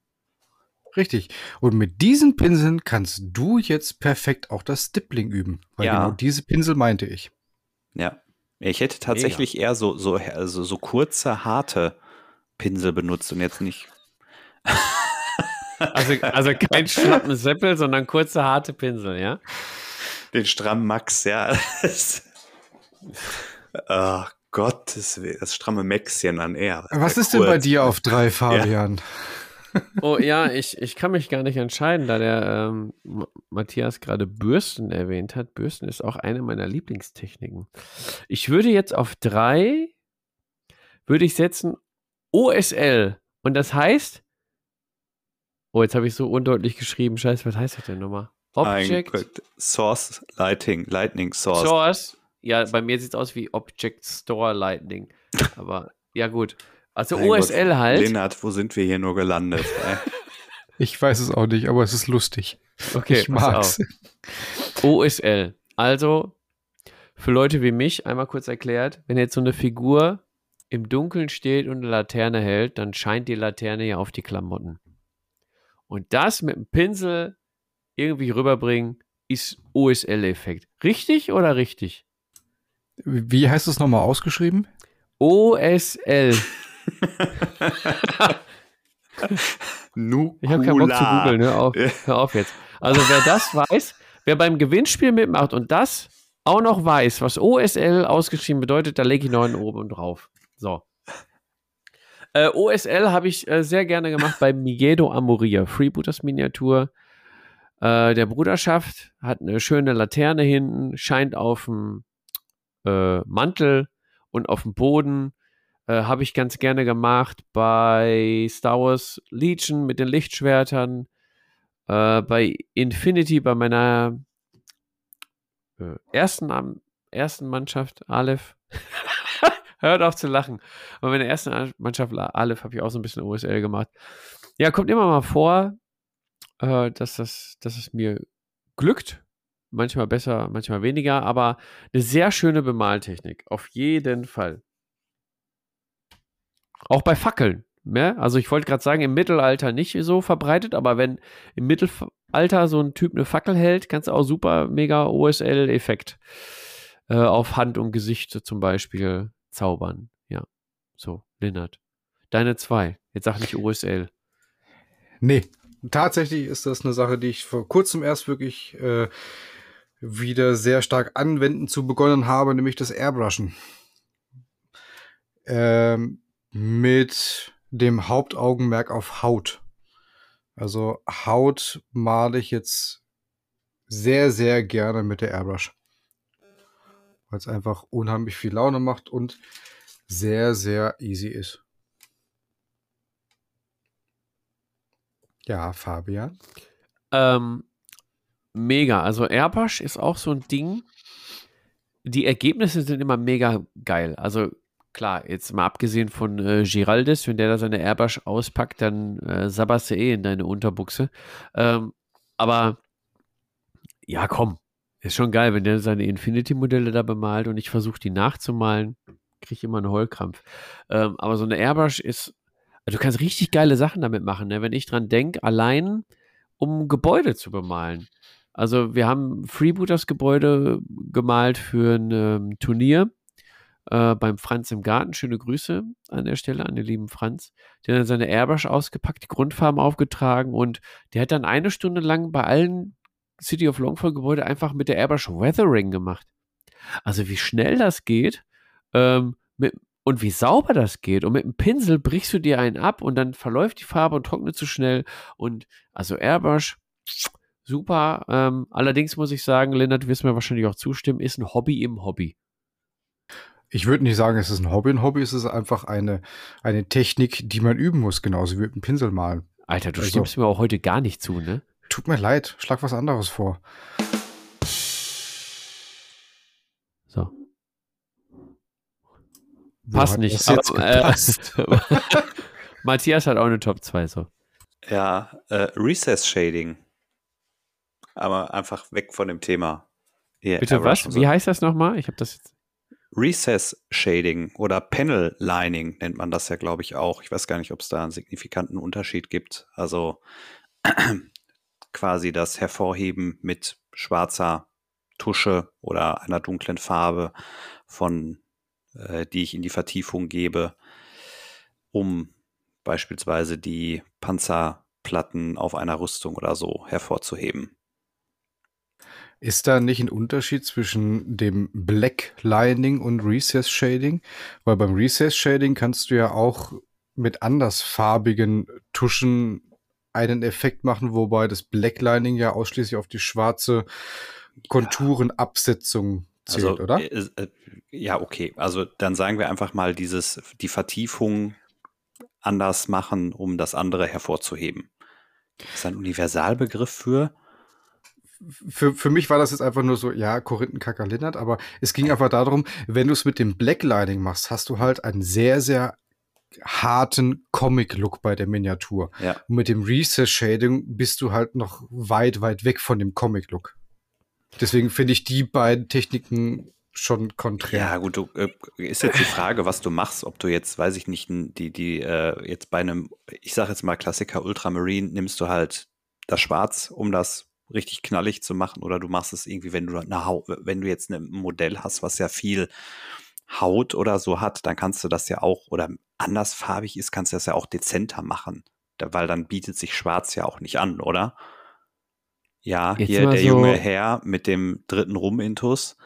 Richtig. Und mit diesen Pinseln kannst du jetzt perfekt auch das Stippling üben. Weil Ja. genau diese Pinsel meinte ich. Ja. Ich hätte tatsächlich eher so, so, also so kurze, harte Pinsel benutzt und jetzt nicht. Also, also kein schlappen Seppel, sondern kurze, harte Pinsel, ja? Den strammen Max, ja. Ach Gottes Willen, das stramme Maxchen an er. Was ist denn bei dir auf drei, Fabian? Oh ja, ich, ich kann mich gar nicht entscheiden, da der ähm, Matthias gerade Bürsten erwähnt hat. Bürsten ist auch eine meiner Lieblingstechniken. Ich würde jetzt auf drei, würde ich setzen OSL. Und das heißt, oh, jetzt habe ich so undeutlich geschrieben. Scheiße, was heißt das denn nochmal? Object Ein- Source Lighting, Lightning Source. Source. Ja, bei mir sieht es aus wie Object Store Lightning. Aber ja, gut. Also Mein OSL Gott, halt. Lennart, wo sind wir hier nur gelandet? Ich weiß es auch nicht, aber es ist lustig. Okay, ich pass mag's. auf. OSL. Also für Leute wie mich, einmal kurz erklärt, wenn jetzt so eine Figur im Dunkeln steht und eine Laterne hält, dann scheint die Laterne ja auf die Klamotten. Und das mit dem Pinsel irgendwie rüberbringen, ist OSL-Effekt. Richtig oder richtig? Wie heißt es nochmal ausgeschrieben? OSL. Nukula. Ich habe keinen Bock zu googeln, hör auf, hör auf jetzt. Also wer das weiß, wer beim Gewinnspiel mitmacht und das auch noch weiß, was OSL ausgeschrieben bedeutet, da lege ich noch einen oben drauf. So. Äh, OSL habe ich äh, sehr gerne gemacht bei Miedo Amoria, Freebooters Miniatur. Äh, der Bruderschaft hat eine schöne Laterne hinten, scheint auf dem äh, Mantel und auf dem Boden. Äh, habe ich ganz gerne gemacht bei Star Wars Legion mit den Lichtschwertern, äh, bei Infinity, bei meiner äh, ersten, ersten Mannschaft, Aleph. Hört auf zu lachen. Bei meiner ersten An- Mannschaft, Aleph, habe ich auch so ein bisschen OSL gemacht. Ja, kommt immer mal vor, äh, dass, das, dass es mir glückt. Manchmal besser, manchmal weniger, aber eine sehr schöne Bemaltechnik. Auf jeden Fall. Auch bei Fackeln. Ne? Also ich wollte gerade sagen, im Mittelalter nicht so verbreitet, aber wenn im Mittelalter so ein Typ eine Fackel hält, kannst du auch super mega OSL-Effekt äh, auf Hand und Gesicht zum Beispiel zaubern. Ja, so, Lennart. Deine zwei. Jetzt sag nicht OSL. Nee, tatsächlich ist das eine Sache, die ich vor kurzem erst wirklich äh, wieder sehr stark anwenden zu begonnen habe, nämlich das Airbrushen. Ähm, mit dem Hauptaugenmerk auf Haut. Also Haut male ich jetzt sehr, sehr gerne mit der Airbrush. Weil es einfach unheimlich viel Laune macht und sehr, sehr easy ist. Ja, Fabian. Ähm, mega. Also Airbrush ist auch so ein Ding. Die Ergebnisse sind immer mega geil. Also klar, jetzt mal abgesehen von äh, Giraldis, wenn der da seine Airbrush auspackt, dann äh, sabberst du eh in deine Unterbuchse. Ähm, aber ja, komm. Ist schon geil, wenn der seine Infinity-Modelle da bemalt und ich versuche die nachzumalen, kriege ich immer einen Heulkrampf. Ähm, aber so eine Airbrush ist, also du kannst richtig geile Sachen damit machen. Ne? Wenn ich dran denke, allein um Gebäude zu bemalen. Also wir haben Freebooters Gebäude gemalt für ein ähm, Turnier äh, beim Franz im Garten. Schöne Grüße an der Stelle an den lieben Franz. Der hat dann seine Airbrush ausgepackt, die Grundfarben aufgetragen und der hat dann eine Stunde lang bei allen City of Longfall Gebäude einfach mit der Airbrush Weathering gemacht. Also wie schnell das geht ähm, mit, und wie sauber das geht. Und mit dem Pinsel brichst du dir einen ab und dann verläuft die Farbe und trocknet zu schnell. Und also Airbrush super. Ähm, allerdings muss ich sagen, Lennart, du wirst mir wahrscheinlich auch zustimmen, ist ein Hobby im Hobby. Ich würde nicht sagen, es ist ein Hobby. Ein Hobby ist es einfach eine, eine Technik, die man üben muss, genauso wie mit dem Pinsel malen. Alter, du also, stimmst mir auch heute gar nicht zu, ne? Tut mir leid, schlag was anderes vor. So. Passt nicht. Aber, äh, Matthias hat auch eine Top 2, so. Ja, äh, Recess Shading aber einfach weg von dem Thema. Hier, Bitte was? So. Wie heißt das nochmal? Ich habe das jetzt. Recess Shading oder Panel Lining nennt man das ja, glaube ich, auch. Ich weiß gar nicht, ob es da einen signifikanten Unterschied gibt. Also quasi das Hervorheben mit schwarzer Tusche oder einer dunklen Farbe von, äh, die ich in die Vertiefung gebe, um beispielsweise die Panzerplatten auf einer Rüstung oder so hervorzuheben. Ist da nicht ein Unterschied zwischen dem Black Lining und Recess Shading? Weil beim Recess Shading kannst du ja auch mit andersfarbigen Tuschen einen Effekt machen, wobei das Black Lining ja ausschließlich auf die schwarze Konturenabsetzung zählt, also, oder? Äh, äh, ja, okay. Also dann sagen wir einfach mal dieses, die Vertiefung anders machen, um das andere hervorzuheben. Das ist ein Universalbegriff für für, für mich war das jetzt einfach nur so, ja, Korinthenkacker Lindert, aber es ging einfach darum, wenn du es mit dem Blacklining machst, hast du halt einen sehr, sehr harten Comic-Look bei der Miniatur. Ja. Und mit dem Recess-Shading bist du halt noch weit, weit weg von dem Comic-Look. Deswegen finde ich die beiden Techniken schon konträr. Ja, gut, du, äh, ist jetzt die Frage, was du machst, ob du jetzt, weiß ich nicht, die, die, äh, jetzt bei einem, ich sage jetzt mal Klassiker Ultramarine, nimmst du halt das Schwarz, um das richtig knallig zu machen oder du machst es irgendwie, wenn du eine Haut, wenn du jetzt ein Modell hast, was ja viel Haut oder so hat, dann kannst du das ja auch oder andersfarbig ist, kannst du das ja auch dezenter machen, weil dann bietet sich Schwarz ja auch nicht an, oder? Ja, jetzt hier der so junge Herr mit dem dritten Rum-Intus.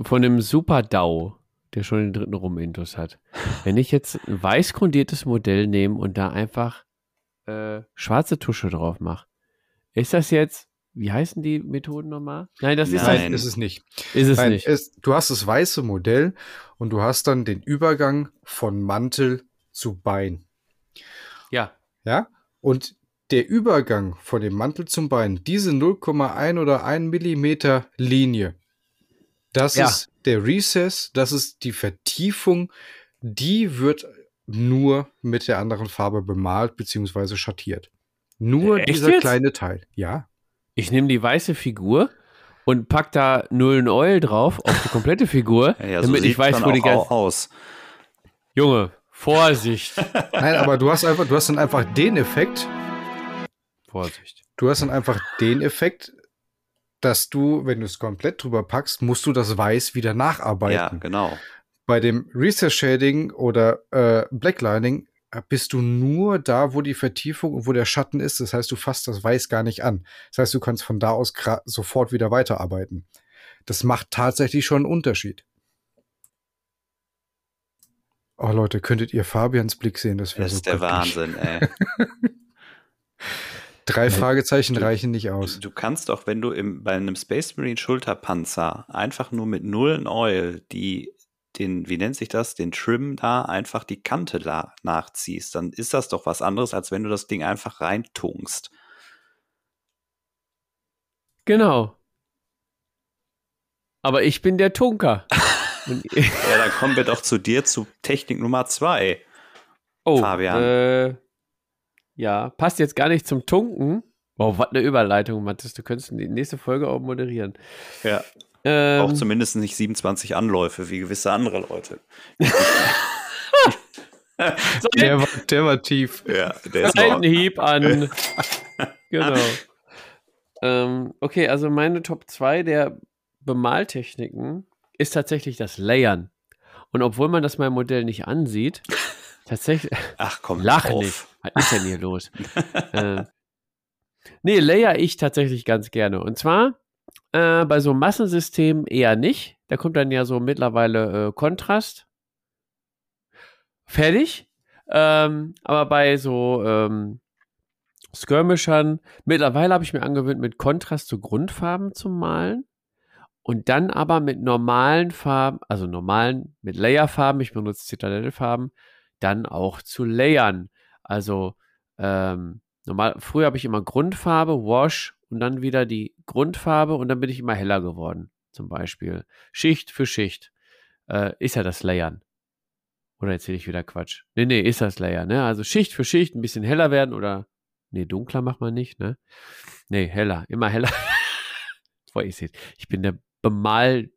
Von dem Super DAO, der schon den dritten Rum-Intus hat. Wenn ich jetzt ein weiß grundiertes Modell nehme und da einfach äh, schwarze Tusche drauf mache, ist das jetzt wie heißen die Methoden nochmal? Nein, das ist, Nein. Halt, ist es nicht. Ist es Nein, nicht. Es, du hast das weiße Modell und du hast dann den Übergang von Mantel zu Bein. Ja. Ja? Und der Übergang von dem Mantel zum Bein, diese 0,1 oder 1 Millimeter Linie, das ja. ist der Recess, das ist die Vertiefung, die wird nur mit der anderen Farbe bemalt bzw. schattiert. Nur Echt dieser jetzt? kleine Teil. Ja. Ich nehme die weiße Figur und pack da Nullen Oil drauf auf die komplette Figur, ja, damit so ich weiß, wo die ganze aus. Junge, Vorsicht. Nein, aber du hast einfach, du hast dann einfach den Effekt. Vorsicht. Du hast dann einfach den Effekt, dass du, wenn du es komplett drüber packst, musst du das Weiß wieder nacharbeiten. Ja, genau. Bei dem Recess Shading oder äh, Blacklining bist du nur da, wo die Vertiefung und wo der Schatten ist. Das heißt, du fasst das Weiß gar nicht an. Das heißt, du kannst von da aus sofort wieder weiterarbeiten. Das macht tatsächlich schon einen Unterschied. Oh Leute, könntet ihr Fabians Blick sehen? Das, das so ist der. Wahnsinn, ey. Drei Fragezeichen du, reichen nicht aus. Du kannst doch, wenn du im, bei einem Space Marine Schulterpanzer einfach nur mit Nullen Oil die den, wie nennt sich das, den Trim da einfach die Kante da nachziehst, dann ist das doch was anderes, als wenn du das Ding einfach reintunkst. Genau. Aber ich bin der Tunker. ja, dann kommen wir doch zu dir zu Technik Nummer zwei. Oh, Fabian. Äh, ja, passt jetzt gar nicht zum Tunken. Wow, was eine Überleitung, Mathis. Du könntest die nächste Folge auch moderieren. Ja. Ähm, auch zumindest nicht 27 Anläufe wie gewisse andere Leute. der, war, der war tief. Ja, der ist Ein Hieb an. genau. Ähm, okay, also meine Top 2 der Bemaltechniken ist tatsächlich das Layern. Und obwohl man das meinem Modell nicht ansieht, tatsächlich. Ach komm, lach auf. nicht. Was ist denn hier los? äh, nee, layer ich tatsächlich ganz gerne. Und zwar äh, bei so Massensystemen eher nicht. Da kommt dann ja so mittlerweile äh, Kontrast. Fertig. Ähm, aber bei so ähm, Skirmishern, mittlerweile habe ich mir angewöhnt, mit Kontrast zu Grundfarben zu malen. Und dann aber mit normalen Farben, also normalen, mit Layerfarben, ich benutze Zitadellfarben, dann auch zu layern. Also ähm, normal, früher habe ich immer Grundfarbe, Wash und dann wieder die Grundfarbe und dann bin ich immer heller geworden. Zum Beispiel Schicht für Schicht. Äh, ist ja das Layern. Oder erzähle ich wieder Quatsch? Nee, nee, ist das Layern, ne? Also Schicht für Schicht ein bisschen heller werden oder. Nee, dunkler macht man nicht, ne? Nee, heller, immer heller. Ich bin der Bemaldau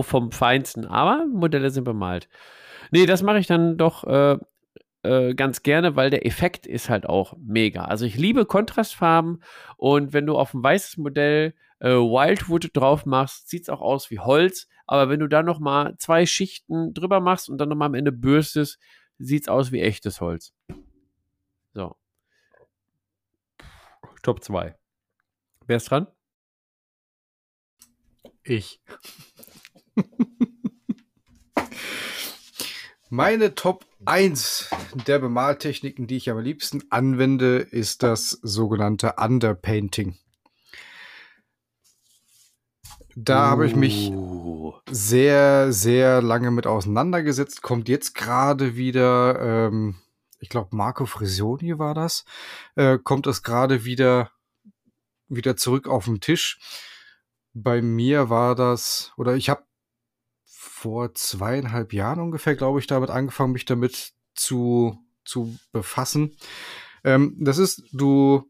vom Feinsten, aber Modelle sind bemalt. Nee, das mache ich dann doch äh, äh, ganz gerne, weil der Effekt ist halt auch mega. Also ich liebe Kontrastfarben und wenn du auf ein weißes Modell äh, Wildwood drauf machst, sieht es auch aus wie Holz. Aber wenn du da noch mal zwei Schichten drüber machst und dann noch mal am Ende bürstest, sieht es aus wie echtes Holz. So. Top 2. Wer ist dran? Ich. Meine Top 1 der Bemaltechniken, die ich am liebsten anwende, ist das sogenannte Underpainting. Da habe ich mich Uh, sehr, sehr lange mit auseinandergesetzt. Kommt jetzt gerade wieder, ähm, ich glaube, Marco Frisioni war das, äh, kommt das gerade wieder, wieder zurück auf den Tisch. Bei mir war das, oder ich habe vor zweieinhalb Jahren ungefähr, glaube ich, damit angefangen, mich damit zu, zu befassen. Ähm, das ist, du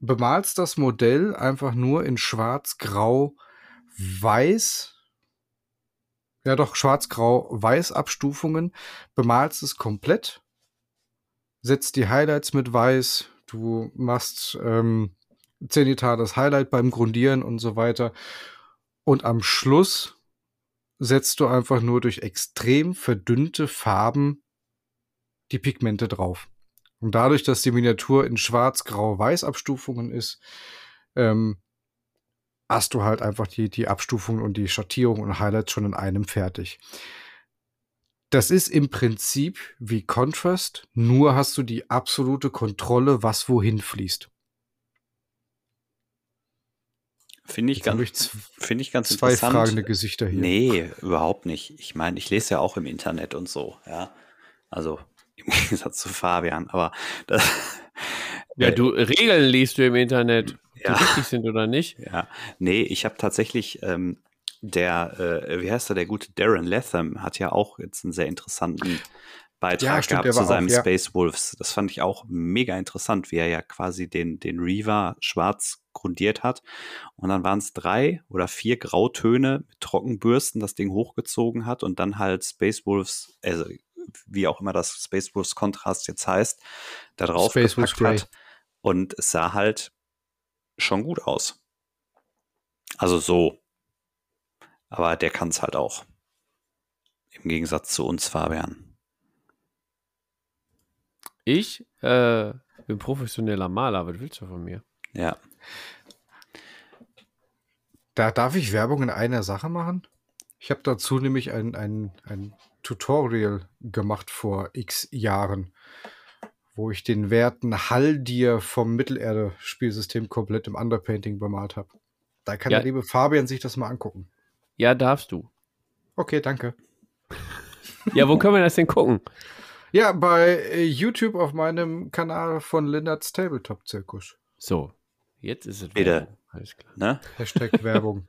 bemalst das Modell einfach nur in schwarz, grau, weiß. Ja, doch, schwarz, grau, weiß Abstufungen. Bemalst es komplett. Setzt die Highlights mit weiß. Du machst ähm, Zenital das Highlight beim Grundieren und so weiter. Und am Schluss setzt du einfach nur durch extrem verdünnte Farben die Pigmente drauf. Und dadurch, dass die Miniatur in schwarz, grau, weiß Abstufungen ist, ähm, hast du halt einfach die, die Abstufungen und die Schattierung und Highlights schon in einem fertig. Das ist im Prinzip wie Contrast, nur hast du die absolute Kontrolle, was wohin fließt. Finde ich, ganz, finde ich ganz zwei interessant. fragende Gesichter hier. Nee, überhaupt nicht. Ich meine, ich lese ja auch im Internet und so, ja. Also im Gegensatz zu Fabian, aber das, Ja, Äh, du Regeln liest du im Internet, die Ja. richtig sind oder nicht. Ja, nee, ich habe tatsächlich, ähm, der, äh, wie heißt er, der gute Darren Latham hat ja auch jetzt einen sehr interessanten Beitrag Ja, stimmt, gehabt zu seinem ja. Space Wolves. Das fand ich auch mega interessant, wie er ja quasi den, den Reaver schwarz grundiert hat. Und dann waren es drei oder vier Grautöne mit Trockenbürsten, das Ding hochgezogen hat und dann halt Space Wolves, also wie auch immer das Space Wolves Kontrast jetzt heißt, da drauf Space gepackt hat. Und es sah halt schon gut aus. Also so. Aber der kann es halt auch. Im Gegensatz zu uns, Fabian. Ich äh, bin professioneller Maler, was willst du von mir? Ja. Da darf ich Werbung in einer Sache machen. Ich habe dazu nämlich ein, ein, ein Tutorial gemacht vor x Jahren, wo ich den werten Haldir vom Mittelerde-Spielsystem komplett im Underpainting bemalt habe. Da kann Ja. der liebe Fabian sich das mal angucken. Ja, darfst du. Okay, danke. Ja, wo können wir das denn gucken? Ja, bei äh, YouTube auf meinem Kanal von Lindards Tabletop Zirkus. So, jetzt ist es. Werbung. Alles klar. Ne? Hashtag Werbung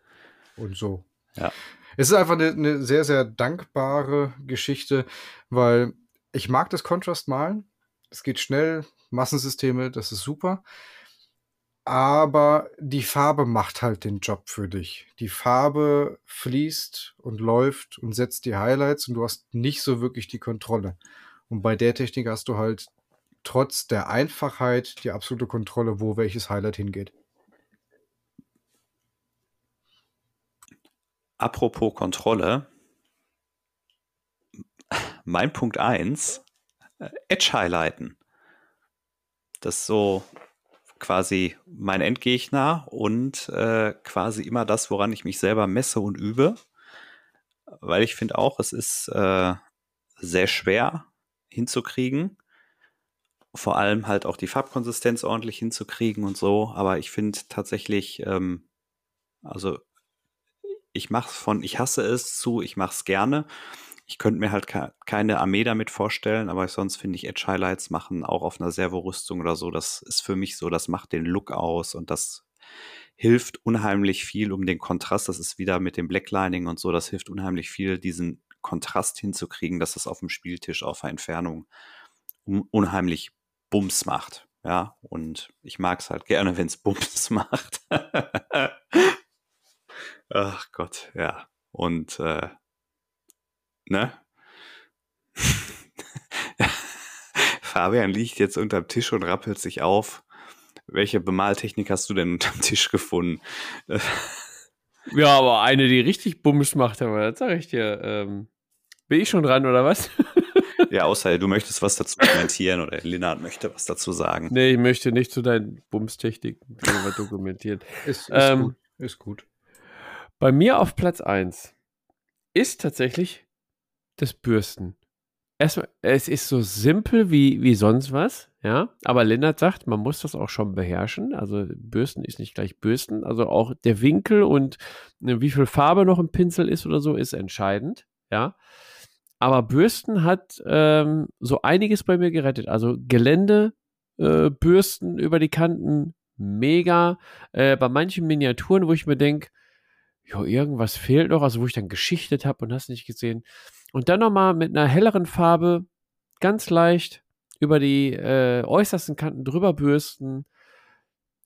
und so. Ja. Es ist einfach eine, eine sehr, sehr dankbare Geschichte, weil ich mag das Contrast malen. Es geht schnell, Massensysteme, das ist super. Aber die Farbe macht halt den Job für dich. Die Farbe fließt und läuft und setzt die Highlights und du hast nicht so wirklich die Kontrolle. Und bei der Technik hast du halt trotz der Einfachheit die absolute Kontrolle, wo welches Highlight hingeht. Apropos Kontrolle, mein Punkt 1, äh, Edge-Highlighten. Das ist so quasi mein Endgegner und äh, quasi immer das, woran ich mich selber messe und übe. Weil ich finde auch, es ist äh, sehr schwer hinzukriegen. Vor allem halt auch die Farbkonsistenz ordentlich hinzukriegen und so. Aber ich finde tatsächlich, ähm, also ich mache es von ich hasse es zu ich mache es gerne. Ich könnte mir halt keine Armee damit vorstellen, aber sonst finde ich Edge Highlights machen auch auf einer Servorüstung oder so. Das ist für mich so, das macht den Look aus und das hilft unheimlich viel um den Kontrast. Das ist wieder mit dem Blacklining und so. Das hilft unheimlich viel, diesen Kontrast hinzukriegen, dass das auf dem Spieltisch auf einer Entfernung unheimlich Bums macht. Ja, und ich mag es halt gerne, wenn es Bums macht. Ach Gott, ja. Und äh, ne? Fabian liegt jetzt unterm Tisch und rappelt sich auf. Welche Bemaltechnik hast du denn unterm Tisch gefunden? ja, aber eine, die richtig Bums macht, aber das sag ich dir. Ähm, bin ich schon dran, oder was? ja, außer du möchtest was dazu kommentieren oder Linnard möchte was dazu sagen. Nee, ich möchte nicht zu deinen Bumstechniken dokumentieren. Ist, ist ähm, gut. Ist gut. Bei mir auf Platz 1 ist tatsächlich das Bürsten. Erstmal, es ist so simpel wie, wie sonst was, ja. Aber Lennart sagt, man muss das auch schon beherrschen. Also Bürsten ist nicht gleich Bürsten. Also auch der Winkel und ne, wie viel Farbe noch im Pinsel ist oder so, ist entscheidend, ja. Aber Bürsten hat ähm, so einiges bei mir gerettet. Also Gelände, äh, Bürsten über die Kanten, mega. Äh, bei manchen Miniaturen, wo ich mir denke, ja, irgendwas fehlt noch, also wo ich dann geschichtet habe und hast nicht gesehen. Und dann nochmal mit einer helleren Farbe ganz leicht über die äh, äußersten Kanten drüber bürsten.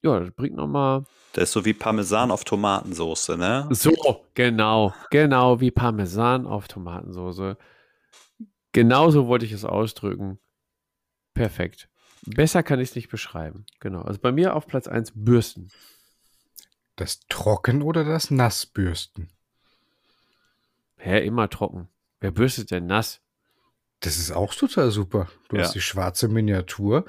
Ja, das bringt nochmal. Das ist so wie Parmesan auf Tomatensoße, ne? So, genau. Genau wie Parmesan auf Tomatensoße. Genauso wollte ich es ausdrücken. Perfekt. Besser kann ich es nicht beschreiben. Genau. Also bei mir auf Platz 1 Bürsten. Das Trocken- oder das Nassbürsten? Hä, immer trocken. Wer bürstet denn nass? Das ist auch total super. Du ja. hast die schwarze Miniatur,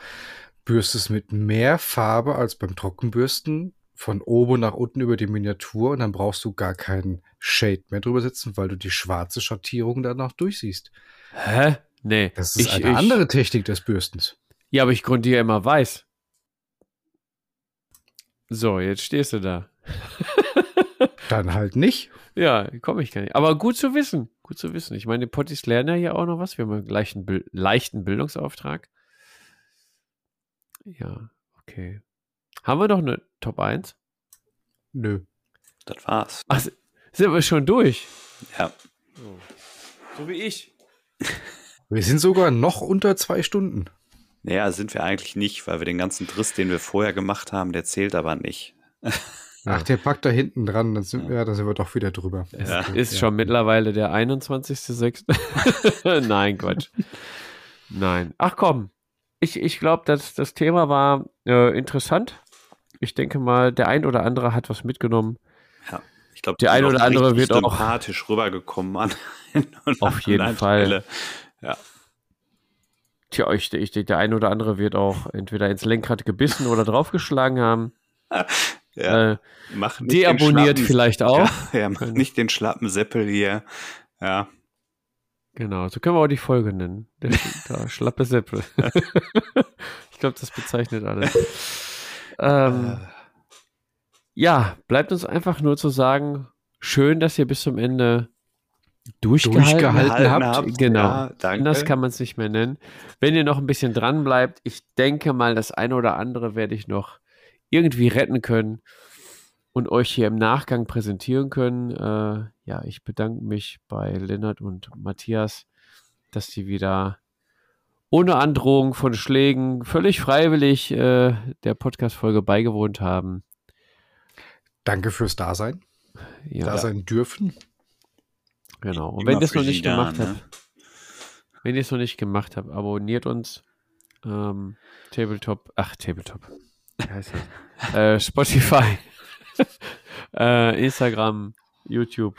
bürstest mit mehr Farbe als beim Trockenbürsten von oben nach unten über die Miniatur und dann brauchst du gar keinen Shade mehr drüber setzen, weil du die schwarze Schattierung dann noch durchsiehst. Hä? Nee. Das ist ich, eine ich, andere Technik des Bürstens. Ja, aber ich grundiere immer weiß. So, jetzt stehst du da. Dann halt nicht. Ja, komme ich gar nicht. Aber gut zu wissen. Gut zu wissen. Ich meine, die Potties lernen ja hier auch noch was. Wir haben einen leichten, leichten Bildungsauftrag. Ja, okay. Haben wir noch eine Top 1? Nö. Das war's. Ach, sind wir schon durch? Ja. So, so wie ich. Wir sind sogar noch unter zwei Stunden. Naja, sind wir eigentlich nicht, weil wir den ganzen Driss, den wir vorher gemacht haben, der zählt aber nicht. Ach, der packt da hinten dran, dann sind, ja. ja, da sind wir doch wieder drüber. Es ja. ist schon mittlerweile der 21.06. Nein, Quatsch. Nein. Ach komm, ich, ich glaube, das, das Thema war äh, interessant. Ich denke mal, der ein oder andere hat was mitgenommen. Ja, ich glaube, der ein oder andere wird auch sympathisch rübergekommen an. Auf jeden Fall. Ja. Tja, ich, ich, der ein oder andere wird auch entweder ins Lenkrad gebissen oder draufgeschlagen haben. Ja, äh, mach deabonniert vielleicht auch. Ja, ja, mach nicht den schlappen Seppel hier. Ja. Genau, so können wir auch die Folge nennen. Der da, schlappe Seppel. ich glaube, das bezeichnet alles. Ähm, ja, bleibt uns einfach nur zu sagen, schön, dass ihr bis zum Ende durchgehalten, durchgehalten habt. habt. Genau. Ja, Das kann man es nicht mehr nennen. Wenn ihr noch ein bisschen dran bleibt, ich denke mal, das eine oder andere werde ich noch irgendwie retten können und euch hier im Nachgang präsentieren können. Äh, ja, ich bedanke mich bei Lennart und Matthias, dass sie wieder ohne Androhung von Schlägen völlig freiwillig äh, der Podcast-Folge beigewohnt haben. Danke fürs Dasein. Ja. Dasein dürfen. Genau. Und wenn ihr es noch nicht gemacht ne? habt, wenn ihr es noch nicht gemacht habt, abonniert uns. Ähm, Tabletop, ach, Tabletop. Äh, Spotify, äh, Instagram, YouTube.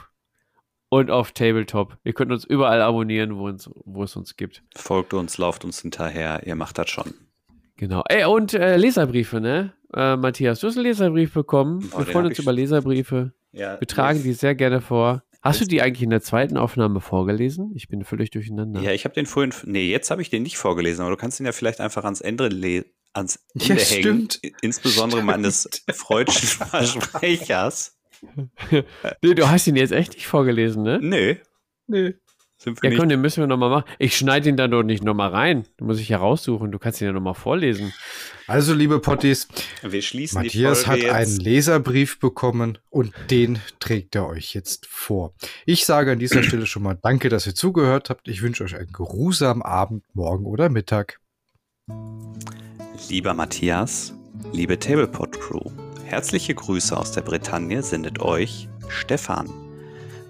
Und auf Tabletop. Ihr könnt uns überall abonnieren, wo, uns, wo es uns gibt. Folgt uns, lauft uns hinterher, ihr macht das schon. Genau. Ey, und äh, Leserbriefe, ne? Äh, Matthias, du hast einen Leserbrief bekommen. Boah, Wir freuen uns über Leserbriefe. Ja, Wir tragen die sehr gerne vor. Hast du die eigentlich in der zweiten Aufnahme vorgelesen? Ich bin völlig durcheinander. Ja, ich habe den vorhin. Nee, jetzt habe ich den nicht vorgelesen, aber du kannst ihn ja vielleicht einfach ans Ende le ans Ja, Ende hängen. stimmt. Insbesondere meines freudschen Versprechers. Nee, du hast ihn jetzt echt nicht vorgelesen, ne? Nee, Nee. sind wir Ja, nicht. komm, den müssen wir nochmal machen. Ich schneide ihn dann doch nicht nochmal rein. Den muss ich ja raussuchen. Du kannst ihn ja nochmal vorlesen. Also, liebe Potties, Wir schließen Matthias die hat Folge einen jetzt. Leserbrief bekommen und den trägt er euch jetzt vor. Ich sage an dieser Stelle schon mal Danke, dass ihr zugehört habt. Ich wünsche euch einen geruhsamen Abend, morgen oder Mittag. Lieber Matthias, liebe Tablepod Crew, herzliche Grüße aus der Bretagne sendet euch Stefan.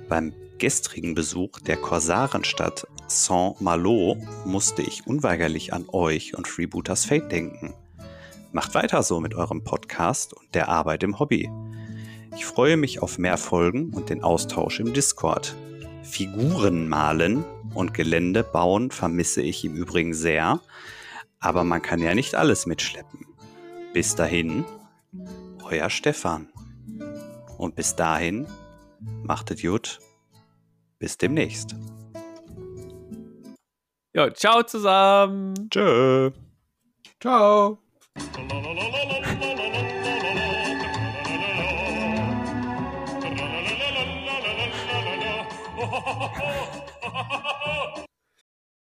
Beim gestrigen Besuch der Korsarenstadt Saint-Malo musste ich unweigerlich an euch und Freebooters Fate denken. Macht weiter so mit eurem Podcast und der Arbeit im Hobby. Ich freue mich auf mehr Folgen und den Austausch im Discord. Figuren malen und Gelände bauen vermisse ich im Übrigen sehr, aber man kann ja nicht alles mitschleppen. Bis dahin, euer Stefan. Und bis dahin, machtet gut. Bis demnächst. Ja, ciao zusammen. Tschö. Ciao.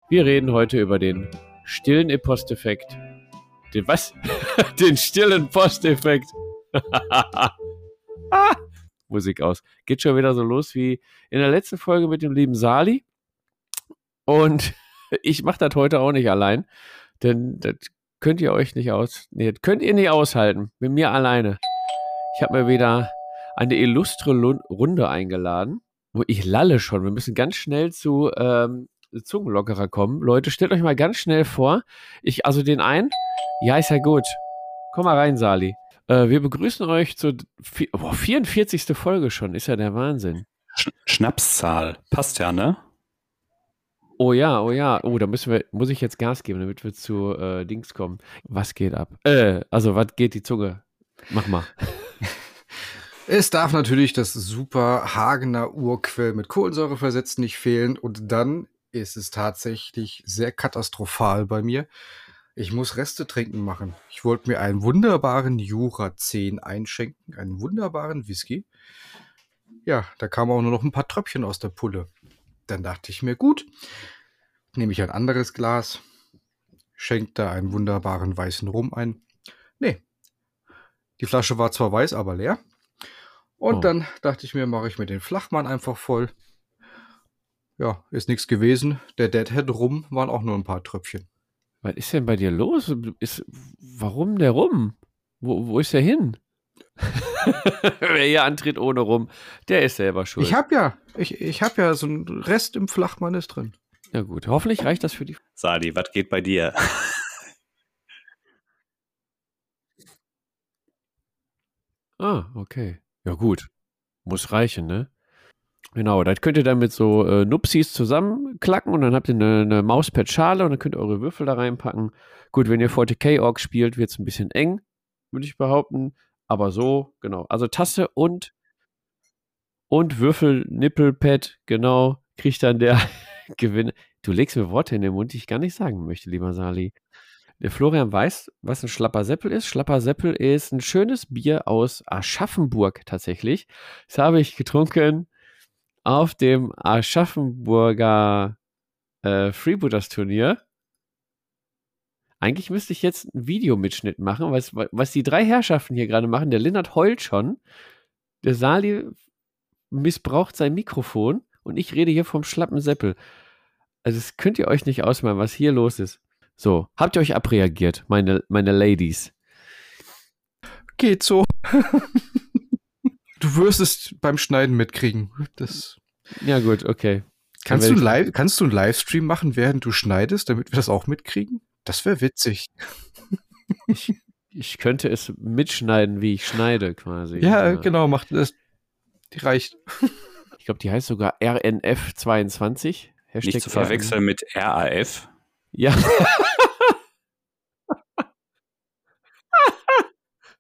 Wir reden heute über den stillen E-Post-Effekt. Den was? den stillen Posteffekt. Ah, Musik aus. Geht schon wieder so los wie in der letzten Folge mit dem lieben Sali. Und ich mache das heute auch nicht allein, denn das könnt ihr euch nicht aus, nee, könnt ihr nicht aushalten mit mir alleine. Ich habe mir wieder eine illustre Lu- Runde eingeladen, wo ich lalle schon. Wir müssen ganz schnell zu ähm, Zungenlockerer kommen. Leute, stellt euch mal ganz schnell vor. Ich, also den einen. Ja, ist ja gut. Komm mal rein, Sali. Äh, wir begrüßen euch zur boah, 44. Folge schon. Ist ja der Wahnsinn. Sch Schnapszahl. Passt ja, ne? Oh ja, oh ja. Oh, da müssen wir, muss ich jetzt Gas geben, damit wir zu äh, Dings kommen. Was geht ab? Äh, also, was geht die Zunge? Mach mal. Es darf natürlich das super Hagener Urquell mit Kohlensäure versetzt nicht fehlen. Und dann ist es tatsächlich sehr katastrophal bei mir. Ich muss Reste trinken machen. Ich wollte mir einen wunderbaren Jura 10 einschenken, einen wunderbaren Whisky. Ja, da kamen auch nur noch ein paar Tröpfchen aus der Pulle. Dann dachte ich mir, gut, nehme ich ein anderes Glas, schenke da einen wunderbaren weißen Rum ein. Nee, die Flasche war zwar weiß, aber leer. Und Oh. dann dachte ich mir, mache ich mir den Flachmann einfach voll. Ja, ist nichts gewesen. Der Deadhead rum waren auch nur ein paar Tröpfchen. Was ist denn bei dir los? Ist, warum der rum? Wo, wo ist der hin? Wer hier antritt ohne rum, der ist selber schuld. Ich hab ja, ich, ich hab ja so einen Rest im Flachmann ist drin. Na gut, hoffentlich reicht das für die. Sadi, was geht bei dir? Ah, okay. Ja, gut. Muss reichen, ne? Genau, das könnt ihr dann mit so äh, Nupsis zusammenklacken und dann habt ihr eine, eine Mauspad-Schale und dann könnt ihr eure Würfel da reinpacken. Gut, wenn ihr 40k-Org spielt, wird es ein bisschen eng, würde ich behaupten. Aber so, genau. Also Tasse und, und Würfel, Nippelpad, genau, kriegt dann der Gewinner. Du legst mir Worte in den Mund, die ich gar nicht sagen möchte, lieber Sali. Der Florian weiß, was ein Schlapper Seppel ist. Schlapper Seppel ist ein schönes Bier aus Aschaffenburg tatsächlich. Das habe ich getrunken auf dem Aschaffenburger äh, Freebooters Turnier. Eigentlich müsste ich jetzt einen Videomitschnitt machen, was, was die drei Herrschaften hier gerade machen. Der Lennart heult schon. Der Sali missbraucht sein Mikrofon und ich rede hier vom schlappen Seppel. Also, das könnt ihr euch nicht ausmalen, was hier los ist. So, habt ihr euch abreagiert, meine, meine Ladies? Geht so. du wirst es beim Schneiden mitkriegen. Das Ja, gut, okay. kannst, du live, kannst du einen Livestream machen, während du schneidest, damit wir das auch mitkriegen? Das wäre witzig. Ich, ich könnte es mitschneiden, wie ich schneide, quasi. Ja, genau, macht das. Die reicht. Ich glaube, die heißt sogar RNF22. Hashtag Nicht zu verwechseln RN. mit RAF. Ja.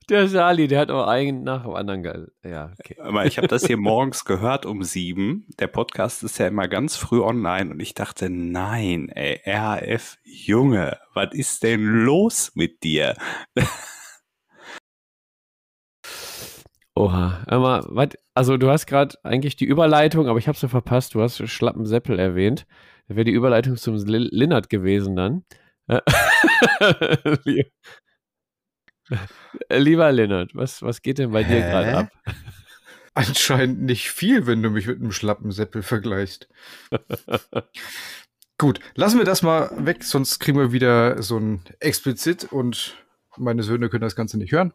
Der Sali, der hat auch einen nach dem anderen geil. Ja, okay. Ich habe das hier morgens gehört um sieben. Der Podcast ist ja immer ganz früh online und ich dachte, nein, ey, RAF, Junge, was ist denn los mit dir? Oha, aber wat, also du hast gerade eigentlich die Überleitung, aber ich habe sie verpasst. Du hast Schlappen Seppel erwähnt. Da wäre die Überleitung zum Linnert gewesen dann. Lieber Linnert, was, was geht denn bei Hä? dir gerade ab? Anscheinend nicht viel, wenn du mich mit einem schlappen Seppel vergleichst. Gut, lassen wir das mal weg, sonst kriegen wir wieder so ein explizit und meine Söhne können das Ganze nicht hören.